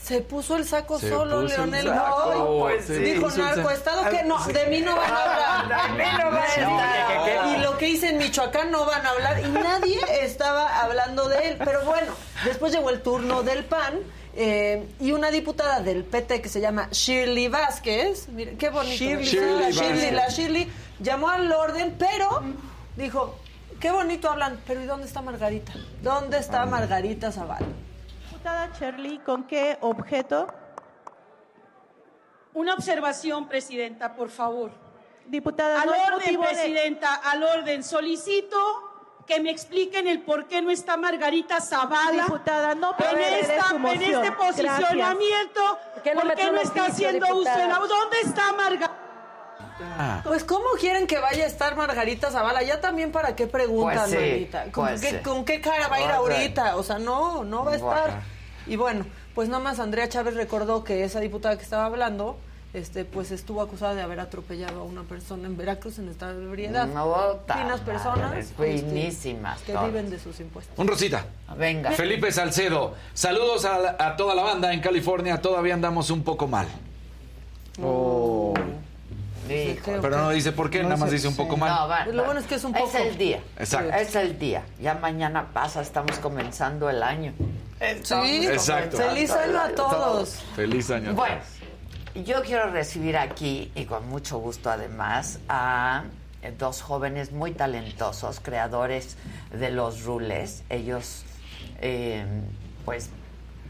Se puso el saco Se solo, puso el Leonel saco, Godoy. pues sí. Dijo narcoestado que no, de mí no van a hablar. De mí no van a hablar. Y lo que hice en Michoacán no van a hablar. Y nadie estaba hablando de él. Pero bueno, después llegó el turno del PAN. eh, y una diputada del PT que se llama Shirley Vázquez, miren qué bonito, Shirley Sí, la. Shirley, la Shirley llamó al orden, pero dijo, qué bonito hablan, pero ¿y dónde está Margarita? ¿Dónde está Margarita Zavala? Diputada Shirley, ¿con qué objeto? Una observación, Presidenta, por favor. Diputada, Al no orden, de- Presidenta, al orden. Solicito que me expliquen el por qué no está Margarita Zavala Diputada, no en, esta, en este posicionamiento. no ¿Por qué no está oficio, haciendo uso de la... ¿Dónde está Margarita? Pues ¿cómo quieren que vaya a estar Margarita Zavala? Ya también para qué preguntan, Pues sí, Margarita. ¿Con, pues qué, sí. con qué cara va a ir ahorita? O sea, no, no va a estar. Bueno. Y bueno, pues nada más Andrea Chávez recordó que esa diputada que estaba hablando, este, pues estuvo acusada de haber atropellado a una persona en Veracruz en estado de ebriedad. No, Finas personas este, finísimas que viven de sus impuestos. Un Rosita. Venga. Felipe Salcedo. Saludos a, a toda la banda en California. Todavía andamos un poco mal. Oh. Pero no dice por qué, nada más dice un poco mal. No, va- Lo bueno es que es un poco. Es el día. Exacto. Es el día. Ya mañana pasa, estamos comenzando el año. Estamos Sí, Exacto. feliz año a todos. Feliz año. Bueno, yo quiero recibir aquí, y con mucho gusto además, a dos jóvenes muy talentosos, creadores de los rules. Ellos, eh, pues,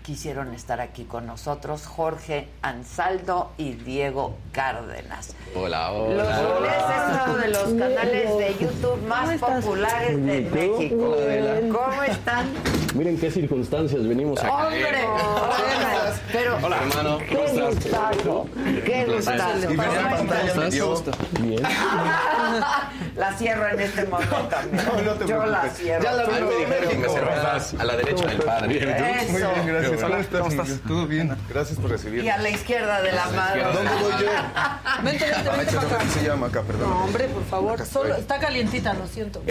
quisieron estar aquí con nosotros, Jorge Ansaldo y Diego Cárdenas. Hola, Los hola. Rules es uno de los canales de YouTube más populares de México. ¿Cómo están? Miren qué circunstancias venimos aquí. ¡Hombre! Hola, Pero, Hola, hermano. qué ¿Cómo estás? gustazo, qué gustazo. Me dio. Bien. La cierro en este momento también. No, no te Yo la cierro. Ya la vi, me dijeron que me servía a la derecha del padre. Muy bien, gracias. ¿Cómo estás? ¿Todo bien? Gracias por recibirme. Y a la izquierda de la mano. ¿Dónde voy yo? Vente, vente, Ay, vente para acá. ¿Cómo se llama acá? Perdón. No, hombre, por favor. Solo, está calientita, lo siento.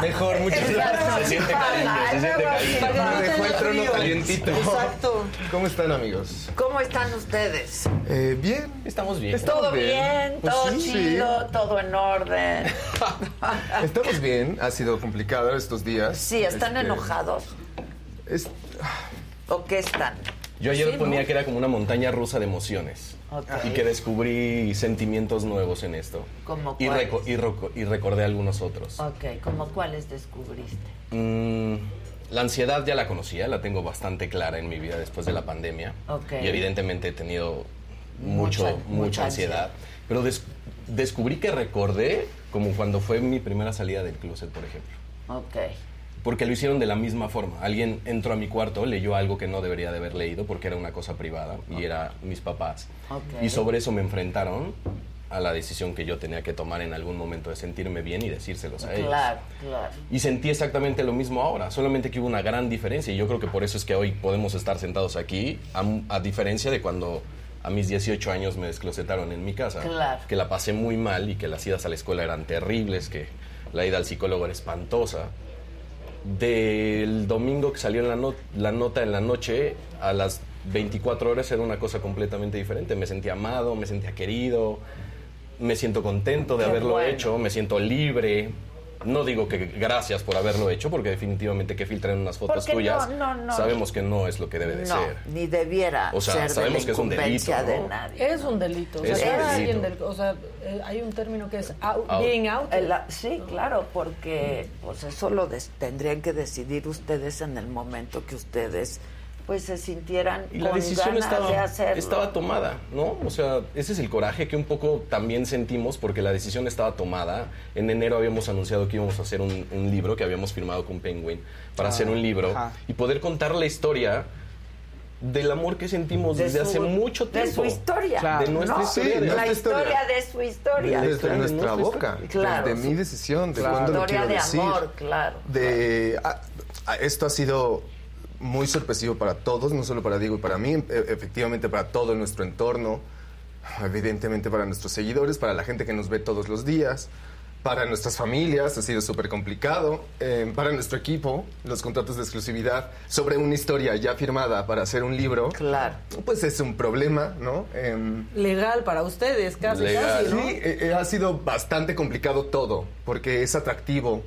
Mejor, muchas gracias. Se siente caliente, se siente dejó el trono calientito. Exacto. ¿Cómo están, amigos? ¿Cómo están ustedes? Eh, bien, estamos bien. ¿Todo bien? Pues ¿Todo sí, sí. chido? ¿Todo en orden? Estamos bien. Ha sido complicado estos días. Sí, ¿están Este, enojados? es- ¿O qué están? Yo ayer Sí, ¿no? ponía que era como una montaña rusa de emociones. Ok. Y que descubrí sentimientos nuevos en esto. ¿Cómo Y, reco- y y recordé algunos otros. Ok, ¿como cuáles descubriste? Mm, la ansiedad ya la conocía, la tengo bastante clara en mi vida después de la pandemia. Ok. Y evidentemente he tenido mucho, Mucha- mucha, mucha ansiedad. ansiedad. Pero des- descubrí que recordé como cuando fue mi primera salida del closet, por ejemplo. Ok. Porque lo hicieron de la misma forma. Alguien entró a mi cuarto, leyó algo que no debería de haber leído porque era una cosa privada y era mis papás. Ok. Y sobre eso me enfrentaron a la decisión que yo tenía que tomar en algún momento de sentirme bien y decírselos a ellos. Claro, claro. Y sentí exactamente lo mismo ahora, solamente que hubo una gran diferencia y yo creo que por eso es que hoy podemos estar sentados aquí, a, a diferencia de cuando a mis 18 años me desclosetaron en mi casa, Claro. que la pasé muy mal y que las idas a la escuela eran terribles, que la ida al psicólogo era espantosa. Del domingo que salió en la, no- la nota en la noche, a las 24 horas era una cosa completamente diferente. Me sentía amado, me sentía querido, me siento contento de Qué haberlo bueno. hecho, me siento libre. No digo que gracias por haberlo hecho, porque definitivamente que filtren unas fotos Porque tuyas, no, no, no. sabemos que no es lo que debe de no, ser. ni debiera O sea, ser de la sabemos que es un delito, de nadie. Es un delito. O sea, Es un delito. alguien del- o sea, eh, hay un término que es out- Out. being out. El- sí, claro, porque pues eso lo des- tendrían que decidir ustedes en el momento que ustedes pues se sintieran Y la con decisión ganas estaba, de hacerlo. estaba tomada, ¿no? O sea, ese es el coraje que un poco también sentimos porque la decisión estaba tomada. En enero habíamos anunciado que íbamos a hacer un, un libro que habíamos firmado con Penguin para Ah, hacer un libro ajá. y poder contar la historia del amor que sentimos De desde su- hace mucho de tiempo. su historia. De nuestra ¿no? historia. Sí, de la nuestra historia de su historia. Desde Claro. nuestra boca, Claro. de mi decisión, de Claro. cuándo lo Historia quiero de decir. amor, claro. De, ah, ah, esto ha sido muy sorpresivo para todos, no solo para Diego y para mí, e- efectivamente para todo nuestro entorno, evidentemente para nuestros seguidores, para la gente que nos ve todos los días, para nuestras familias ha sido súper complicado, eh, para nuestro equipo, los contratos de exclusividad sobre una historia ya firmada para hacer un libro, claro. pues es un problema, ¿no? Em, Legal para ustedes, casi, casi, ¿no? Sí, eh, eh, ha sido bastante complicado todo, porque es atractivo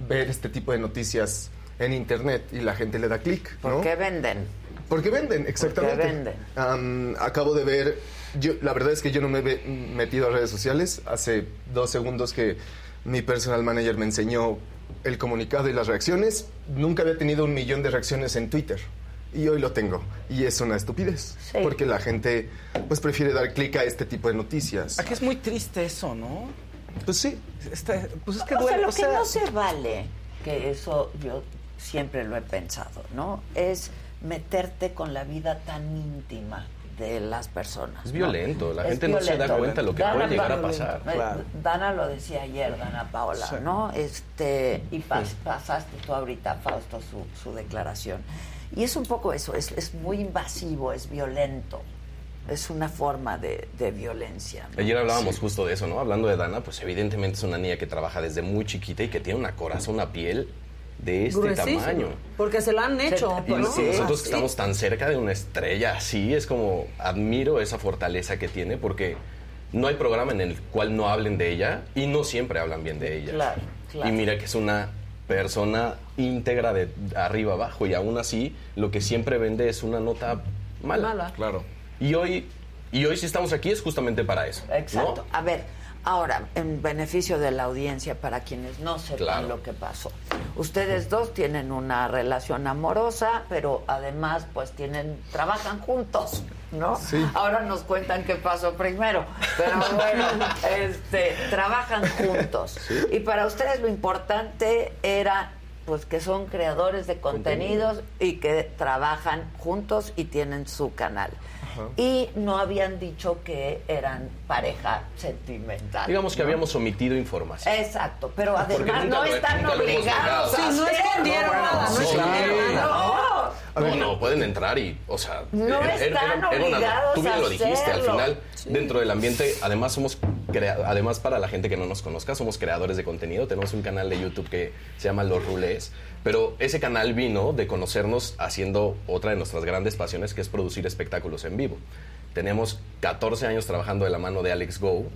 ver este tipo de noticias en internet y la gente le da clic, ¿no? Porque venden. Porque venden, exactamente. venden. Am, acabo de ver, yo, la verdad es que yo no me he metido a redes sociales. Hace dos segundos que mi personal manager me enseñó el comunicado y las reacciones. Nunca había tenido un millón de reacciones en Twitter. Y hoy lo tengo. Y es una estupidez. Sí. Porque la gente pues prefiere dar clic a este tipo de noticias. Aquí es muy triste eso, ¿no? Pues sí. Este, pues es que o sea, duele. lo o sea, que no se vale, que eso yo siempre lo he pensado, ¿no? Es meterte con la vida tan íntima de las personas. Es ¿no? violento, la Es gente no se da cuenta lo que Dana puede llegar a Pa- pasar. eh, Claro. Dana lo decía ayer, Dana Paola, Sí. ¿no? Este, y pas- pasaste tú ahorita, Fausto, su, su declaración. Y es un poco eso, es, es muy invasivo, es violento. Es una forma de, de violencia. ¿no? Ayer hablábamos justo de eso, ¿no? Hablando de Dana, pues evidentemente es una niña que trabaja desde muy chiquita y que tiene una coraza, una piel de este Gruesísimo. tamaño. Porque se la han hecho. Y ¿no? nosotros que estamos tan cerca de una estrella así, es como admiro esa fortaleza que tiene porque no hay programa en el cual no hablen de ella y no siempre hablan bien de ella. Claro, claro. Y mira que es una persona íntegra de arriba abajo y aún así lo que siempre vende es una nota mala. Mala. Claro. Y hoy, y hoy si estamos aquí es justamente para eso. ¿no? Exacto. A ver, ahora, en beneficio de la audiencia, para quienes no sepan Claro. lo que pasó. Ustedes dos tienen una relación amorosa, pero además, pues tienen, trabajan juntos, ¿no? Sí. Ahora nos cuentan qué pasó primero, pero bueno, este, trabajan juntos. Y para ustedes lo importante era pues que son creadores de contenidos y que trabajan juntos y tienen su canal. Y no habían dicho que eran pareja sentimental. Digamos que habíamos omitido información. Exacto, pero además no están obligados Sí, no escondieron nada, no Sí, escondieron nada. No, no, pueden entrar y, o sea, No están obligados tú bien a lo dijiste, al final, dentro del ambiente, además somos, crea- además para la gente que no nos conozca, somos creadores de contenido, tenemos un canal de YouTube que se llama Los Rulés, pero ese canal vino de conocernos haciendo otra de nuestras grandes pasiones, que es producir espectáculos en vivo. Tenemos 14 años trabajando de la mano de Alex Go,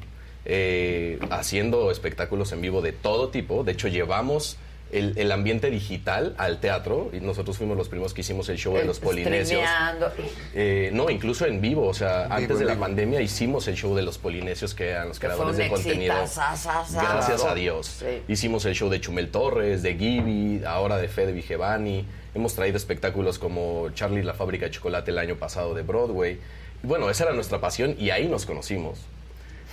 eh, haciendo espectáculos en vivo de todo tipo. De hecho, llevamos el, el ambiente digital al teatro y nosotros fuimos los primeros que hicimos el show de los polinesios. Eh, no, incluso en vivo, o sea, vivo, antes de la pandemia hicimos el show de los polinesios que eran los creadores de contenido. Gracias a Dios. Sí. Hicimos el show de Chumel Torres, de Gibi, ahora de Fede Vigevani. Hemos traído espectáculos como Charlie la fábrica de chocolate el año pasado de Broadway. Y bueno, esa era nuestra pasión y ahí nos conocimos.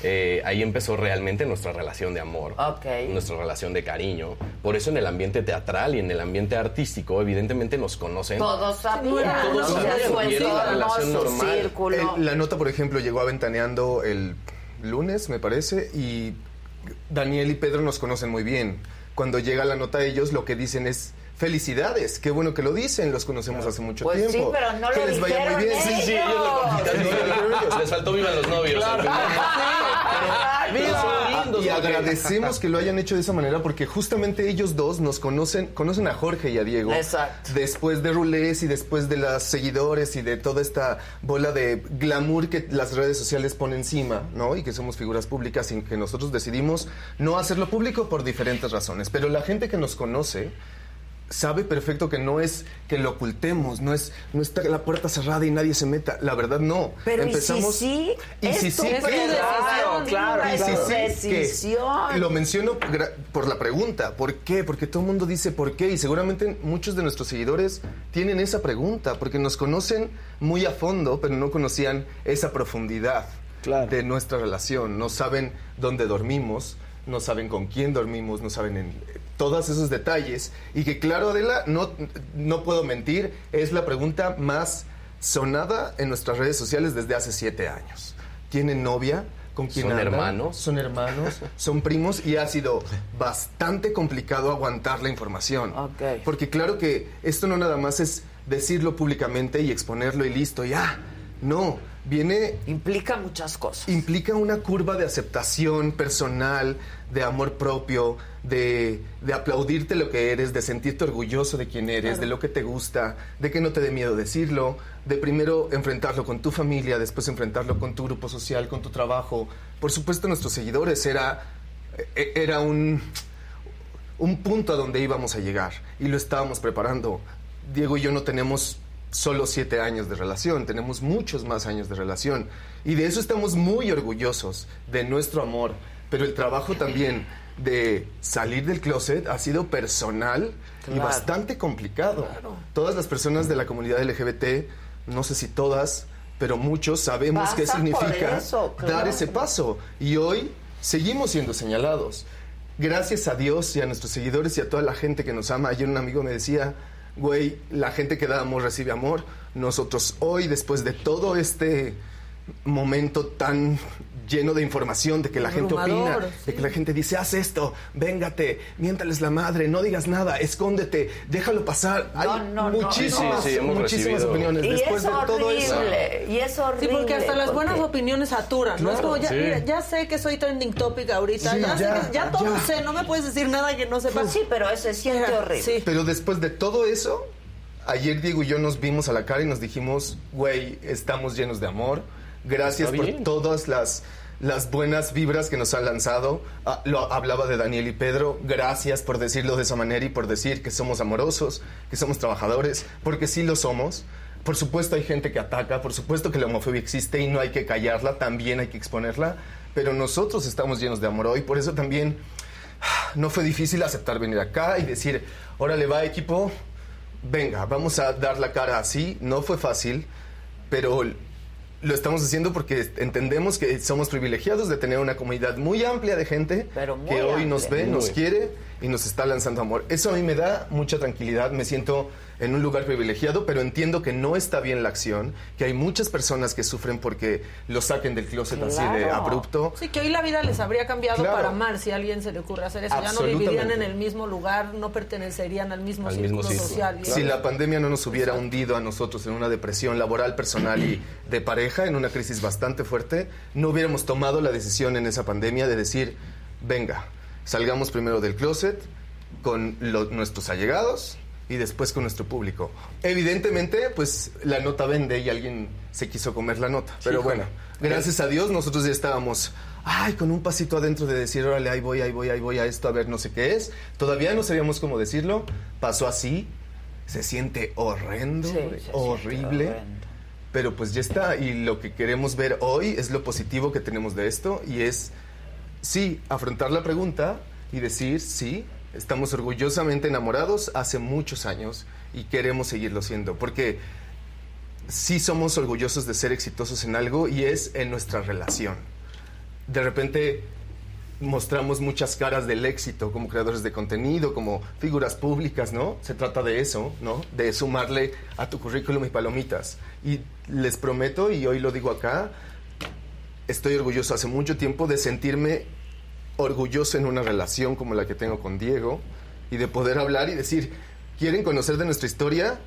Eh, ahí empezó realmente nuestra relación de amor, nuestra relación de cariño. Por eso en el ambiente teatral y en el ambiente artístico, evidentemente nos conocen. Todos sabían, Todos ¿no? sabían, Su era la entorno, relación su normal. círculo. La nota, por ejemplo, llegó aventaneando el lunes, me parece, y Daniel y Pedro nos conocen muy bien. Cuando llega la nota ellos, lo que dicen es felicidades, qué bueno que lo dicen, los conocemos hace mucho Pues sí, tiempo. pero no que lo les vaya muy bien. Sí, sí, ellos lo Sí, lo dijeron ellos. Les faltó vivan los novios. Pero son lindos, y agradecemos que lo hayan hecho de esa manera porque justamente ellos dos nos conocen, conocen a Jorge y a Diego. Exacto. Después de Rulés y después de las seguidores y de toda esta bola de glamour que las redes sociales ponen encima, ¿no? Y que somos figuras públicas y que nosotros decidimos no hacerlo público por diferentes razones. Pero la gente que nos conoce sabe perfecto que no es que lo ocultemos, no es no está la puerta cerrada y nadie se meta. La verdad no. Pero Empezamos y si sí, y es si sí, claro, es Y si sí. Lo menciono por la pregunta. ¿Por qué? Porque todo el mundo dice por qué. Y seguramente muchos de nuestros seguidores tienen esa pregunta. Porque nos conocen muy a fondo, pero no conocían esa profundidad de nuestra relación. No saben dónde dormimos, no saben con quién dormimos, no saben en todos esos detalles. Y que claro, Adela, no, no puedo mentir, es la pregunta más sonada en nuestras redes sociales desde hace siete años. ¿Tienen novia? ¿Con quién ¿Son andan? hermanos? Son hermanos, son primos y ha sido bastante complicado aguantar la información. Porque claro que esto no nada más es decirlo públicamente y exponerlo y listo, ya. No, viene... Implica muchas cosas. Implica una curva de aceptación personal, de amor propio, de, de aplaudirte lo que eres, de sentirte orgulloso de quién eres, Claro. de lo que te gusta, de que no te dé miedo decirlo, de primero enfrentarlo con tu familia, después enfrentarlo con tu grupo social, con tu trabajo. Por supuesto, nuestros seguidores era, e- era un, un punto a donde íbamos a llegar y lo estábamos preparando. Diego y yo no tenemos solo siete años de relación, tenemos muchos más años de relación y de eso estamos muy orgullosos, de nuestro amor, pero el trabajo también de salir del closet ha sido personal y bastante complicado. Todas las personas de la comunidad LGBT, no sé si todas, pero muchos sabemos qué Pasan por significa eso, dar ese paso y hoy seguimos siendo señalados. Gracias a Dios y a nuestros seguidores y a toda la gente que nos ama. Ayer un amigo me decía, güey, la gente que da amor recibe amor. Nosotros hoy, después de todo este momento tan lleno de información, de que la gente opina, de que la gente dice, haz esto, véngate, miéntales la madre, no digas nada, escóndete, déjalo pasar. Hay no, no, muchísimas, Sí, sí, muchísimas recibido. opiniones. Y Después es de todo eso. horrible, y es horrible. Sí, porque hasta las porque- buenas opiniones saturan, ¿no? Es como, ya, sí. mira, ya sé que soy trending topic ahorita, Sí, ya, sé ya, que- ya todo ya. sé, no me puedes decir nada que no sepas. Sí, pero se siente horrible. Pero después de todo eso, ayer Diego y yo nos vimos a la cara y nos dijimos, güey, estamos llenos de amor. Gracias por todas las, las buenas vibras que nos han lanzado. Ah, lo hablaba de Daniel y Pedro. Gracias por decirlo de esa manera y por decir que somos amorosos, que somos trabajadores, porque sí lo somos. Por supuesto hay gente que ataca, por supuesto que la homofobia existe y no hay que callarla, también hay que exponerla, pero nosotros estamos llenos de amor hoy, por eso también no fue difícil aceptar venir acá y decir, órale va equipo, venga, vamos a dar la cara así. No fue fácil, pero lo estamos haciendo porque entendemos que somos privilegiados de tener una comunidad muy amplia de gente Pero que hoy nos ve, nos quiere y nos está lanzando amor. Eso a mí me da mucha tranquilidad, me siento en un lugar privilegiado, pero entiendo que no está bien la acción, que hay muchas personas que sufren porque lo saquen del closet así de abrupto. Sí, que hoy la vida les habría cambiado Claro. para amar si a alguien se le ocurre hacer eso. Ya no Absolutamente. vivirían en el mismo lugar, no pertenecerían al mismo Al círculo mismo social. y Si la pandemia no nos hubiera hundido a nosotros en una depresión laboral, personal y de pareja, en una crisis bastante fuerte, no hubiéramos tomado la decisión en esa pandemia de decir, venga, salgamos primero del closet con lo- nuestros allegados y después con nuestro público. Evidentemente, pues la nota vende y alguien se quiso comer la nota. Pero híjole. bueno, gracias a Dios nosotros ya estábamos, ay, con un pasito adentro de decir, órale, ahí voy, ahí voy, ahí voy a esto, a ver, no sé qué es. Todavía no sabíamos cómo decirlo. Pasó así. Se siente horrendo, Sí, siente horrible. horrendo. Pero pues ya está. Y lo que queremos ver hoy es lo positivo que tenemos de esto. Y es, sí, afrontar la pregunta y decir, sí, estamos orgullosamente enamorados hace muchos años y queremos seguirlo siendo. Porque sí somos orgullosos de ser exitosos en algo y es en nuestra relación. de repente mostramos muchas caras del éxito como creadores de contenido, como figuras públicas, ¿no? Se trata de eso, ¿no? De sumarle a tu currículum y palomitas. Y les prometo, y hoy lo digo acá, estoy orgulloso hace mucho tiempo de sentirme orgulloso en una relación como la que tengo con Diego y de poder hablar y decir, ¿quieren conocer de nuestra historia?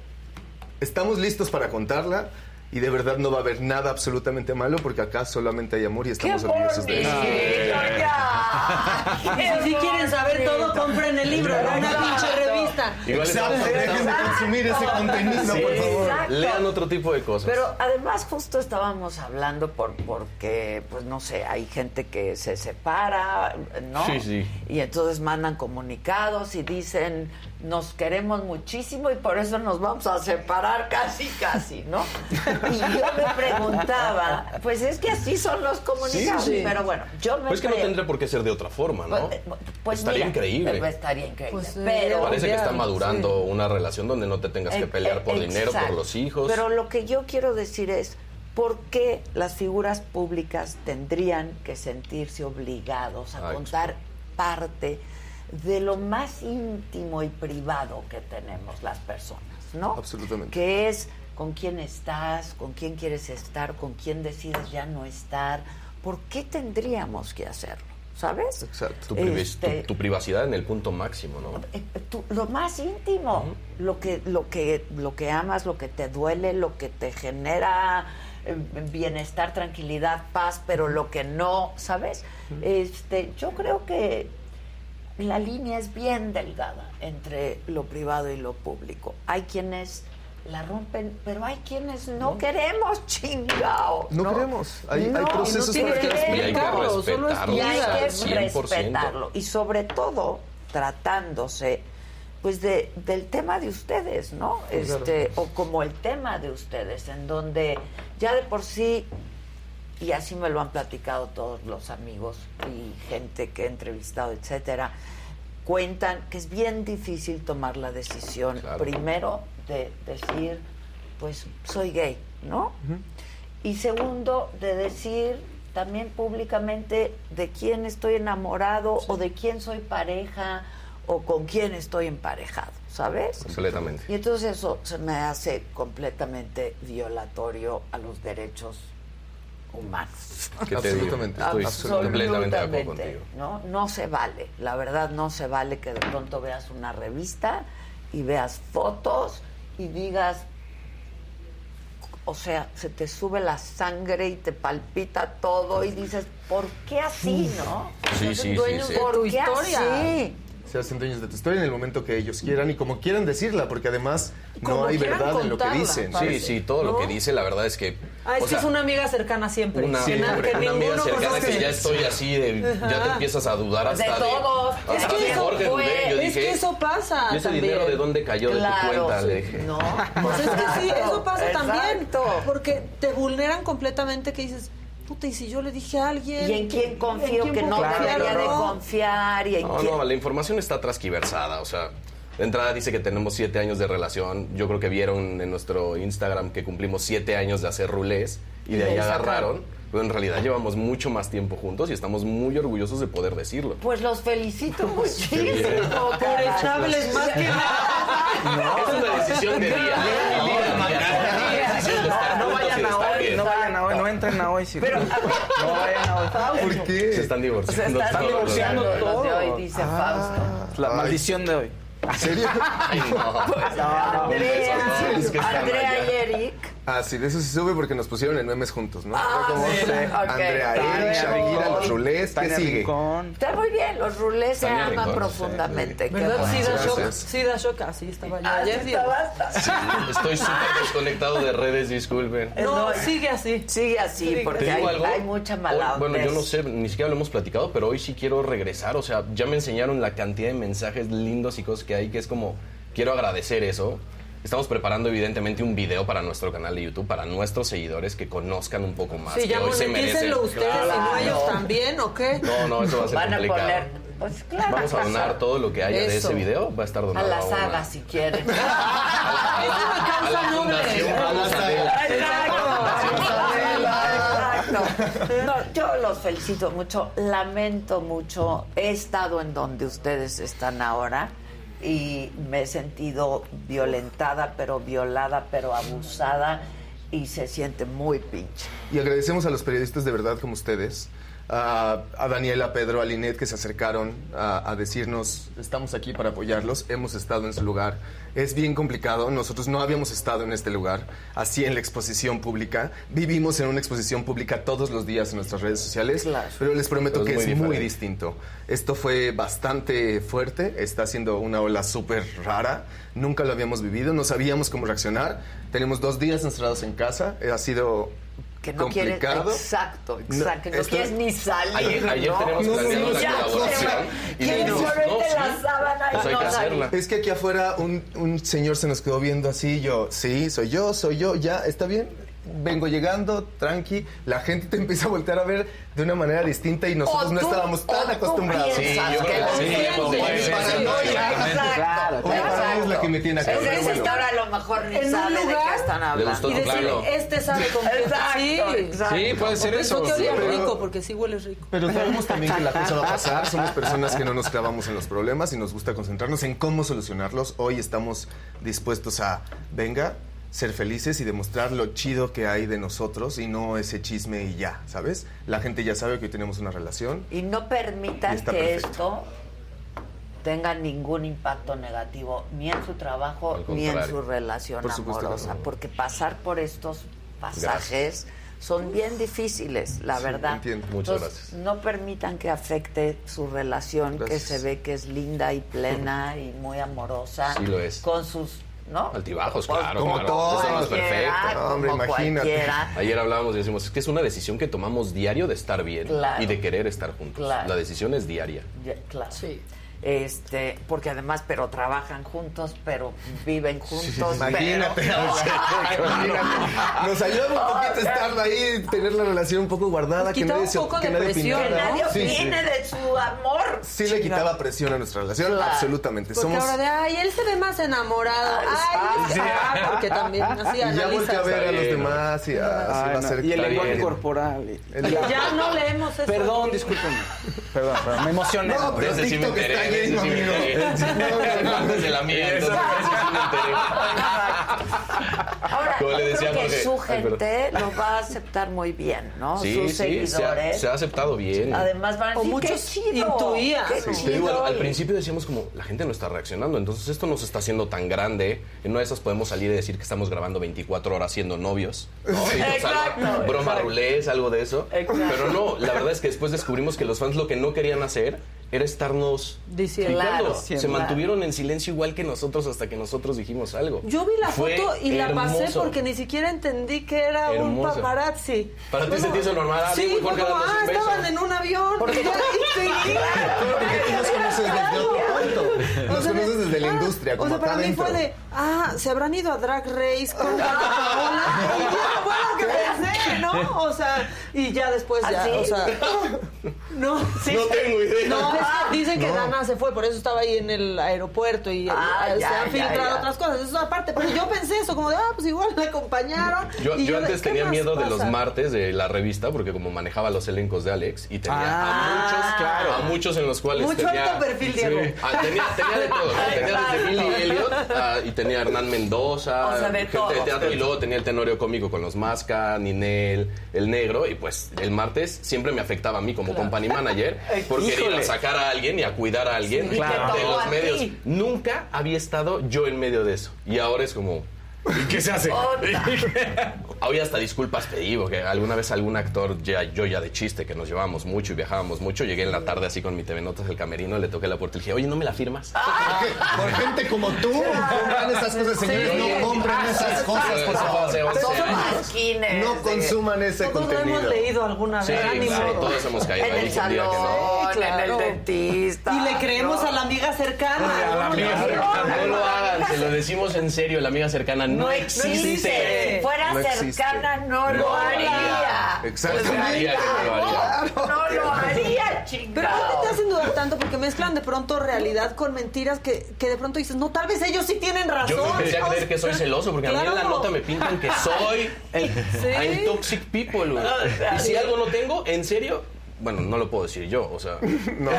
Estamos listos para contarla. Y de verdad no va a haber nada absolutamente malo porque acá solamente hay amor y estamos orgullosos de eso. Y si quieren saber todo, compren el libro, no una pinche revista. Igual estamos Dejen de consumir ese contenido, Sí. por favor. Exacto. Lean otro tipo de cosas. Pero además justo estábamos hablando por porque, pues no sé, hay gente que se separa, ¿no? Sí, sí. Y entonces mandan comunicados y dicen, nos queremos muchísimo y por eso nos vamos a separar casi, casi, ¿no? Y yo me preguntaba, pues es que así son los comunicados, Sí, sí. pero bueno, yo me Pues que no tendría por qué ser de otra forma, ¿no? Pues, pues Estaría mira, increíble. pues estaría increíble. Pues, eh, pero Parece que está madurando una relación donde no te tengas que Eh, pelear eh, por dinero, por los hijos. Pero lo que yo quiero decir es, ¿por qué las figuras públicas tendrían que sentirse obligados a contar parte de lo más íntimo y privado que tenemos las personas, ¿no? Absolutamente. Que es con quién estás, con quién quieres estar, con quién decides ya no estar. ¿Por qué tendríamos que hacerlo? ¿Sabes? Exacto. tu, privi- Este- tu- tu privacidad en el punto máximo, ¿no? eh, tú- lo más íntimo, lo que lo que lo que amas, lo que te duele, lo que te genera eh, bienestar, tranquilidad, paz, pero lo que no, ¿sabes? Este, yo creo que la línea es bien delgada entre lo privado y lo público. Hay quienes la rompen, pero hay quienes no, queremos, chingao. No queremos. Hay- hay No, procesos no que queremos. Y hay que Claro, solo es respetarlo. Y hay que al 100%. respetarlo. Y sobre todo, tratándose pues de, del tema de ustedes, ¿no? Este, o como el tema de ustedes, en donde ya de por sí, y así me lo han platicado todos los amigos y gente que he entrevistado, etcétera, cuentan que es bien difícil tomar la decisión, Claro. primero, de decir, pues soy gay, ¿no? Y segundo, de decir también públicamente de quién estoy enamorado o de quién soy pareja o con quién estoy emparejado, ¿sabes? Completamente. Y entonces eso se me hace completamente violatorio a los derechos humanos. Absolutamente. Estoy completamente de acuerdo contigo. ¿no? No se vale, la verdad no se vale que de pronto veas una revista y veas fotos y digas, o sea, se te sube la sangre y te palpita todo y dices, ¿por qué así, no? Sí, sí, sí, dueños sí. ¿Por tu qué historia. así? Se hacen dueños de tu historia en el momento que ellos quieran y como quieran decirla, porque además no hay verdad en lo que dicen. parece. Sí, sí, todo lo que dice, la verdad es que. Ah, es o que es una amiga cercana siempre. Una, que, una amiga cercana que ya estoy así, de, ya te empiezas a dudar De hasta de. todos. hasta Es que de eso fue- yo es dije, que eso pasa ¿Y ese también. dinero de dónde cayó de tu cuenta? sí. Le dije. No. Pues es que sí, eso pasa también. Exacto. Porque te vulneran completamente que dices, puta, y si yo le dije a alguien. ¿Y en quién confío ¿en que no debería de no? confiar? ¿Y en No, quién- no, la información está transquiversada. O sea, de entrada dice que tenemos siete años de relación. Yo creo que vieron en nuestro Instagram que cumplimos siete años de hacer rulés y de Y ahí de ahí agarraron. Pero en realidad llevamos mucho más tiempo juntos y estamos muy orgullosos de poder decirlo. Pues los felicito muchísimo. Por echables más que nada. Es una decisión de día, es una decisión de estar No juntos y vayan de a estar hoy, bien. no vayan a hoy, no entren a hoy. sí. Pero, no vayan a hoy. ¿Por Se qué? están se divorciando. están todos divorciando los de hoy, dice Fausto. La Ay. maldición de hoy. ¿En serio? Ay, no. Andrea, no, es que están Andrea y Eric. Ah, sí, de eso sí sube porque nos pusieron en memes juntos, ¿no? Ah, como sí, ok. Andrea, Shakira, los rulés, ¿qué sigue? Rincón. Está muy bien, los rulés se aman Rincón, profundamente. Qué ¿Verdad? Sí da shock. Sí da shock. Así estaba yo Ah, ayer. sí Sí, estoy súper desconectado de redes, disculpen. No, No, sigue así. Sigue así, Sigue. porque ¿Te hay, mucha Hoy- mala Bueno, yo no sé, ni siquiera lo hemos platicado, pero hoy sí quiero regresar. O sea, ya me enseñaron la cantidad de mensajes lindos y cosas que hay, que es como, quiero agradecer eso. Estamos preparando evidentemente un video para nuestro canal de YouTube, para nuestros seguidores que conozcan un poco más. Sí, que ya hoy se merecen. ustedes y no Claro. ellos también, ¿o qué? No, no, eso va a ser Van a poner. Pues claro. Vamos a donar todo lo que haya de ese video, va a estar A donado la una- saga, si quieren. A la. Fundación a. Exacto. No, yo los felicito mucho, lamento mucho, he estado en donde ustedes están ahora y me he sentido violentada, pero violada, pero abusada y se siente muy pinche. Y agradecemos a los periodistas de verdad como ustedes, a, a Daniela, a Pedro, a Linet que se acercaron a, a decirnos, estamos aquí para apoyarlos, hemos estado en su lugar. Es bien complicado, nosotros no habíamos estado en este lugar, así en la exposición pública. Vivimos en una exposición pública todos los días en nuestras redes sociales, pero les prometo Pero que es es muy distinto. Esto fue bastante fuerte, está siendo una ola súper rara, nunca lo habíamos vivido, no sabíamos cómo reaccionar. Tenemos dos días encerrados en casa, ha sido Que no quieres, exacto, exacto, no, esto- quieres ni salir, Ayer- ayer ¿no? teníamos No, planeado no, la colaboración y quieres ponerte no, la sábana y pues hay no salir. Es que aquí afuera un, un señor se nos quedó viendo así, y yo, sí, soy yo, soy yo, ya, está bien. Vengo llegando, tranqui, la gente te empieza a voltear a ver de una manera distinta y nosotros O no tú- estábamos tan tú acostumbrados. piensas que lo sientes. paranoia. Exacto, Mi paranoia es la que me tiene acá. Es que bueno. ahora a lo mejor ni En un sabe de lugar, qué están hablando. gustó Y decir, claro. este sabe con qué. Exacto, Sí, exacto. Sí, puede ser eso. pensó que olía Pero- rico, porque sí huele rico. Pero sabemos también que la cosa va a pasar. Somos personas que no nos clavamos en los problemas y nos gusta concentrarnos en cómo solucionarlos. Hoy estamos dispuestos a, venga, ser felices y demostrar lo chido que hay de nosotros y no ese chisme y ya, ¿sabes? La gente ya sabe que hoy tenemos una relación. Y no permitan que perfecto. esto tenga ningún impacto negativo ni en su trabajo ni en su relación Por amorosa, no. porque pasar por estos pasajes son bien difíciles, la Sí, verdad. entiendo. Muchas Entonces, No permitan que afecte su relación, Gracias. que se ve que es linda y plena y muy amorosa. Sí lo es. Con sus, ¿no? Altibajos, Pues, claro, como claro. todos, Eso no es perfecto. No, hombre, como imagínate. cualquiera. Ayer hablábamos y decimos, es que es una decisión que tomamos diario de estar bien Claro. y de querer estar juntos. Claro. La decisión es diaria. Ya, claro. Este, porque además, pero trabajan juntos, pero viven juntos. Imagínate, pero- o sea, imagínate. Nos ayuda un poquito estar ahí, tener la relación un poco guardada, que nadie, un se- poco que de nadie presión, opinara. Que nadie Sí, sí. opine de su amor. Sí le quitaba presión a nuestra relación, Claro. absolutamente. Porque Somos ahora de, ay, él se ve más enamorado. Ay, sí. ah, porque también así y ya volteé a ver a los demás y ah, sí Ay, va a no. ser Y el lenguaje corporal. El- Ya no leemos eso. Perdón, discúlpenme. Perdón, perdón, me emocioné. No, pero sí TikTok está me amigo. Antes de la mía, entonces. Ahora, yo decía creo que Jorge. su gente lo va a aceptar muy bien, ¿no? Sí, Sus sí, se ha, seguidores. se ha aceptado bien. Además van a decir, qué muchos chido, intuían. qué Sí. Te digo, chido. al, al principio decíamos como, la gente no está reaccionando, entonces esto nos está haciendo tan grande, en una de esas podemos salir y decir que estamos grabando 24 horas siendo novios. ¿no? Nos Exacto, broma rulés, algo de eso. Exacto. Pero no, la verdad es que después descubrimos que los fans lo que no querían hacer era estarnos Diciendo. Claro, Se mantuvieron en silencio igual que nosotros hasta que nosotros dijimos algo. Yo vi la Fue foto y la pasé porque ni siquiera entendí que era un Hermoso. paparazzi. Para ti se te hizo normal, ah, Sí, como, ah, un estaban en un avión. Porque- Y ya-. Porque tú nos conoces desde otro punto. Nos O sea, conoces desde la industria, O como sea, para mí fue de, ah, se habrán ido a Drag Race con Paola. Y ya fue lo que pensé, ¿no? O sea, y ya después ya, ¿Ah, sí? o sea. No, sí. No tengo idea. No, es que dicen que Dana se fue, por eso estaba ahí en el aeropuerto y Ah, se ya, han filtrado ya. otras cosas. Eso es aparte. Pero yo pensé eso, como de, ah, pues igual me acompañaron. Yo, Y yo antes ¿qué tenía miedo de los martes de la revista porque como manejaba los elencos de Alex y tenía Ah, a muchos, claro. a muchos en los cuales Mucho tenía alto perfil, Diego. Ah, tenía, tenía de todo, tenía desde Billy Elliot ah, y tenía Hernán Mendoza, O sea, de gente de teatro y luego tenía el tenorio cómico con los Masca, Ninel, el negro y pues el martes siempre me afectaba a mí como company manager porque ir Híjole. a sacar a alguien y a cuidar a alguien Sí, de claro. tocó los medios. Nunca había estado yo en medio de eso y ahora es como ¿y qué se hace? Hoy hasta disculpas pedí, porque alguna vez algún actor, ya, yo ya de chiste, que nos llevábamos mucho y viajábamos mucho, llegué en la tarde así con mi TV Notas del camerino, le toqué la puerta y le dije, oye, ¿no me la firmas? Por gente como tú, compran esas cosas, señores. No compren esas cosas, por favor. hace 11 Son años. masquines. No consuman ese Todos lo contenido. hemos leído alguna Sí, vez. ah, ni claro, todos hemos caído En ahí. el día que no. salón, claro. en el dentista. Y le creemos ¿no? a la amiga cercana. No lo hagan, se lo lo decimos en serio, la amiga cercana no, No existe. Si fuera No existe. cercana, no lo haría. Exactamente. No lo haría, chingado. Pero ¿por qué te hacen dudar tanto? Porque mezclan de pronto realidad con mentiras que, que de pronto dices, no, tal vez ellos sí tienen razón. Yo empecé a creer que soy celoso porque a mí en la nota me pintan que soy el Sí. I'm toxic people. güey. Y si algo no tengo, en serio, bueno, no lo puedo decir yo, o sea. No,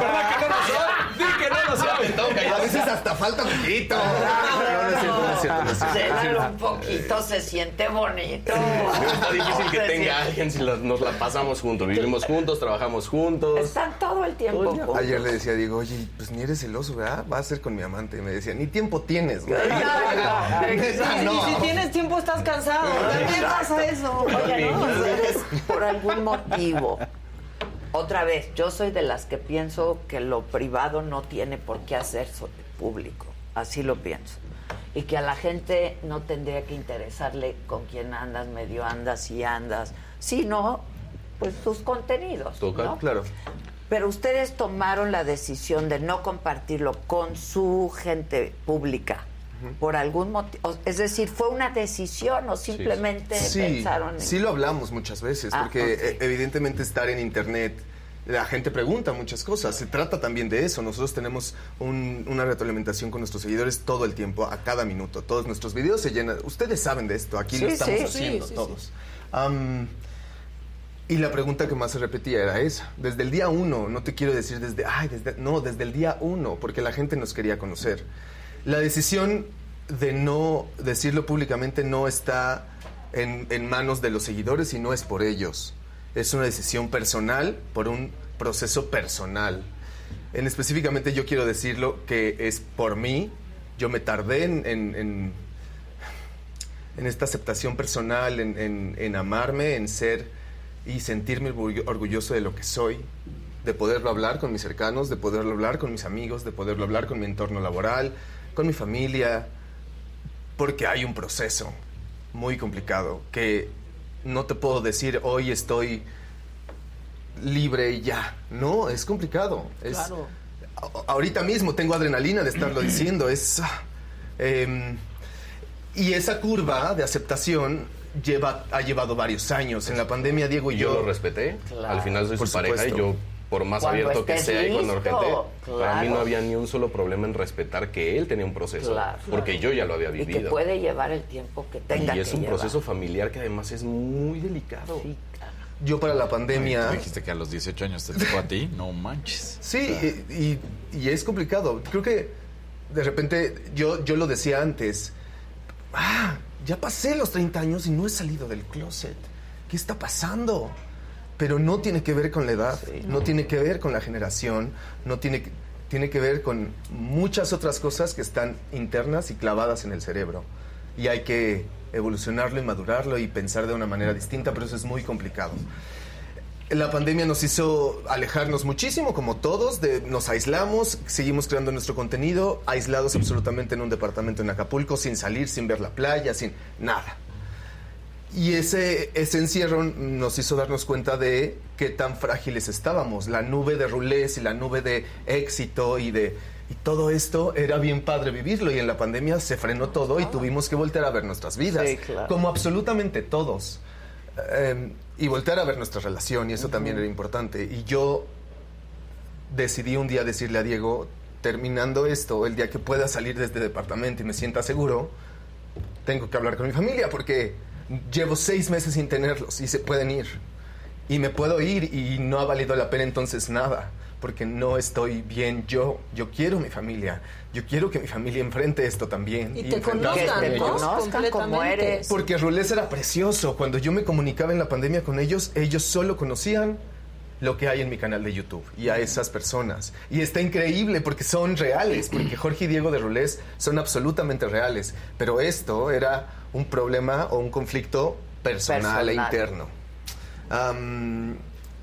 ¿Verdad que no lo soy? Di que no lo soy. A veces hasta falta poquito. No, no es cierto, no es cierto, no es cierto. Un poquito, se siente bonito. Está difícil que tenga alguien si nos la pasamos juntos, vivimos juntos, trabajamos juntos. Están todo el tiempo. Ayer le decía a Diego, oye, pues ni eres celoso, ¿verdad? Va a ser con mi amante. Y me decía, ni tiempo tienes, güey. Y no. si tienes tiempo estás cansado. También pasa eso. Oigan, ustedes por algún motivo, otra vez, yo soy de las que pienso que lo privado no tiene por qué hacerse público, así lo pienso. Y que a la gente no tendría que interesarle con quién andas, medio andas, si andas, sino pues tus contenidos. Toca, ¿no? claro. Pero ustedes tomaron la decisión de no compartirlo con su gente pública por algún motivo. Es decir, ¿fue una decisión o simplemente Sí, pensaron en... sí lo hablamos muchas veces, Ah, porque eh, evidentemente estar en internet, la gente pregunta muchas cosas, se trata también de eso. Nosotros tenemos un- una retroalimentación con nuestros seguidores todo el tiempo, a cada minuto. Todos nuestros videos se llenan, ustedes saben de esto, aquí lo estamos sí. haciendo Sí, sí, todos. Y la pregunta que más se repetía era esa. Desde el día uno, no te quiero decir desde, ay, desde, no, desde el día uno, porque la gente nos quería conocer. La decisión de no decirlo públicamente no está en, manos de los seguidores y no es por ellos. Es una decisión personal por un proceso personal. En específicamente yo quiero decirlo que es por mí. Yo me tardé en, esta aceptación personal, en, amarme, en ser y sentirme orgullo- orgulloso de lo que soy, de poderlo hablar con mis cercanos, de poderlo hablar con mis amigos, de poderlo hablar con mi entorno laboral, con mi familia, porque hay un proceso muy complicado que no te puedo decir hoy estoy libre y ya. No, es complicado. Es, Claro. a- ahorita mismo tengo adrenalina de estarlo diciendo. Es, em, y esa curva de aceptación lleva, ha llevado varios años. En la pandemia, Diego y yo yo... lo respeté. Claro. Al final soy Por su pareja y yo, por más Cuando abierto que sea y cuando listo, gente, para mí no claro. había ni un solo problema en respetar que él tenía un proceso. Claro. Porque yo ya lo había Y que vivido. puede llevar el tiempo que tenga y es que un llevar. proceso familiar que además es muy delicado. Yo para la pandemia... Tú dijiste que a los 18 años te tocó a ti. No manches. Sí, y, y- y es complicado. Creo que de repente yo, yo lo decía antes. Ah, ya pasé los 30 años y no he salido del closet. ¿Qué está pasando? Pero no tiene que ver con la edad, no tiene que ver con la generación, no tiene, que- tiene que ver con muchas otras cosas que están internas y clavadas en el cerebro. Y hay que evolucionarlo y madurarlo y pensar de una manera distinta, pero eso es muy complicado. La pandemia nos hizo alejarnos muchísimo, como todos, de, nos aislamos, seguimos creando nuestro contenido, aislados absolutamente en un departamento en Acapulco, sin salir, sin ver la playa, sin nada. Y ese, ese encierro nos hizo darnos cuenta de qué tan frágiles estábamos. La nube de rulés y la nube de éxito y de y todo esto era bien padre vivirlo. Y en la pandemia se frenó todo y tuvimos que voltear a ver nuestras vidas. Sí, claro. Como absolutamente todos. Eh, y voltear a ver nuestra relación, y eso también era importante. Y yo decidí un día decirle a Diego, terminando esto, el día que pueda salir de este departamento y me sienta seguro, tengo que hablar con mi familia porque llevo seis meses sin tenerlos y se pueden ir. Y me puedo ir y no ha valido la pena entonces nada, porque no estoy bien yo. Yo quiero mi familia. Yo quiero que mi familia enfrente esto también. Y te enfrentarse conozcan. Conozcan como eres. Porque Rulés era precioso. Cuando yo me comunicaba en la pandemia con ellos, ellos solo conocían lo que hay en mi canal de YouTube y a esas personas. Y está increíble porque son reales, porque Jorge y Diego de Rulés son absolutamente reales. Pero esto era un problema o un conflicto personal, e Personal. interno. Am,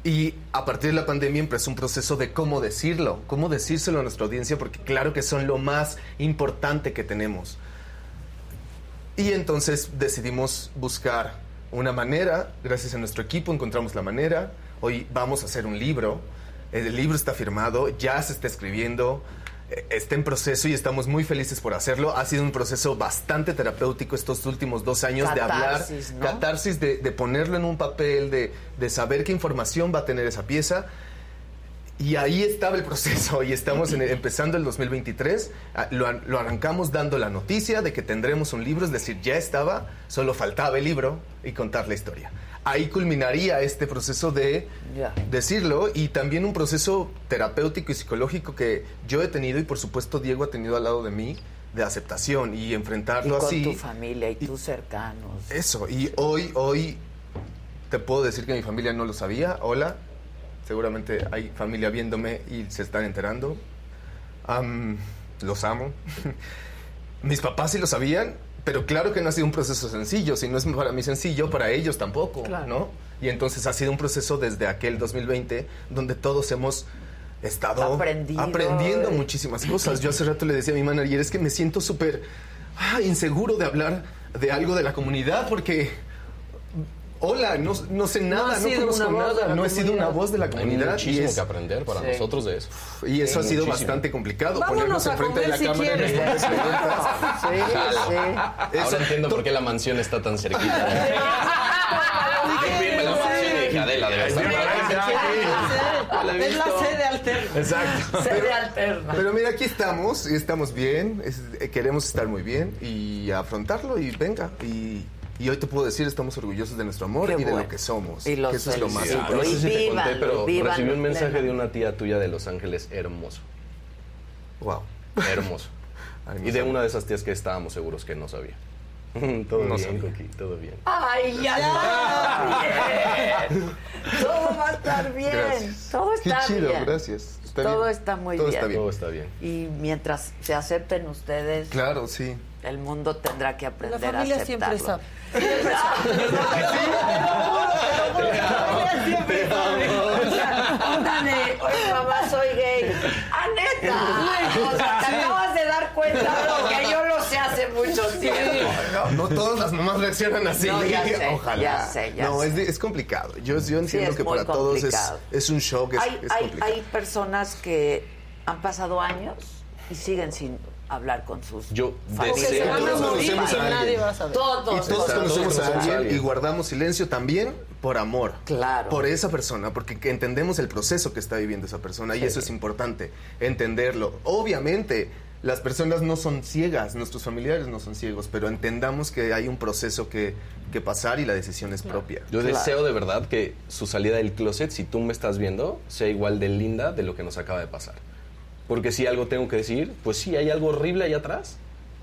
y a partir de la pandemia empezó un proceso de cómo decirlo, cómo decírselo a nuestra audiencia, porque claro que son lo más importante que tenemos. Y entonces decidimos buscar una manera, gracias a nuestro equipo encontramos la manera. Hoy vamos a hacer un libro, el libro está firmado, ya se está escribiendo. eh, está en proceso y estamos muy felices por hacerlo. Ha sido un proceso bastante terapéutico estos últimos dos años Catarsis, de ¿no? hablar, catarsis, de, de ponerlo en un papel, de, de saber qué información va a tener esa pieza. Y ahí estaba el proceso y estamos en- empezando el 2023. Ah, Lo, lo arrancamos dando la noticia de que tendremos un libro, es decir, ya estaba, solo faltaba el libro y contar la historia. Ahí culminaría este proceso de decirlo y también un proceso terapéutico y psicológico que yo he tenido y por supuesto Diego ha tenido al lado de mí de aceptación y Y enfrentarlo con así. tu familia y tus cercanos. Eso, y hoy, hoy te puedo decir que mi familia no lo sabía. Hola, seguramente hay familia viéndome y se están enterando. Los amo. Mis papás sí lo sabían, pero claro que no ha sido un proceso sencillo. Si no es para mí sencillo, para ellos tampoco, Claro. ¿no? Y entonces ha sido un proceso desde aquel 2020 donde todos hemos estado Aprendido. aprendiendo muchísimas cosas. Yo hace rato le decía a mi manager, es que me siento súper ah, inseguro de hablar de algo de la comunidad porque... Hola, no, no sé nada, no, sido conozco nada, no he sido una voz de la Hay comunidad. muchísimo y es- que aprender para Sí. nosotros de eso. y eso ha sido Muchísimo. bastante complicado. Vámonos ponernos a enfrente de la si cámara y quieres. responderse preguntas. Sí, Jalo. sí. Ahora entiendo por qué la mansión está tan cerquita. La mansión y dije, Adela, Es la sede alterna. Exacto. Sede Pero- alterna. Pero mira, aquí estamos y estamos bien. es- eh, queremos estar muy bien y afrontarlo y venga. Y, y hoy te puedo decir, estamos orgullosos de nuestro amor Qué y de lo que somos. Y los que eso es lo más felicito. No importante. sé si te conté, pero vívanlo recibí un mensaje pleno. de una tía tuya de Los Ángeles hermoso. Wow. Hermoso. Ay, no Y de sabía. una de esas tías que estábamos seguros que no sabía. todo No bien. Coqui, todo bien. Ay, ya está bien. Todo va a estar bien. Gracias. Todo Qué está chido, bien. gracias. Está Todo bien. está muy Todo bien. está bien. Todo está bien. Y mientras se acepten ustedes, Claro, sí. el mundo tendrá que La aprender a familia siempre aceptarlo. sabe. Onda de, oye mamá, soy gay. ¡Ah, neta! O sea, te acabas de dar cuenta que yo lo sé hace mucho tiempo, ¿no? Todas las mamás reaccionan así. No, ya sé, Ojalá. ya sé, ya no, sé. Es, es complicado. Yo, yo entiendo es que para todos es, es un shock, es, hay, es hay, personas que han pasado años y siguen sin hablar con sus Yo deseo- van a Todos morir conocemos y a alguien. nadie va a saber. Todos. Y todos Todos conocemos a alguien y guardamos silencio también por amor. Claro. Por esa persona, porque que entendemos el proceso que está viviendo esa persona y eso es importante, entenderlo. Obviamente, las personas no son ciegas, nuestros familiares no son ciegos, pero entendamos que hay un proceso que, que pasar y la decisión es propia. Yo Claro. deseo de verdad que su salida del closet, si tú me estás viendo, sea igual de linda de lo que nos acaba de pasar. Porque si algo tengo que decir, pues sí, hay algo horrible ahí atrás,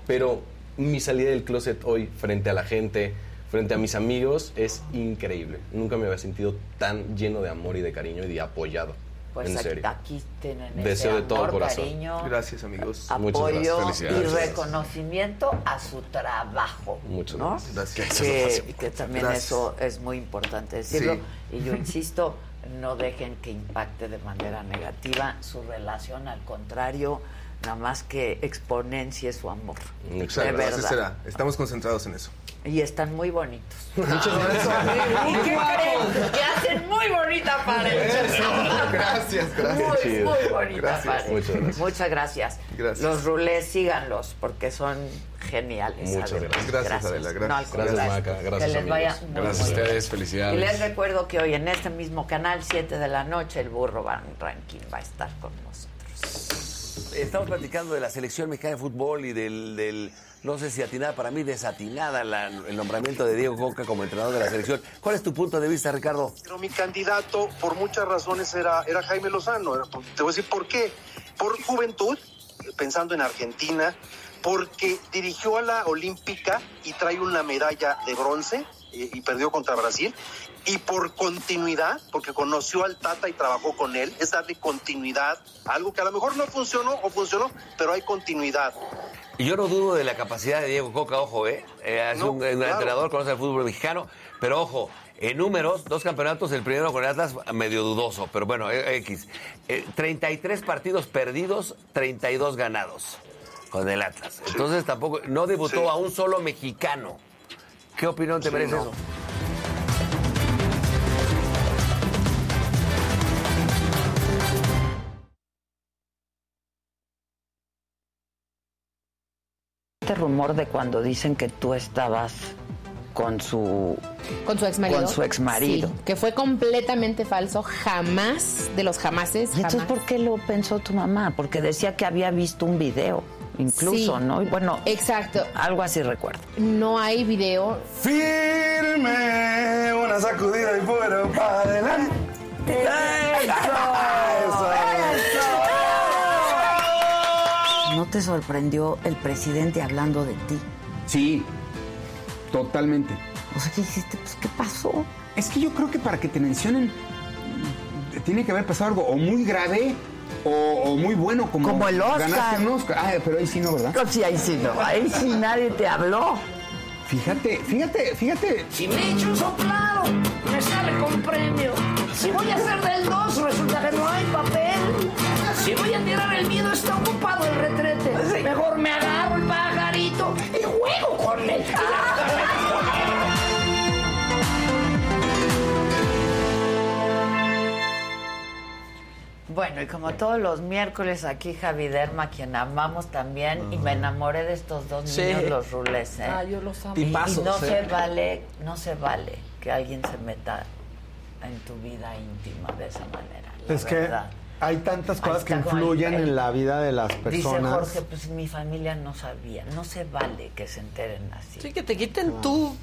pero mi salida del closet hoy frente a la gente, frente a mis amigos, es increíble. Nunca me había sentido tan lleno de amor y de cariño y de apoyado. Pues en aquí, serio. aquí tienen ese Deseo de todo amor, corazón. cariño, Gracias, amigos. Muchas apoyo gracias. y reconocimiento a su trabajo. Muchas ¿no? gracias. Que, que también Gracias. eso es muy importante decirlo. Sí. Y yo insisto, no dejen que impacte de manera negativa su relación, al contrario, nada más que exponencie su amor. Exacto, de así verdad. será. Estamos concentrados en eso. Y están muy bonitos. Muchas gracias. ¿Y qué creen? Que hacen muy bonita pareja. Gracias, gracias. Muy, muy bonita Gracias. pareja. Muchas gracias. Muchas gracias. Gracias. Los rulés, síganlos, porque son geniales. Muchas gracias. Gracias, Adela, gracias. No, Gracias. Maca. Gracias, Que les vaya muy, Gracias a muy ustedes, Y felicidades. les recuerdo que hoy en este mismo canal, 7 de la noche, el burro Van Ranking va a estar con nosotros. Estamos platicando de la selección mexicana de fútbol y del, del- no sé si atinada, para mí desatinada el nombramiento de Diego Coca como entrenador de la selección. ¿Cuál es tu punto de vista, Ricardo? Pero mi candidato, por muchas razones, era, era Jaime Lozano. Te voy a decir por qué. Por juventud, pensando en Argentina, porque dirigió a la Olímpica y trae una medalla de bronce eh, y perdió contra Brasil. Y por continuidad, porque conoció al Tata y trabajó con él, es darle continuidad algo que a lo mejor no funcionó o funcionó, pero hay continuidad. Yo no dudo de la capacidad de Diego Coca, ojo, ¿eh? Eh, es No, un, un claro. entrenador, conoce el fútbol mexicano, pero ojo, en números, dos campeonatos, el primero con Atlas, medio dudoso, pero bueno, eh, X. Eh, 33 partidos perdidos, 32 ganados con el Atlas. Entonces tampoco, no debutó Sí. a un solo mexicano. ¿Qué opinión te Sí, merece no. eso? Rumor de cuando dicen que tú estabas con su Con su ex marido. Con su exmarido. Sí, que fue completamente falso, jamás, de los jamases. ¿Y entonces jamás. por qué lo pensó tu mamá? Porque decía que había visto un video, incluso, Sí. ¿no? Y bueno, Exacto. algo así recuerdo. No hay video. Firme, una sacudida y fuera para adelante. ¿No te sorprendió el presidente hablando de ti? Sí, totalmente. O sea, ¿qué dijiste? Pues, ¿qué pasó? Es que yo creo que para que te mencionen tiene que haber pasado algo o muy grave o, o muy bueno como, Como el Oscar. ganaste un Oscar. Ah, pero ahí sí no, ¿verdad? No, sí, ahí sí no. Ahí sí nadie te habló. Fíjate, fíjate, fíjate. Si me echo un soplado, me sale con premio. Si voy a hacer del 2, resulta que no hay papel. Si voy a tirar el miedo, está ocupado el retrete. Mejor me agarro el pajarito y juego con él. Bueno, y como todos los miércoles aquí Javi Derma, quien amamos también, y me enamoré de estos dos Sí. niños, los rulés, ¿eh? Ah, yo los amo. Y- y, Tipazos, no ¿eh? se vale, no se vale que alguien se meta en tu vida íntima de esa manera. la Es que verdad. Hay tantas cosas que influyen el- en la vida de las Dice personas. Jorge, pues mi familia no sabía. No se vale que se enteren así. Sí, que te quiten tu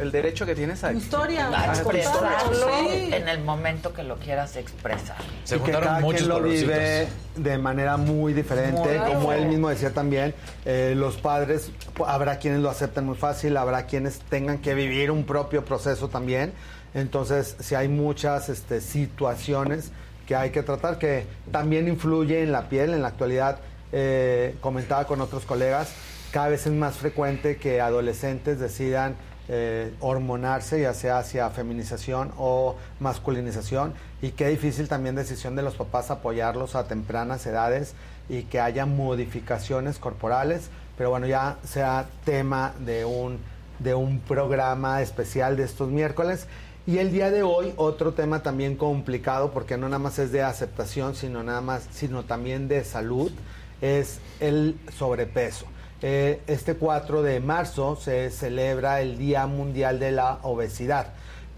El derecho que tienes a historia. A expresarlo Sí. en el momento que lo quieras expresar. y que cada quien lo vive de manera muy diferente, Muy como él mismo decía también, eh, los padres, habrá quienes lo acepten muy fácil, habrá quienes tengan que vivir un propio proceso también, entonces si hay muchas este, situaciones que hay que tratar, que también influye en la piel, en la actualidad, eh, comentaba con otros colegas, cada vez es más frecuente que adolescentes decidan eh, hormonarse, ya sea hacia feminización o masculinización, y qué difícil también decisión de los papás apoyarlos a tempranas edades y que haya modificaciones corporales, pero bueno, ya sea tema de un, de un programa especial de estos miércoles. Y el día de hoy, otro tema también complicado, porque no nada más es de aceptación, sino nada más, sino también de salud, es el sobrepeso. Eh, este 4 de marzo se celebra el Día Mundial de la Obesidad,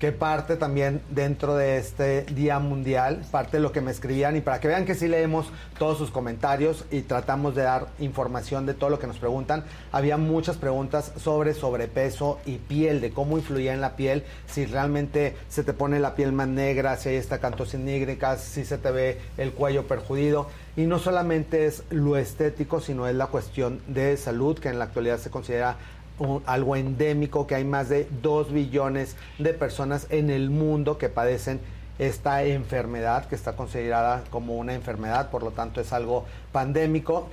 que parte también dentro de este Día Mundial, parte de lo que me escribían y para que vean que sí leemos todos sus comentarios y tratamos de dar información de todo lo que nos preguntan. Había muchas preguntas sobre sobrepeso y piel, de cómo influía en la piel, si realmente se te pone la piel más negra, si hay estacantosis nígricas, si se te ve el cuello perjudido. Y no solamente es lo estético, sino es la cuestión de salud, que en la actualidad se considera algo endémico, que hay más de 2 billones de personas en el mundo que padecen esta enfermedad, que está considerada como una enfermedad, por lo tanto es algo pandémico.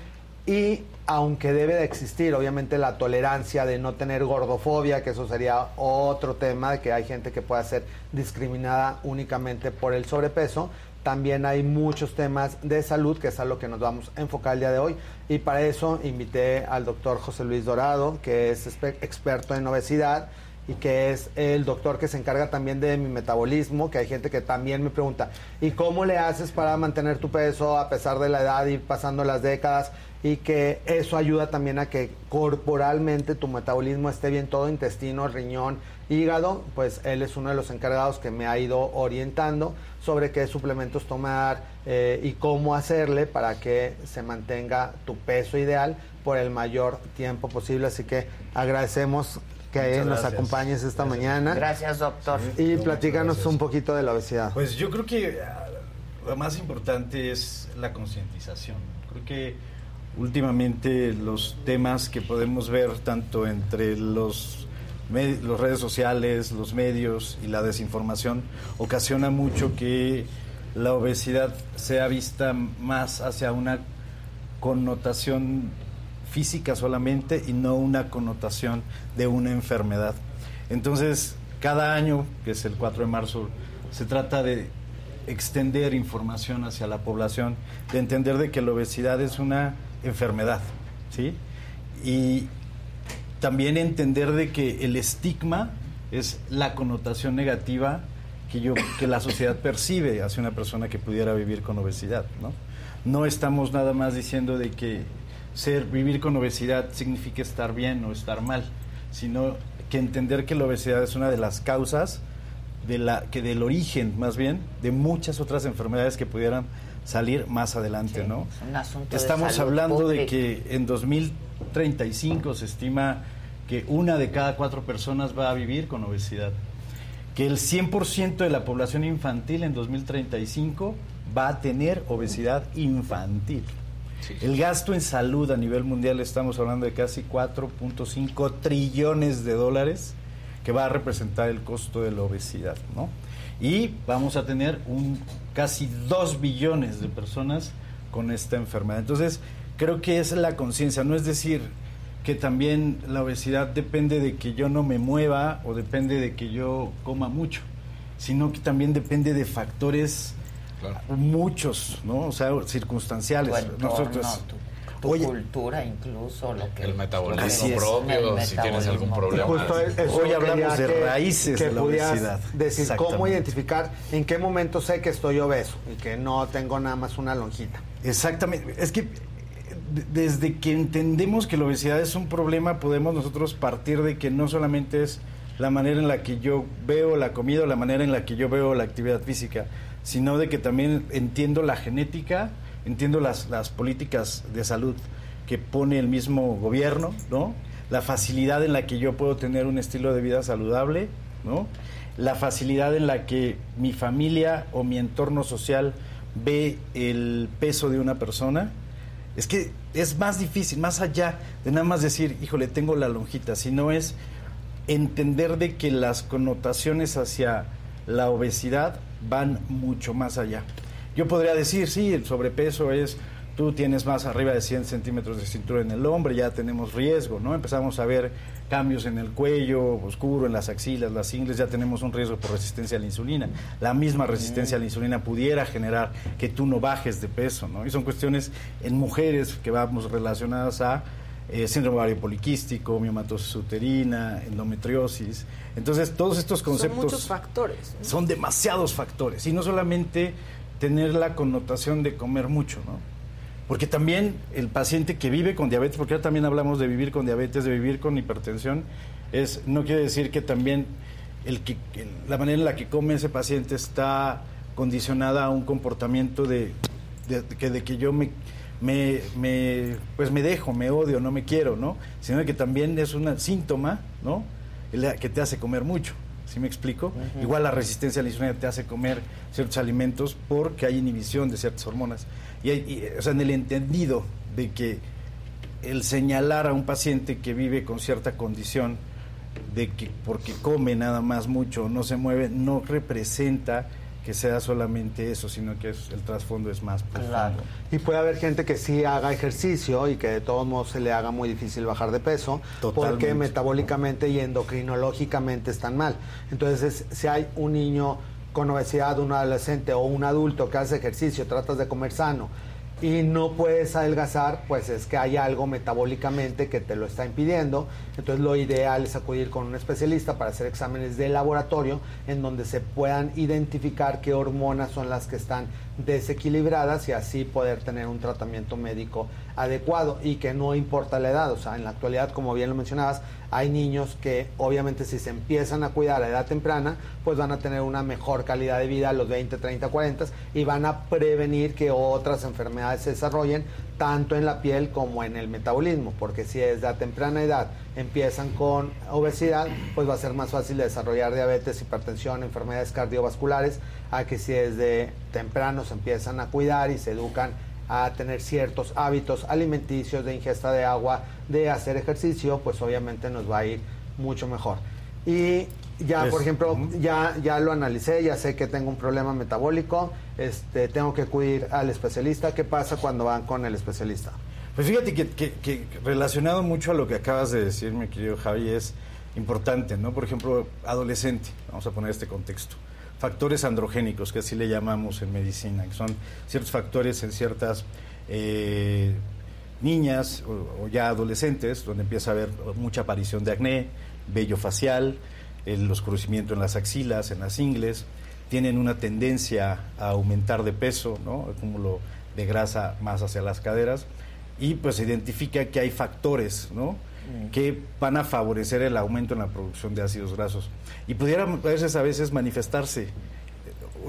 Y aunque debe de existir, obviamente, la tolerancia de no tener gordofobia, que eso sería otro tema, de que hay gente que pueda ser discriminada únicamente por el sobrepeso, también hay muchos temas de salud, que es a lo que nos vamos a enfocar el día de hoy. Y para eso invité al doctor José Luis Dorado, que es experto en obesidad y que es el doctor que se encarga también de mi metabolismo, que hay gente que también me pregunta, ¿y cómo le haces para mantener tu peso a pesar de la edad y pasando las décadas? Y que eso ayuda también a que corporalmente tu metabolismo esté bien, todo intestino, riñón, hígado, pues él es uno de los encargados que me ha ido orientando sobre qué suplementos tomar eh, y cómo hacerle para que se mantenga tu peso ideal por el mayor tiempo posible. Así que agradecemos que Muchas nos gracias. acompañes esta mañana. Gracias, doctor. Y platícanos un poquito de la obesidad. Pues yo creo que ah, lo más importante es la concientización. Creo que últimamente los temas que podemos ver tanto entre los las redes sociales, los medios y la desinformación ocasiona mucho que la obesidad sea vista más hacia una connotación física solamente y no una connotación de una enfermedad. Entonces, cada año, que es el 4 de marzo, se trata de extender información hacia la población, de entender de que la obesidad es una enfermedad, ¿sí? Y también entender de que el estigma es la connotación negativa que yo que la sociedad percibe hacia una persona que pudiera vivir con obesidad, ¿no? No estamos nada más diciendo de que ser vivir con obesidad significa estar bien o estar mal, sino que entender que la obesidad es una de las causas de la que del origen más bien de muchas otras enfermedades que pudieran salir más adelante, ¿no? Es un asunto de Estamos salud hablando de que en 2035 se estima que una de cada cuatro personas va a vivir con obesidad. Que el 100% de la población infantil en 2035 va a tener obesidad infantil. El gasto en salud a nivel mundial estamos hablando de casi 4.5 trillones de dólares que va a representar el costo de la obesidad, ¿no? Y vamos a tener un casi 2 billones de personas con esta enfermedad. Entonces, creo que es la conciencia, no es decir que también la obesidad depende de que yo no me mueva o depende de que yo coma mucho, sino que también depende de factores muchos, ¿no? O sea, circunstanciales. Tu entorno, Nosotros tu, tu cultura incluso, lo que... El metabolismo Así es. propio, El si tienes algún problema. Justo eso Hoy hablamos quería de que- raíces que de la obesidad. Decir cómo identificar en qué momento sé que estoy obeso y que no tengo nada más una lonjita. Exactamente. Es que eh, desde que entendemos que la obesidad es un problema, podemos nosotros partir de que no solamente es la manera en la que yo veo la comida o la manera en la que yo veo la actividad física, sino de que también entiendo la genética, entiendo las, las políticas de salud que pone el mismo gobierno, ¿no? La facilidad en la que yo puedo tener un estilo de vida saludable, ¿no? La facilidad en la que mi familia o mi entorno social ve el peso de una persona. Es que es más difícil, más allá de nada más decir, híjole, tengo la lonjita, sino es entender de que las connotaciones hacia la obesidad van mucho más allá. Yo podría decir, sí, el sobrepeso es, tú tienes más arriba de 100 centímetros de cintura en el hombre, ya tenemos riesgo, ¿no? Empezamos a ver cambios en el cuello oscuro, en las axilas, las ingles, ya tenemos un riesgo por resistencia a la insulina. La misma resistencia a la insulina pudiera generar que tú no bajes de peso, ¿no? Y son cuestiones en mujeres que vamos relacionadas a eh, síndrome ovario poliquístico, miomatosis uterina, endometriosis. Entonces, todos estos conceptos Son muchos factores. ¿no? son demasiados factores y no solamente tener la connotación de comer mucho, ¿no? Porque también el paciente que vive con diabetes, porque ahora también hablamos de vivir con diabetes, de vivir con hipertensión, es no quiere decir que también el que el- la manera en la que come ese paciente está condicionada a un comportamiento de, de- de que, de que yo me, me, me, pues me dejo, me odio, no me quiero, ¿no? Sino que también es un síntoma, ¿no? Que te hace comer mucho. ¿Sí me explico? Igual la resistencia a la insulina te hace comer ciertos alimentos porque hay inhibición de ciertas hormonas. Y, y, o sea, en el entendido de que el señalar a un paciente que vive con cierta condición de que porque come nada más mucho no se mueve, no representa que sea solamente eso, sino que es- el trasfondo es más profundo. Y puede haber gente que sí haga ejercicio y que de todos modos se le haga muy difícil bajar de peso porque metabólicamente y endocrinológicamente están mal. Entonces, si hay un niño con obesidad, un adolescente o un adulto que hace ejercicio, tratas de comer sano y no puedes adelgazar, pues es que hay algo metabólicamente que te lo está impidiendo. Entonces lo ideal es acudir con un especialista para hacer exámenes de laboratorio en donde se puedan identificar qué hormonas son las que están desequilibradas y así poder tener un tratamiento médico adecuado y que no importa la edad. O sea, en la actualidad, como bien lo mencionabas, hay niños que obviamente si se empiezan a cuidar a edad temprana, pues van a tener una mejor calidad de vida a los 20, 30, 40 y van a prevenir que otras enfermedades se desarrollen tanto en la piel como en el metabolismo, porque si desde a temprana edad empiezan con obesidad, pues va a ser más fácil desarrollar diabetes, hipertensión, enfermedades cardiovasculares, a que si desde temprano se empiezan a cuidar y se educan a tener ciertos hábitos alimenticios de ingesta de agua, de hacer ejercicio, pues obviamente nos va a ir mucho mejor. Y ya, Es- por ejemplo, ya, ya lo analicé, ya sé que tengo un problema metabólico, este, tengo que acudir al especialista. ¿Qué pasa cuando van con el especialista? Pues fíjate que, que- que relacionado mucho a lo que acabas de decir, mi querido Javi, es importante, ¿no? Por ejemplo, adolescente, vamos a poner este contexto. Factores androgénicos, que así le llamamos en medicina, que son ciertos factores en ciertas eh, niñas o, o ya adolescentes, donde empieza a haber mucha aparición de acné, vello facial, el oscurecimiento en las axilas, en las ingles, tienen una tendencia a aumentar de peso, ¿no? acúmulo de grasa más hacia las caderas. y pues se identifica que hay factores, ¿no? que van a favorecer el aumento en la producción de ácidos grasos. Y pudieran a veces, a veces manifestarse eh,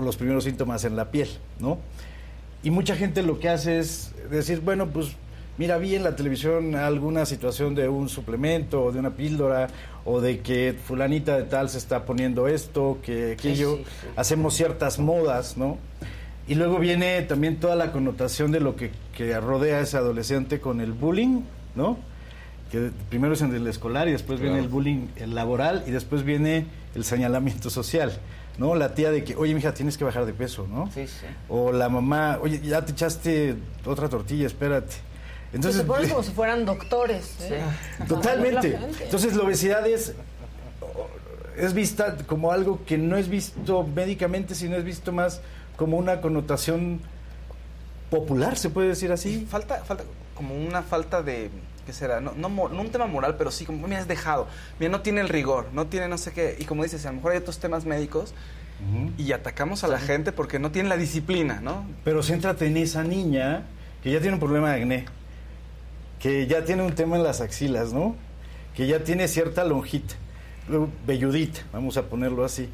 los primeros síntomas en la piel, ¿no? Y mucha gente lo que hace es decir, bueno, pues mira, vi en la televisión alguna situación de un suplemento o de una píldora o de que fulanita de tal se está poniendo esto, que aquello, sí, sí. hacemos ciertas modas, ¿no? Y luego viene también toda la connotación de lo que, que rodea a ese adolescente con el bullying, ¿no? Que primero es en el escolar y después viene el bullying el laboral y después viene el señalamiento social, ¿no? La tía de que, oye, mija, tienes que bajar de peso, ¿no? Sí, sí. O la mamá, oye, ya te echaste otra tortilla, espérate. Entonces, se ponen como si fueran doctores. ¿eh? Totalmente. Entonces la obesidad es, es vista como algo que no es visto médicamente, sino es visto más como una connotación popular, se puede decir así. Falta, falta como una falta de, ¿qué será? No, no un tema moral, pero sí como, mira, es dejado. Mira, no tiene el rigor, no tiene no sé qué. Y como dices, a lo mejor hay otros temas médicos y atacamos a la gente porque no tiene la disciplina, ¿no? Pero céntrate en esa niña que ya tiene un problema de acné, que ya tiene un tema en las axilas, ¿no? Que ya tiene cierta lonjita, luego velludita, vamos a ponerlo así.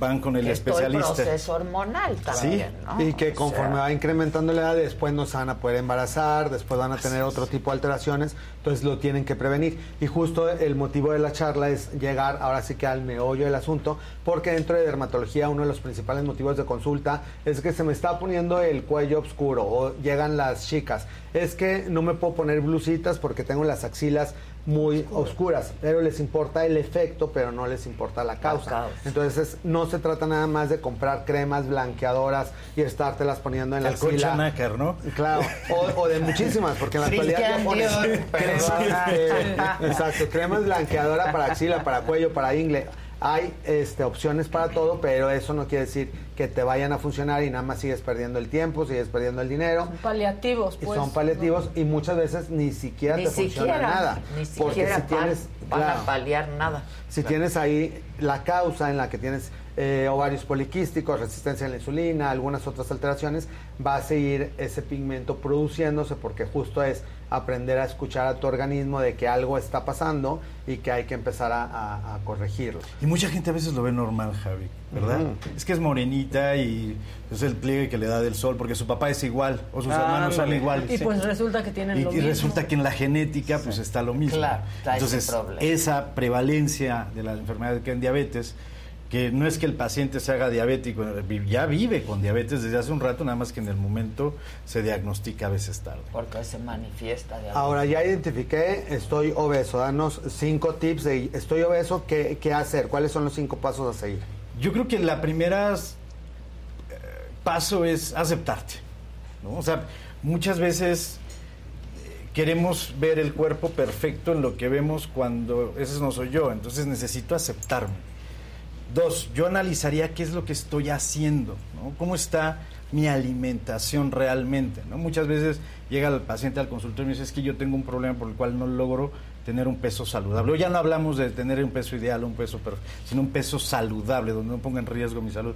Van con el Que es todo el especialista. proceso hormonal también, ¿no? Y que O conforme sea, va incrementando la edad, después no se van a poder embarazar, después van a tener otro tipo de alteraciones, entonces lo tienen que prevenir. Y justo el motivo de la charla es llegar ahora sí que al meollo del asunto, porque dentro de dermatología uno de los principales motivos de consulta es que se me está poniendo el cuello oscuro o llegan las chicas. Es que no me puedo poner blusitas porque tengo las axilas muy oscuras, pero les importa el efecto, pero no les importa la causa. Entonces no se trata nada más de comprar cremas blanqueadoras y estártelas poniendo en la axila. nácar, ¿no? Claro, o, o de muchísimas, porque en la actualidad ya pones cremas, eh, exacto, cremas blanqueadora para axila, para cuello, para ingle. Hay este, opciones para todo, pero eso no quiere decir que te vayan a funcionar y nada más sigues perdiendo el tiempo, sigues perdiendo el dinero. Son paliativos, Y pues. son paliativos y muchas veces ni siquiera Ni te funciona siquiera, nada. ni porque siquiera si pan- tienes, van claro, a paliar nada. si tienes ahí la causa en la que tienes eh, ovarios poliquísticos, resistencia a la insulina, algunas otras alteraciones, va a seguir ese pigmento produciéndose porque justo es aprender a escuchar a tu organismo de que algo está pasando y que hay que empezar a, a- a corregirlo. Y mucha gente a veces lo ve normal, Javi, ¿verdad? Ujú. Es que es morenita y es el pliegue que le da del sol, porque su papá es igual, o sus Ah, hermanos son iguales. Y pues resulta que tienen Y, lo y mismo. resulta que en la genética pues está lo mismo. Claro, está Entonces, esa prevalencia de la enfermedad que en diabetes, que no es que el paciente se haga diabético, ya vive con diabetes desde hace un rato, nada más que en el momento se diagnostica a veces tarde. Porque se manifiesta Ahora ya identifiqué, estoy obeso. Danos cinco tips de estoy obeso, ¿qué, qué hacer? ¿Cuáles son los cinco pasos a seguir? Yo creo que la primera eh, paso es aceptarte. ¿no? O sea, muchas veces eh, queremos ver el cuerpo perfecto en lo que vemos cuando ese no soy yo. Entonces necesito aceptarme. Dos, yo analizaría qué es lo que estoy haciendo. ¿Cómo está mi alimentación realmente, ¿no? Muchas veces llega el paciente al consultorio y me dice, es que yo tengo un problema por el cual no logro tener un peso saludable. O ya no hablamos de tener un peso ideal, un peso perfecto, sino un peso saludable, donde no ponga en riesgo mi salud.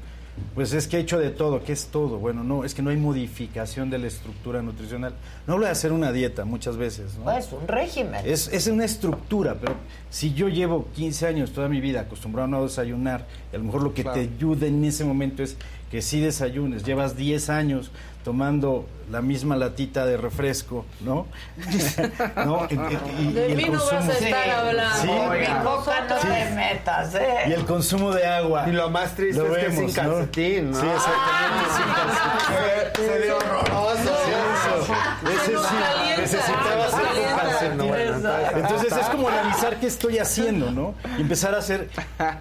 Pues es que he hecho de todo, ¿qué es todo? Bueno, no, es que no hay modificación de la estructura nutricional. No hablo de hacer una dieta muchas veces, ¿no? Pues un régimen. Es, es una estructura, pero si yo llevo 15 años toda mi vida acostumbrado a no desayunar, a lo mejor lo que Claro. te ayuda en ese momento es que sí desayunes, llevas 10 años tomando la misma latita de refresco, ¿no? ¿No? Y- y- De y el mí no vas a consumo- estar hablando. Sí. Mi coca no Sí. te metas, ¿eh? Y el consumo de agua. Y lo más triste Lo es que vemos, sin ¿no? calcetín, ¿no? Sí, exactamente, sin calcetín. Se ve horroroso. Necesitaba nos ser. No, entonces- es como analizar qué estoy haciendo, ¿no? Y empezar a hacer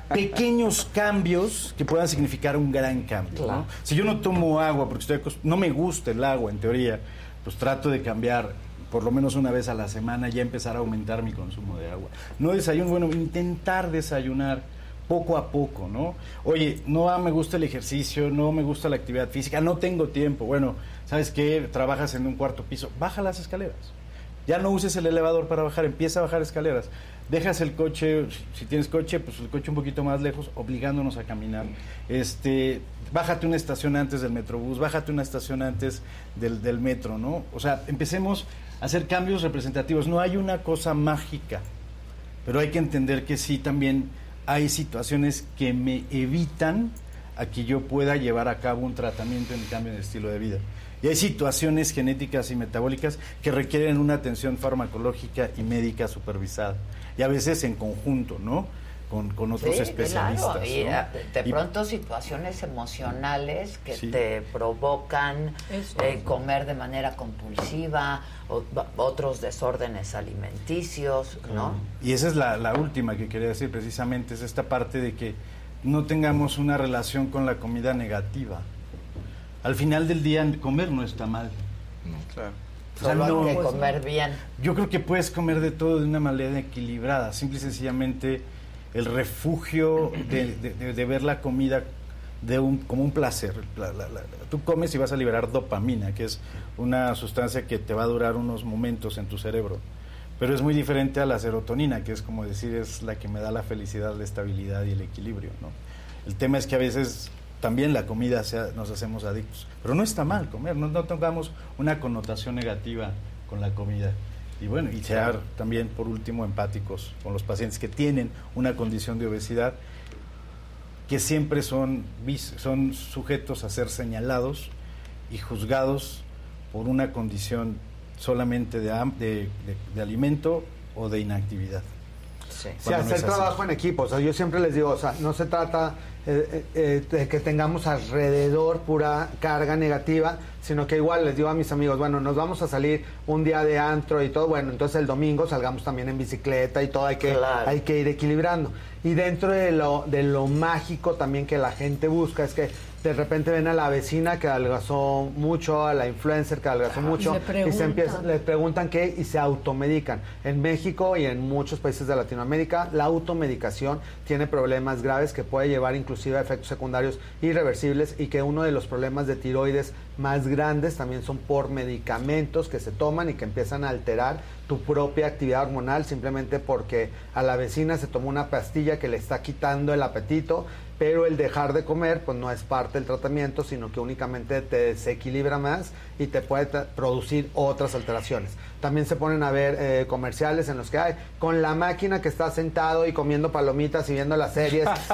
pequeños cambios que puedan significar un gran cambio, ¿no? Si yo no tomo agua porque estoy no me gusta el agua en teoría, pues trato de cambiar por lo menos una vez a la semana ya empezar a aumentar mi consumo de agua. No desayuno, bueno, intentar desayunar poco a poco, ¿no? Oye, no ah, me gusta el ejercicio, no me gusta la actividad física, no tengo tiempo. Bueno, ¿sabes qué? Trabajas en un cuarto piso, baja las escaleras. Ya no uses el elevador para bajar, empieza a bajar escaleras. Dejas el coche, si tienes coche, pues el coche un poquito más lejos, obligándonos a caminar. Este, bájate una estación antes del metrobús, bájate una estación antes del, metro, ¿no? O sea, empecemos hacer cambios representativos. No hay una cosa mágica, pero hay que entender que sí también hay situaciones que me evitan a que yo pueda llevar a cabo un tratamiento en el cambio de estilo de vida. Y hay situaciones genéticas y metabólicas que requieren una atención farmacológica y médica supervisada. Y a veces en conjunto, ¿no? Con, con otros Sí, especialistas. claro, y ¿no? de Y- pronto situaciones emocionales que Sí. te provocan eh, comer de manera compulsiva, o- otros desórdenes alimenticios, ¿no? Y esa es la, la última que quería decir precisamente, es esta parte de que no tengamos una relación con la comida negativa. Al final del día, comer no está mal. Claro. O sea, Solo hay no- que comer bien. Yo creo que puedes comer de todo de una manera equilibrada. Simple y sencillamente el refugio de, de- de- de ver la comida de un, como un placer. La- la- la- tú comes y vas a liberar dopamina, que es una sustancia que te va a durar unos momentos en tu cerebro. Pero es muy diferente a la serotonina, que es como decir, es la que me da la felicidad, la estabilidad y el equilibrio. ¿no? El tema es que a veces también la comida sea- nos hacemos adictos. Pero no está mal comer, no, no tengamos una connotación negativa con la comida. Y bueno, y ser también, por último, empáticos con los pacientes que tienen una condición de obesidad, que siempre son, son sujetos a ser señalados y juzgados por una condición solamente de, de, de- de alimento o de inactividad. Sí, hacer trabajo en equipo. O sea, yo siempre les digo, o sea, no se trata eh, eh, eh, que tengamos alrededor pura carga negativa, sino que igual les digo a mis amigos, bueno, nos vamos a salir un día de antro y todo, bueno, entonces el domingo salgamos también en bicicleta y todo, hay que, Claro. hay que ir equilibrando. Y dentro de lo, de lo mágico también que la gente busca es que de repente ven a la vecina que adelgazó mucho, a la influencer que adelgazó mucho, y se empiezan, preguntan. les preguntan qué y se automedican. En México y en muchos países de Latinoamérica, la automedicación tiene problemas graves que puede llevar inclusive a efectos secundarios irreversibles y que uno de los problemas de tiroides más grandes también son por medicamentos que se toman y que empiezan a alterar tu propia actividad hormonal simplemente porque a la vecina se tomó una pastilla que le está quitando el apetito, pero el dejar de comer pues no es parte del tratamiento, sino que únicamente te desequilibra más y te puede producir otras alteraciones. También se ponen a ver eh, comerciales en los que hay con la máquina que está sentado y comiendo palomitas y viendo las series. y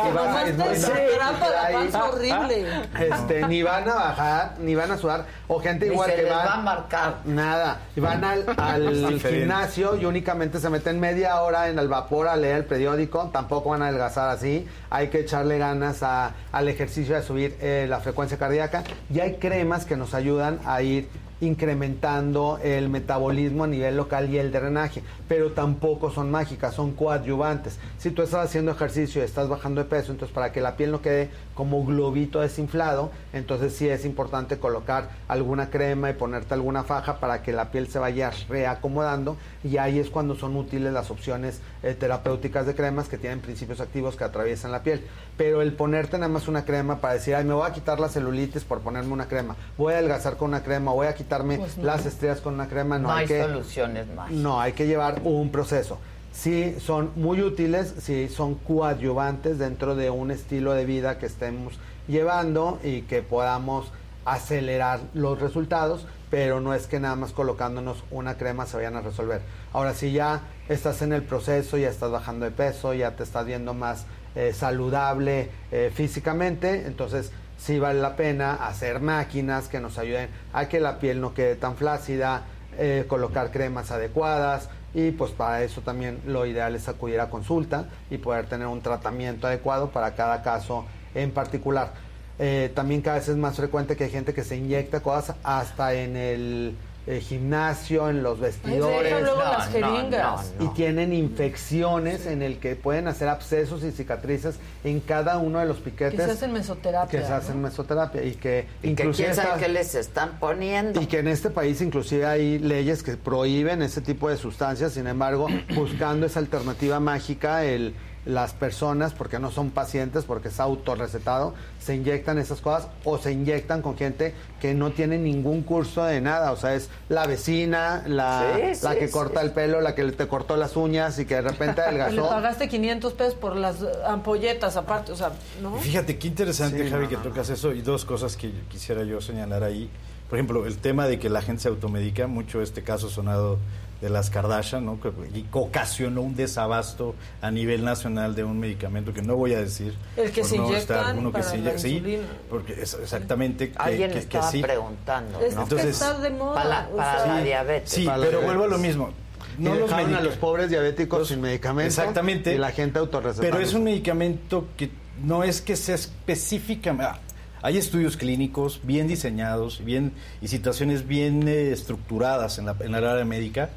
ahí- panza horrible. este, ni van a bajar, ni van a sudar, o gente Ni igual se que les van, va a marcar. Nada, y van al, gimnasio y únicamente se meten media hora en el vapor a leer el periódico, tampoco van a adelgazar así, hay que echarle ganas a- al ejercicio de subir eh, la frecuencia cardíaca y hay cremas que nos ayudan a ir incrementando el metabolismo a nivel local y el drenaje, pero tampoco son mágicas, son coadyuvantes. Si tú estás haciendo ejercicio y estás bajando de peso, entonces para que la piel no quede como globito desinflado, entonces sí es importante colocar alguna crema y ponerte alguna faja para que la piel se vaya reacomodando y ahí es cuando son útiles las opciones eh, terapéuticas de cremas que tienen principios activos que atraviesan la piel. Pero el ponerte nada más una crema para decir, ay, me voy a quitar la celulitis por ponerme una crema, voy a adelgazar con una crema, voy a quitarme Pues no. las estrías con una crema, no, No hay que soluciones mágicas. no, hay que llevar un proceso. Sí, son muy útiles, sí, son coadyuvantes dentro de un estilo de vida que estemos llevando y que podamos acelerar los resultados, pero no es que nada más colocándonos una crema se vayan a resolver. Ahora, si ya estás en el proceso, ya estás bajando de peso, ya te estás viendo más eh, saludable eh, físicamente, entonces sí vale la pena hacer máquinas que nos ayuden a que la piel no quede tan flácida, eh, colocar cremas adecuadas y pues para eso también lo ideal es acudir a consulta y poder tener un tratamiento adecuado para cada caso en particular. Eh, también cada vez es más frecuente que hay gente que se inyecta cosas hasta en el eh, gimnasio, en los vestidores. dejan luego las jeringas. Y tienen infecciones en el que pueden hacer abscesos y cicatrices en cada uno de los piquetes. Que se hacen mesoterapia. que se ¿no? hacen mesoterapia y que Y que inclusive qué les están poniendo. y que en este país inclusive hay leyes que prohíben ese tipo de sustancias, sin embargo, buscando esa alternativa mágica, el, las personas, porque no son pacientes, porque es autorrecetado, se inyectan esas cosas o se inyectan con gente que no tiene ningún curso de nada, o sea, es la vecina, la, Sí, la sí, que sí, corta el pelo, la que te cortó las uñas y que de repente Que le adelgazó. pagaste 500 pesos por las ampolletas aparte, o sea, ¿no? Y fíjate qué interesante, Sí, Javi, no, que no, tocas eso y dos cosas que quisiera yo señalar ahí. por ejemplo, el tema de que la gente se automedica, mucho este caso sonado de las Kardashian, ¿no? Que y ocasionó un desabasto a nivel nacional de un medicamento que no voy a decir. El que por se no inyectan estar- uno que para se la inyecta- sí, porque es exactamente que, Alguien que- que estaba sí. preguntando, Es está de moda. Para, la- o para sea, la diabetes. Sí, Para pero vuelvo a lo mismo. Y No los dejaron a los pobres diabéticos sin medicamento. Exactamente. Y la gente autorrecetando. Pero es un medicamento que no es que sea específicamente. ah, Hay estudios clínicos bien diseñados bien, y situaciones bien eh, estructuradas en la, en la área médica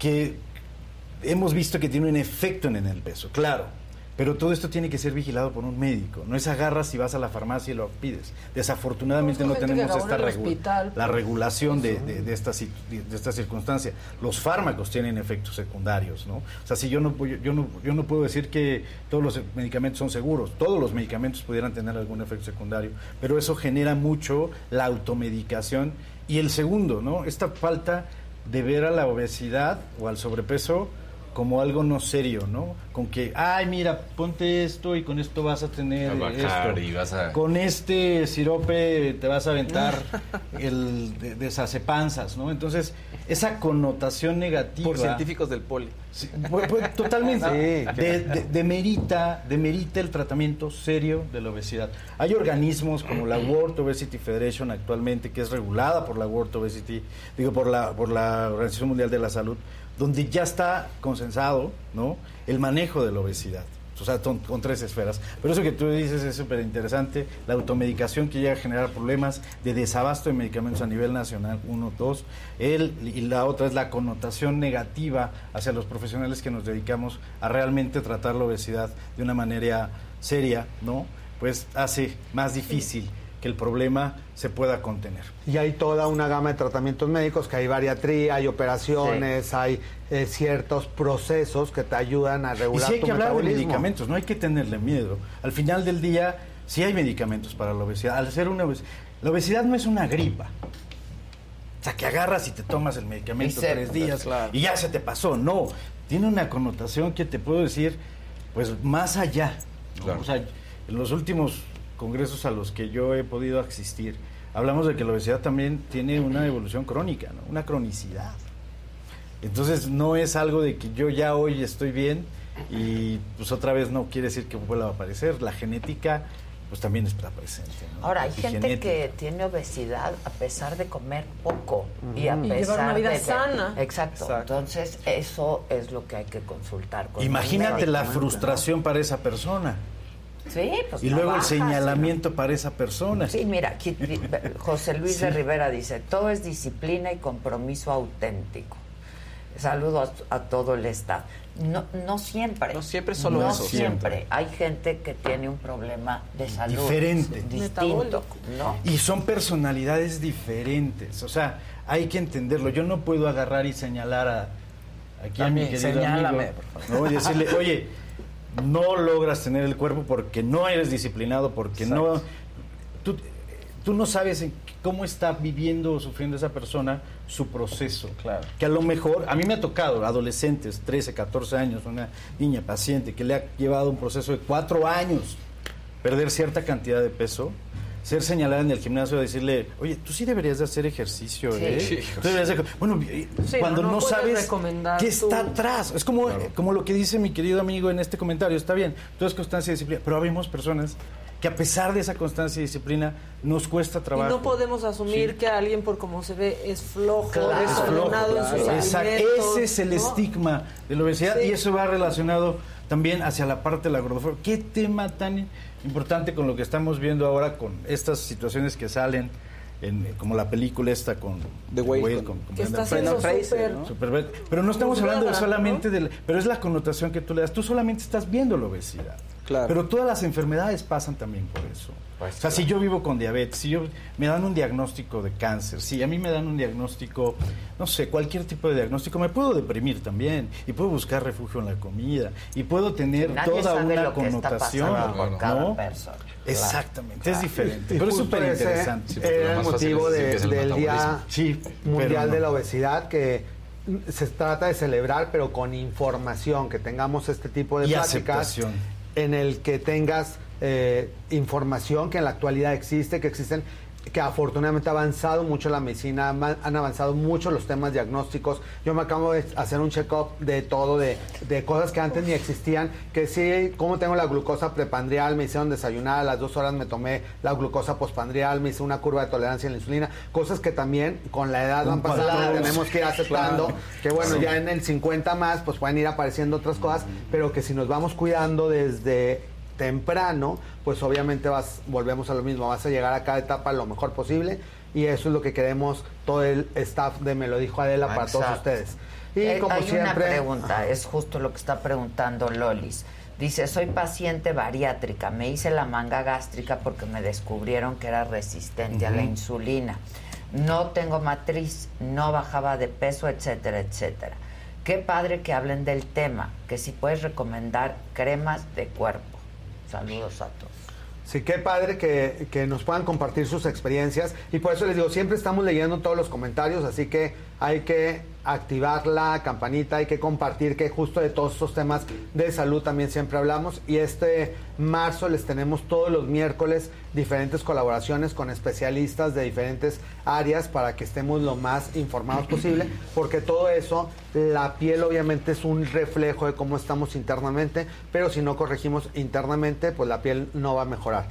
que hemos visto que tiene un efecto en, el peso, claro. Pero todo esto tiene que ser vigilado por un médico. No es agarras y vas a la farmacia y lo pides. Desafortunadamente no tenemos esta regu- la por regulación de, de, de esta, de esta circunstancia. Los fármacos tienen efectos secundarios, ¿no? O sea, si yo no, yo no, yo no puedo decir que todos los medicamentos son seguros. Todos los medicamentos pudieran tener algún efecto secundario, pero eso genera mucho la automedicación. Y el segundo, ¿no? Esta falta de ver a la obesidad o al sobrepeso como algo no serio, ¿no? Con que, ay, mira, ponte esto y con esto vas a tener A bajar esto. y vas a- Con este sirope te vas a aventar el de, desacepanzas, ¿no? Entonces, esa connotación negativa... Por científicos del poli. Pues, pues, totalmente. Sí. De- de- demerita, demerita el tratamiento serio de la obesidad. Hay organismos como la World Obesity Federation actualmente, que es regulada por la World Obesity, digo, por la, por la Organización Mundial de la Salud, donde ya está consensado ¿no? el manejo de la obesidad. O sea, con, tres esferas. Pero eso que tú dices es súper interesante. La automedicación que llega a generar problemas de desabasto de medicamentos a nivel nacional, uno, dos. El, y la otra es la connotación negativa hacia los profesionales que nos dedicamos a realmente tratar la obesidad de una manera seria, ¿no? Pues hace más difícil que el problema se pueda contener. Y hay toda una gama de tratamientos médicos, que hay bariatría, hay operaciones, hay eh, ciertos procesos que te ayudan a Y regular sí hay tu que hablar de medicamentos, no hay que tenerle miedo. Al final del día, sí hay medicamentos para la obesidad. Al ser una obes- la obesidad no es una gripa. O sea, que agarras y te tomas el medicamento Y tres días claro. y ya se te pasó. No, tiene una connotación que te puedo decir, pues más allá. ¿no? Claro. O sea, en los últimos congresos a los que yo he podido asistir, hablamos de que la obesidad también tiene una evolución crónica, ¿no? una cronicidad. Entonces no es algo de que yo ya hoy estoy bien y pues otra vez no quiere decir que vuelva a aparecer. La genética pues también está presente. ¿no? Ahora, hay Y gente genética. que tiene obesidad a pesar de comer poco y a Y pesar llevar una vida de... sana. Exacto. Exacto. Entonces, eso es lo que hay que consultar con Imagínate la frustración para esa persona. Sí, pues y luego el señalamiento para esa persona. Sí, mira, aquí José Luis Sí. de Rivera dice, todo es disciplina y compromiso auténtico. Saludo a, a todo el staff. No, no siempre. No siempre solo No eso. siempre. Hay gente que tiene un problema de salud. Diferente. Distinto. ¿no? Y son personalidades diferentes. O sea, hay que entenderlo. Yo no puedo agarrar y señalar a aquí a mi También, querido señálame, amigo, por favor. ¿no? y decirle, oye, no logras tener el cuerpo porque no eres disciplinado, porque no... Tú, tú no sabes en cómo está viviendo o sufriendo esa persona su proceso. Claro. Que a lo mejor, a mí me ha tocado adolescentes, 13, 14 años, una niña paciente que le ha llevado un proceso de cuatro años perder cierta cantidad de peso, ser señalada en el gimnasio y decirle, oye, tú sí deberías de hacer ejercicio, Sí. ¿eh? Sí, Tú deberías de- Bueno, Sí, cuando no, no, sabes recomendar qué está tú. atrás. Es como, como lo que dice mi querido amigo en este comentario, está bien, todo es constancia y disciplina, pero habemos personas que a pesar de esa constancia y disciplina nos cuesta Y trabajo. no podemos asumir Sí. que alguien por como se ve es flojo, Claro. Es flojo, desordenado en sus claro. Exacto. alimentos. Ese es el ¿no? estigma de la obesidad Sí. y eso va relacionado también hacia la parte de la gordofobia. ¿Qué tema tan importante con lo que estamos viendo ahora con estas situaciones que salen, en, como la película esta con The Whale, con, Que está Brendan siendo Fraser. súper... ¿no? Super- pero no estamos hablando de solamente ¿no? del... Pero es la connotación que tú le das. Tú solamente estás viendo la obesidad. Claro. Pero todas las enfermedades pasan también por eso. Pues o sea, si yo vivo con diabetes, si yo me dan un diagnóstico de cáncer, si a mí me dan un diagnóstico, no sé, cualquier tipo de diagnóstico, me puedo deprimir también y puedo buscar refugio en la comida y puedo tener Nadie toda sabe una lo que está connotación, pasando por cada ¿no? persona. Exactamente, es diferente, Y pero es súper interesante. Sí, Era lo el motivo es decir de- que es el del Día. Sí, Mundial no. de la Obesidad que se trata de celebrar, pero con información, que tengamos este tipo de Y pláticas aceptación. En el que tengas eh, información que en la actualidad existe, que existen que afortunadamente ha avanzado mucho la medicina, han avanzado mucho los temas diagnósticos. Yo me acabo de hacer un check-up de todo, de, de cosas que antes ni existían, que sí, como tengo la glucosa prepandrial, me hicieron desayunar, a las dos horas me tomé la glucosa postpandrial, me hice una curva de tolerancia a la insulina, cosas que también con la edad van pasando, tenemos que ir aceptando, Claro. que bueno, Sí. ya en el 50 más, pues pueden ir apareciendo otras cosas, pero que si nos vamos cuidando desde temprano, pues obviamente vas, volvemos a lo mismo, vas a llegar a cada etapa lo mejor posible y eso es lo que queremos todo el staff de Me lo dijo Adela para todos ustedes. Y Eh, como hay siempre, una pregunta, es justo lo que está preguntando Lolis. Dice, soy paciente bariátrica, me hice la manga gástrica porque me descubrieron que era resistente a la insulina. No tengo matriz, no bajaba de peso, etcétera, etcétera. Qué padre que hablen del tema, que si puedes recomendar cremas de cuerpo. Saludos a todos. Sí, qué padre que, que nos puedan compartir sus experiencias y por eso les digo, siempre estamos leyendo todos los comentarios, así que hay que activar la campanita, hay que compartir que justo de todos estos temas de salud también siempre hablamos y este marzo les tenemos todos los miércoles diferentes colaboraciones con especialistas de diferentes áreas para que estemos lo más informados posible, porque todo eso, la piel obviamente es un reflejo de cómo estamos internamente, pero si no corregimos internamente, pues la piel no va a mejorar.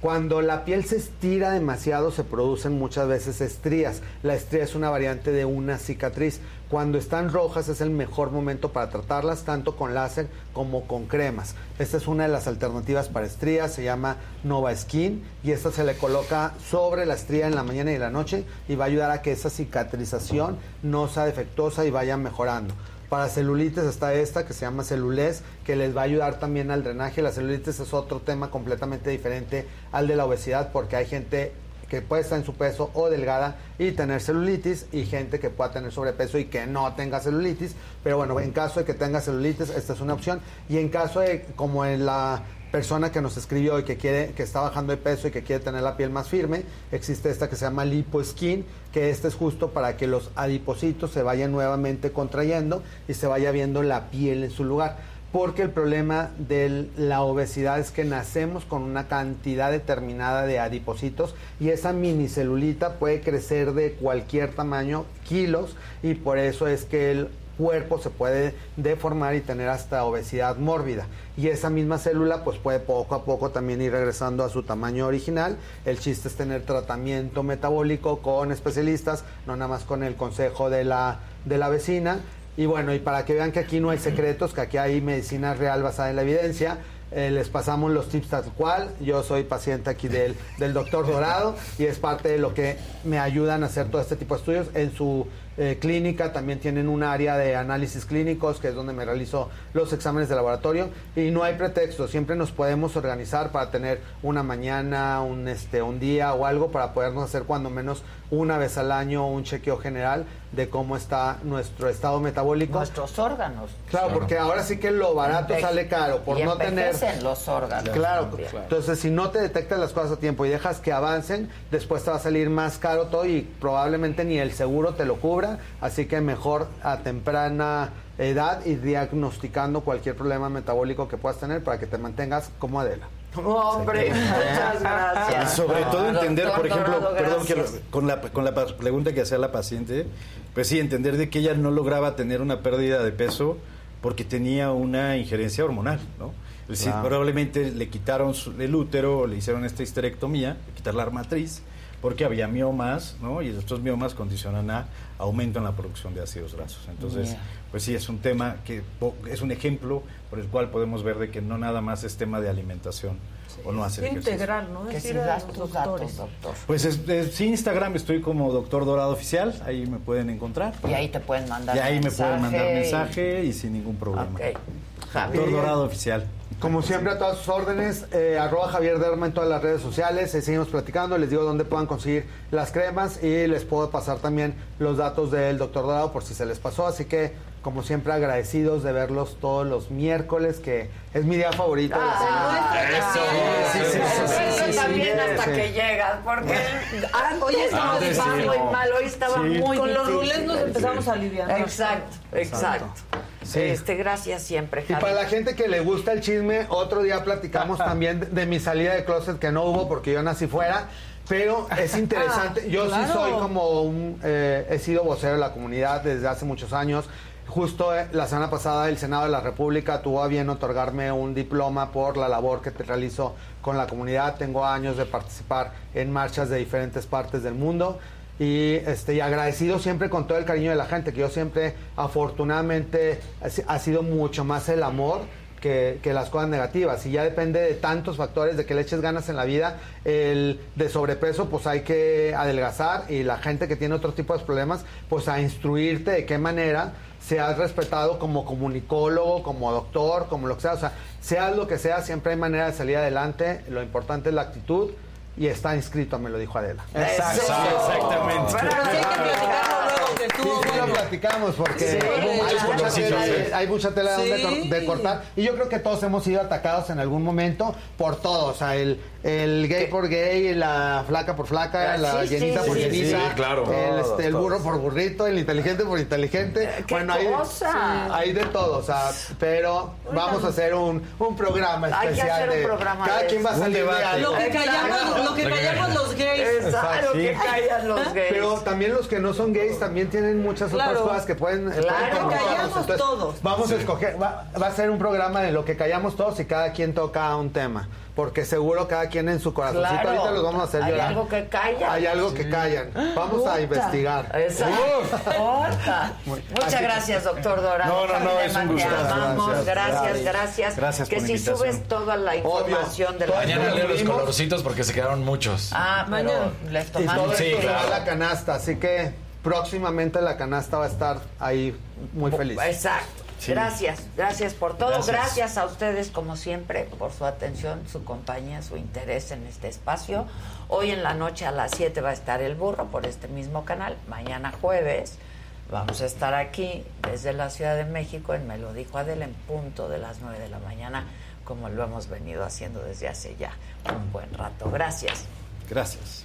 Cuando la piel se estira demasiado se producen muchas veces estrías. La estría es una variante de una cicatriz. Cuando están rojas es el mejor momento para tratarlas, tanto con láser como con cremas. Esta es una de las alternativas para estrías, se llama Nova Skin y esta se le coloca sobre la estría en la mañana y la noche y va a ayudar a que esa cicatrización no sea defectuosa y vaya mejorando. Para celulitis está esta que se llama celulés, que les va a ayudar también al drenaje. La celulitis es otro tema completamente diferente al de la obesidad porque hay gente que puede estar en su peso o delgada y tener celulitis y gente que pueda tener sobrepeso y que no tenga celulitis. Pero bueno, en caso de que tenga celulitis, esta es una opción. Y en caso de, como en la persona que nos escribió y que quiere que está bajando de peso y que quiere tener la piel más firme, existe esta que se llama liposkin, que este es justo para que los adipocitos se vayan nuevamente contrayendo y se vaya viendo la piel en su lugar. Porque el problema de la obesidad es que nacemos con una cantidad determinada de adipocitos y esa minicelulita puede crecer de cualquier tamaño, kilos, y por eso es que el cuerpo se puede deformar y tener hasta obesidad mórbida. Y esa misma célula pues puede poco a poco también ir regresando a su tamaño original. El chiste es tener tratamiento metabólico con especialistas, no nada más con el consejo de la, de la vecina. Y bueno, y para que vean que aquí no hay secretos, que aquí hay medicina real basada en la evidencia, eh, les pasamos los tips tal cual. Yo soy paciente aquí del, del doctor Dorado y es parte de lo que me ayudan a hacer todo este tipo de estudios. En su eh, clínica también tienen un área de análisis clínicos, que es donde me realizo los exámenes de laboratorio. Y no hay pretexto, siempre nos podemos organizar para tener una mañana, un, este, un día o algo para podernos hacer cuando menos una vez al año un chequeo general de cómo está nuestro estado metabólico. Nuestros órganos. Claro, porque ahora sí que lo barato Enveje- sale caro por y no tener los órganos Claro, también. entonces si no te detectas las cosas a tiempo y dejas que avancen, después te va a salir más caro todo y probablemente ni el seguro te lo así que mejor a temprana edad y diagnosticando cualquier problema metabólico que puedas tener para que te mantengas como Adela. Hombre, muchas gracias. Y sobre todo entender, por ejemplo, perdón, que lo- gracias. con la, con la pregunta que hacía la paciente, pues sí, entender de que ella no lograba tener una pérdida de peso porque tenía una injerencia hormonal, ¿no? Es decir, Claro. probablemente le quitaron su- el útero, le hicieron esta histerectomía, quitar la matriz, porque había miomas, ¿no? Y estos miomas condicionan a aumento en la producción de ácidos grasos. Entonces, Yeah. pues sí, es un tema que po- es un ejemplo por el cual podemos ver de que no nada más es tema de alimentación o no hacer ejercicio. Integral, ¿no? Que Es si das los tus doctores. datos, doctor. Pues es, es- sí, Instagram estoy como Doctor Dorado Oficial, ahí me pueden encontrar. Y ahí te pueden mandar Y ahí me pueden mandar mensaje y- sin ningún problema. Ok. Doctor Javier. Dorado Oficial. Como siempre, a todas sus órdenes, eh, arroba Javier Derma en todas las redes sociales, eh, seguimos platicando, les digo dónde puedan conseguir las cremas y les puedo pasar también los datos del doctor Dorado por si se les pasó, así que como siempre agradecidos de verlos todos los miércoles, que es mi día favorito. de la semana. Eso. También hasta que llegas, porque hoy estaba sí, malo y no. mal, hoy estaba Sí. muy Con los rulés nos empezamos a aliviar. Exacto, exacto. Sí. Este, gracias siempre, Y para la gente que le gusta el chisme, otro día platicamos también de, de mi salida de closet que no hubo porque yo nací fuera. Pero es interesante, Ah, yo claro. sí soy como un, eh, he sido vocero de la comunidad desde hace muchos años. Justo eh, la semana pasada el Senado de la República tuvo a bien otorgarme un diploma por la labor que te realizo con la comunidad. Tengo años de participar en marchas de diferentes partes del mundo y, este, y agradecido siempre con todo el cariño de la gente, que yo siempre afortunadamente ha si- ha sido mucho más el amor que, que las cosas negativas. Y ya depende de tantos factores, de que le eches ganas en la vida. El de sobrepeso, pues hay que adelgazar. Y la gente que tiene otro tipo de problemas, pues a instruirte de qué manera seas respetado como comunicólogo, como doctor, como lo que sea. O sea, seas lo que sea, siempre hay manera de salir adelante. Lo importante es la actitud. Y está inscrito, me lo dijo Adela. Exacto. Exactamente. Pero sí hay que platicarlo luego, que estuvo Sí, sí, lo bueno. platicamos porque Sí, hay, mucha tela, hay- mucha tela Sí. de cortar y yo creo que todos hemos sido atacados en algún momento por todo, o sea, el, el gay por gay, la flaca por flaca, Ah, la sí, sí, llenita por sí, llenita, sí, claro. el, este, el Todos, burro todos. por burrito, el inteligente por inteligente, ¿Qué hay, cosa? hay de todo, o sea, pero vamos a hacer un, un programa Hay que especial hacer un de programa cada de quien va a salir de. Lo que callamos, lo que callamos los gays. Exacto, que callan los gays. Pero también los que no son gays también tienen muchas Claro. otras cosas que pueden. Claro. pueden Que callamos todos. Vamos a escoger, va, va a ser un programa de lo que callamos todos y cada quien toca un tema. Porque seguro cada quien en su corazoncito, Claro. ahorita los vamos a hacer Hay llorar. algo que callan. Hay algo que callan. Vamos a investigar. Exacto. Muchas Así- gracias, doctor Dorado. No, no, no, es un Te gusto. amamos. Gracias. Gracias, Gracias. gracias. Gracias Que por si invitación. subes toda la información de la Mañana leo los colorcitos porque se quedaron muchos. Ah, Mañana. les tomamos. Sí, claro. la canasta, así que próximamente la canasta va a estar ahí muy feliz. Exacto. Sí. Gracias, gracias por todo. Gracias. Gracias. a ustedes, como siempre, por su atención, su compañía, su interés en este espacio. Hoy en la noche a las 7 va a estar el burro por este mismo canal. Mañana jueves vamos a estar aquí desde la Ciudad de México en Me lo dijo Adela en punto de las 9 de la mañana, como lo hemos venido haciendo desde hace ya un buen rato. Gracias. Gracias.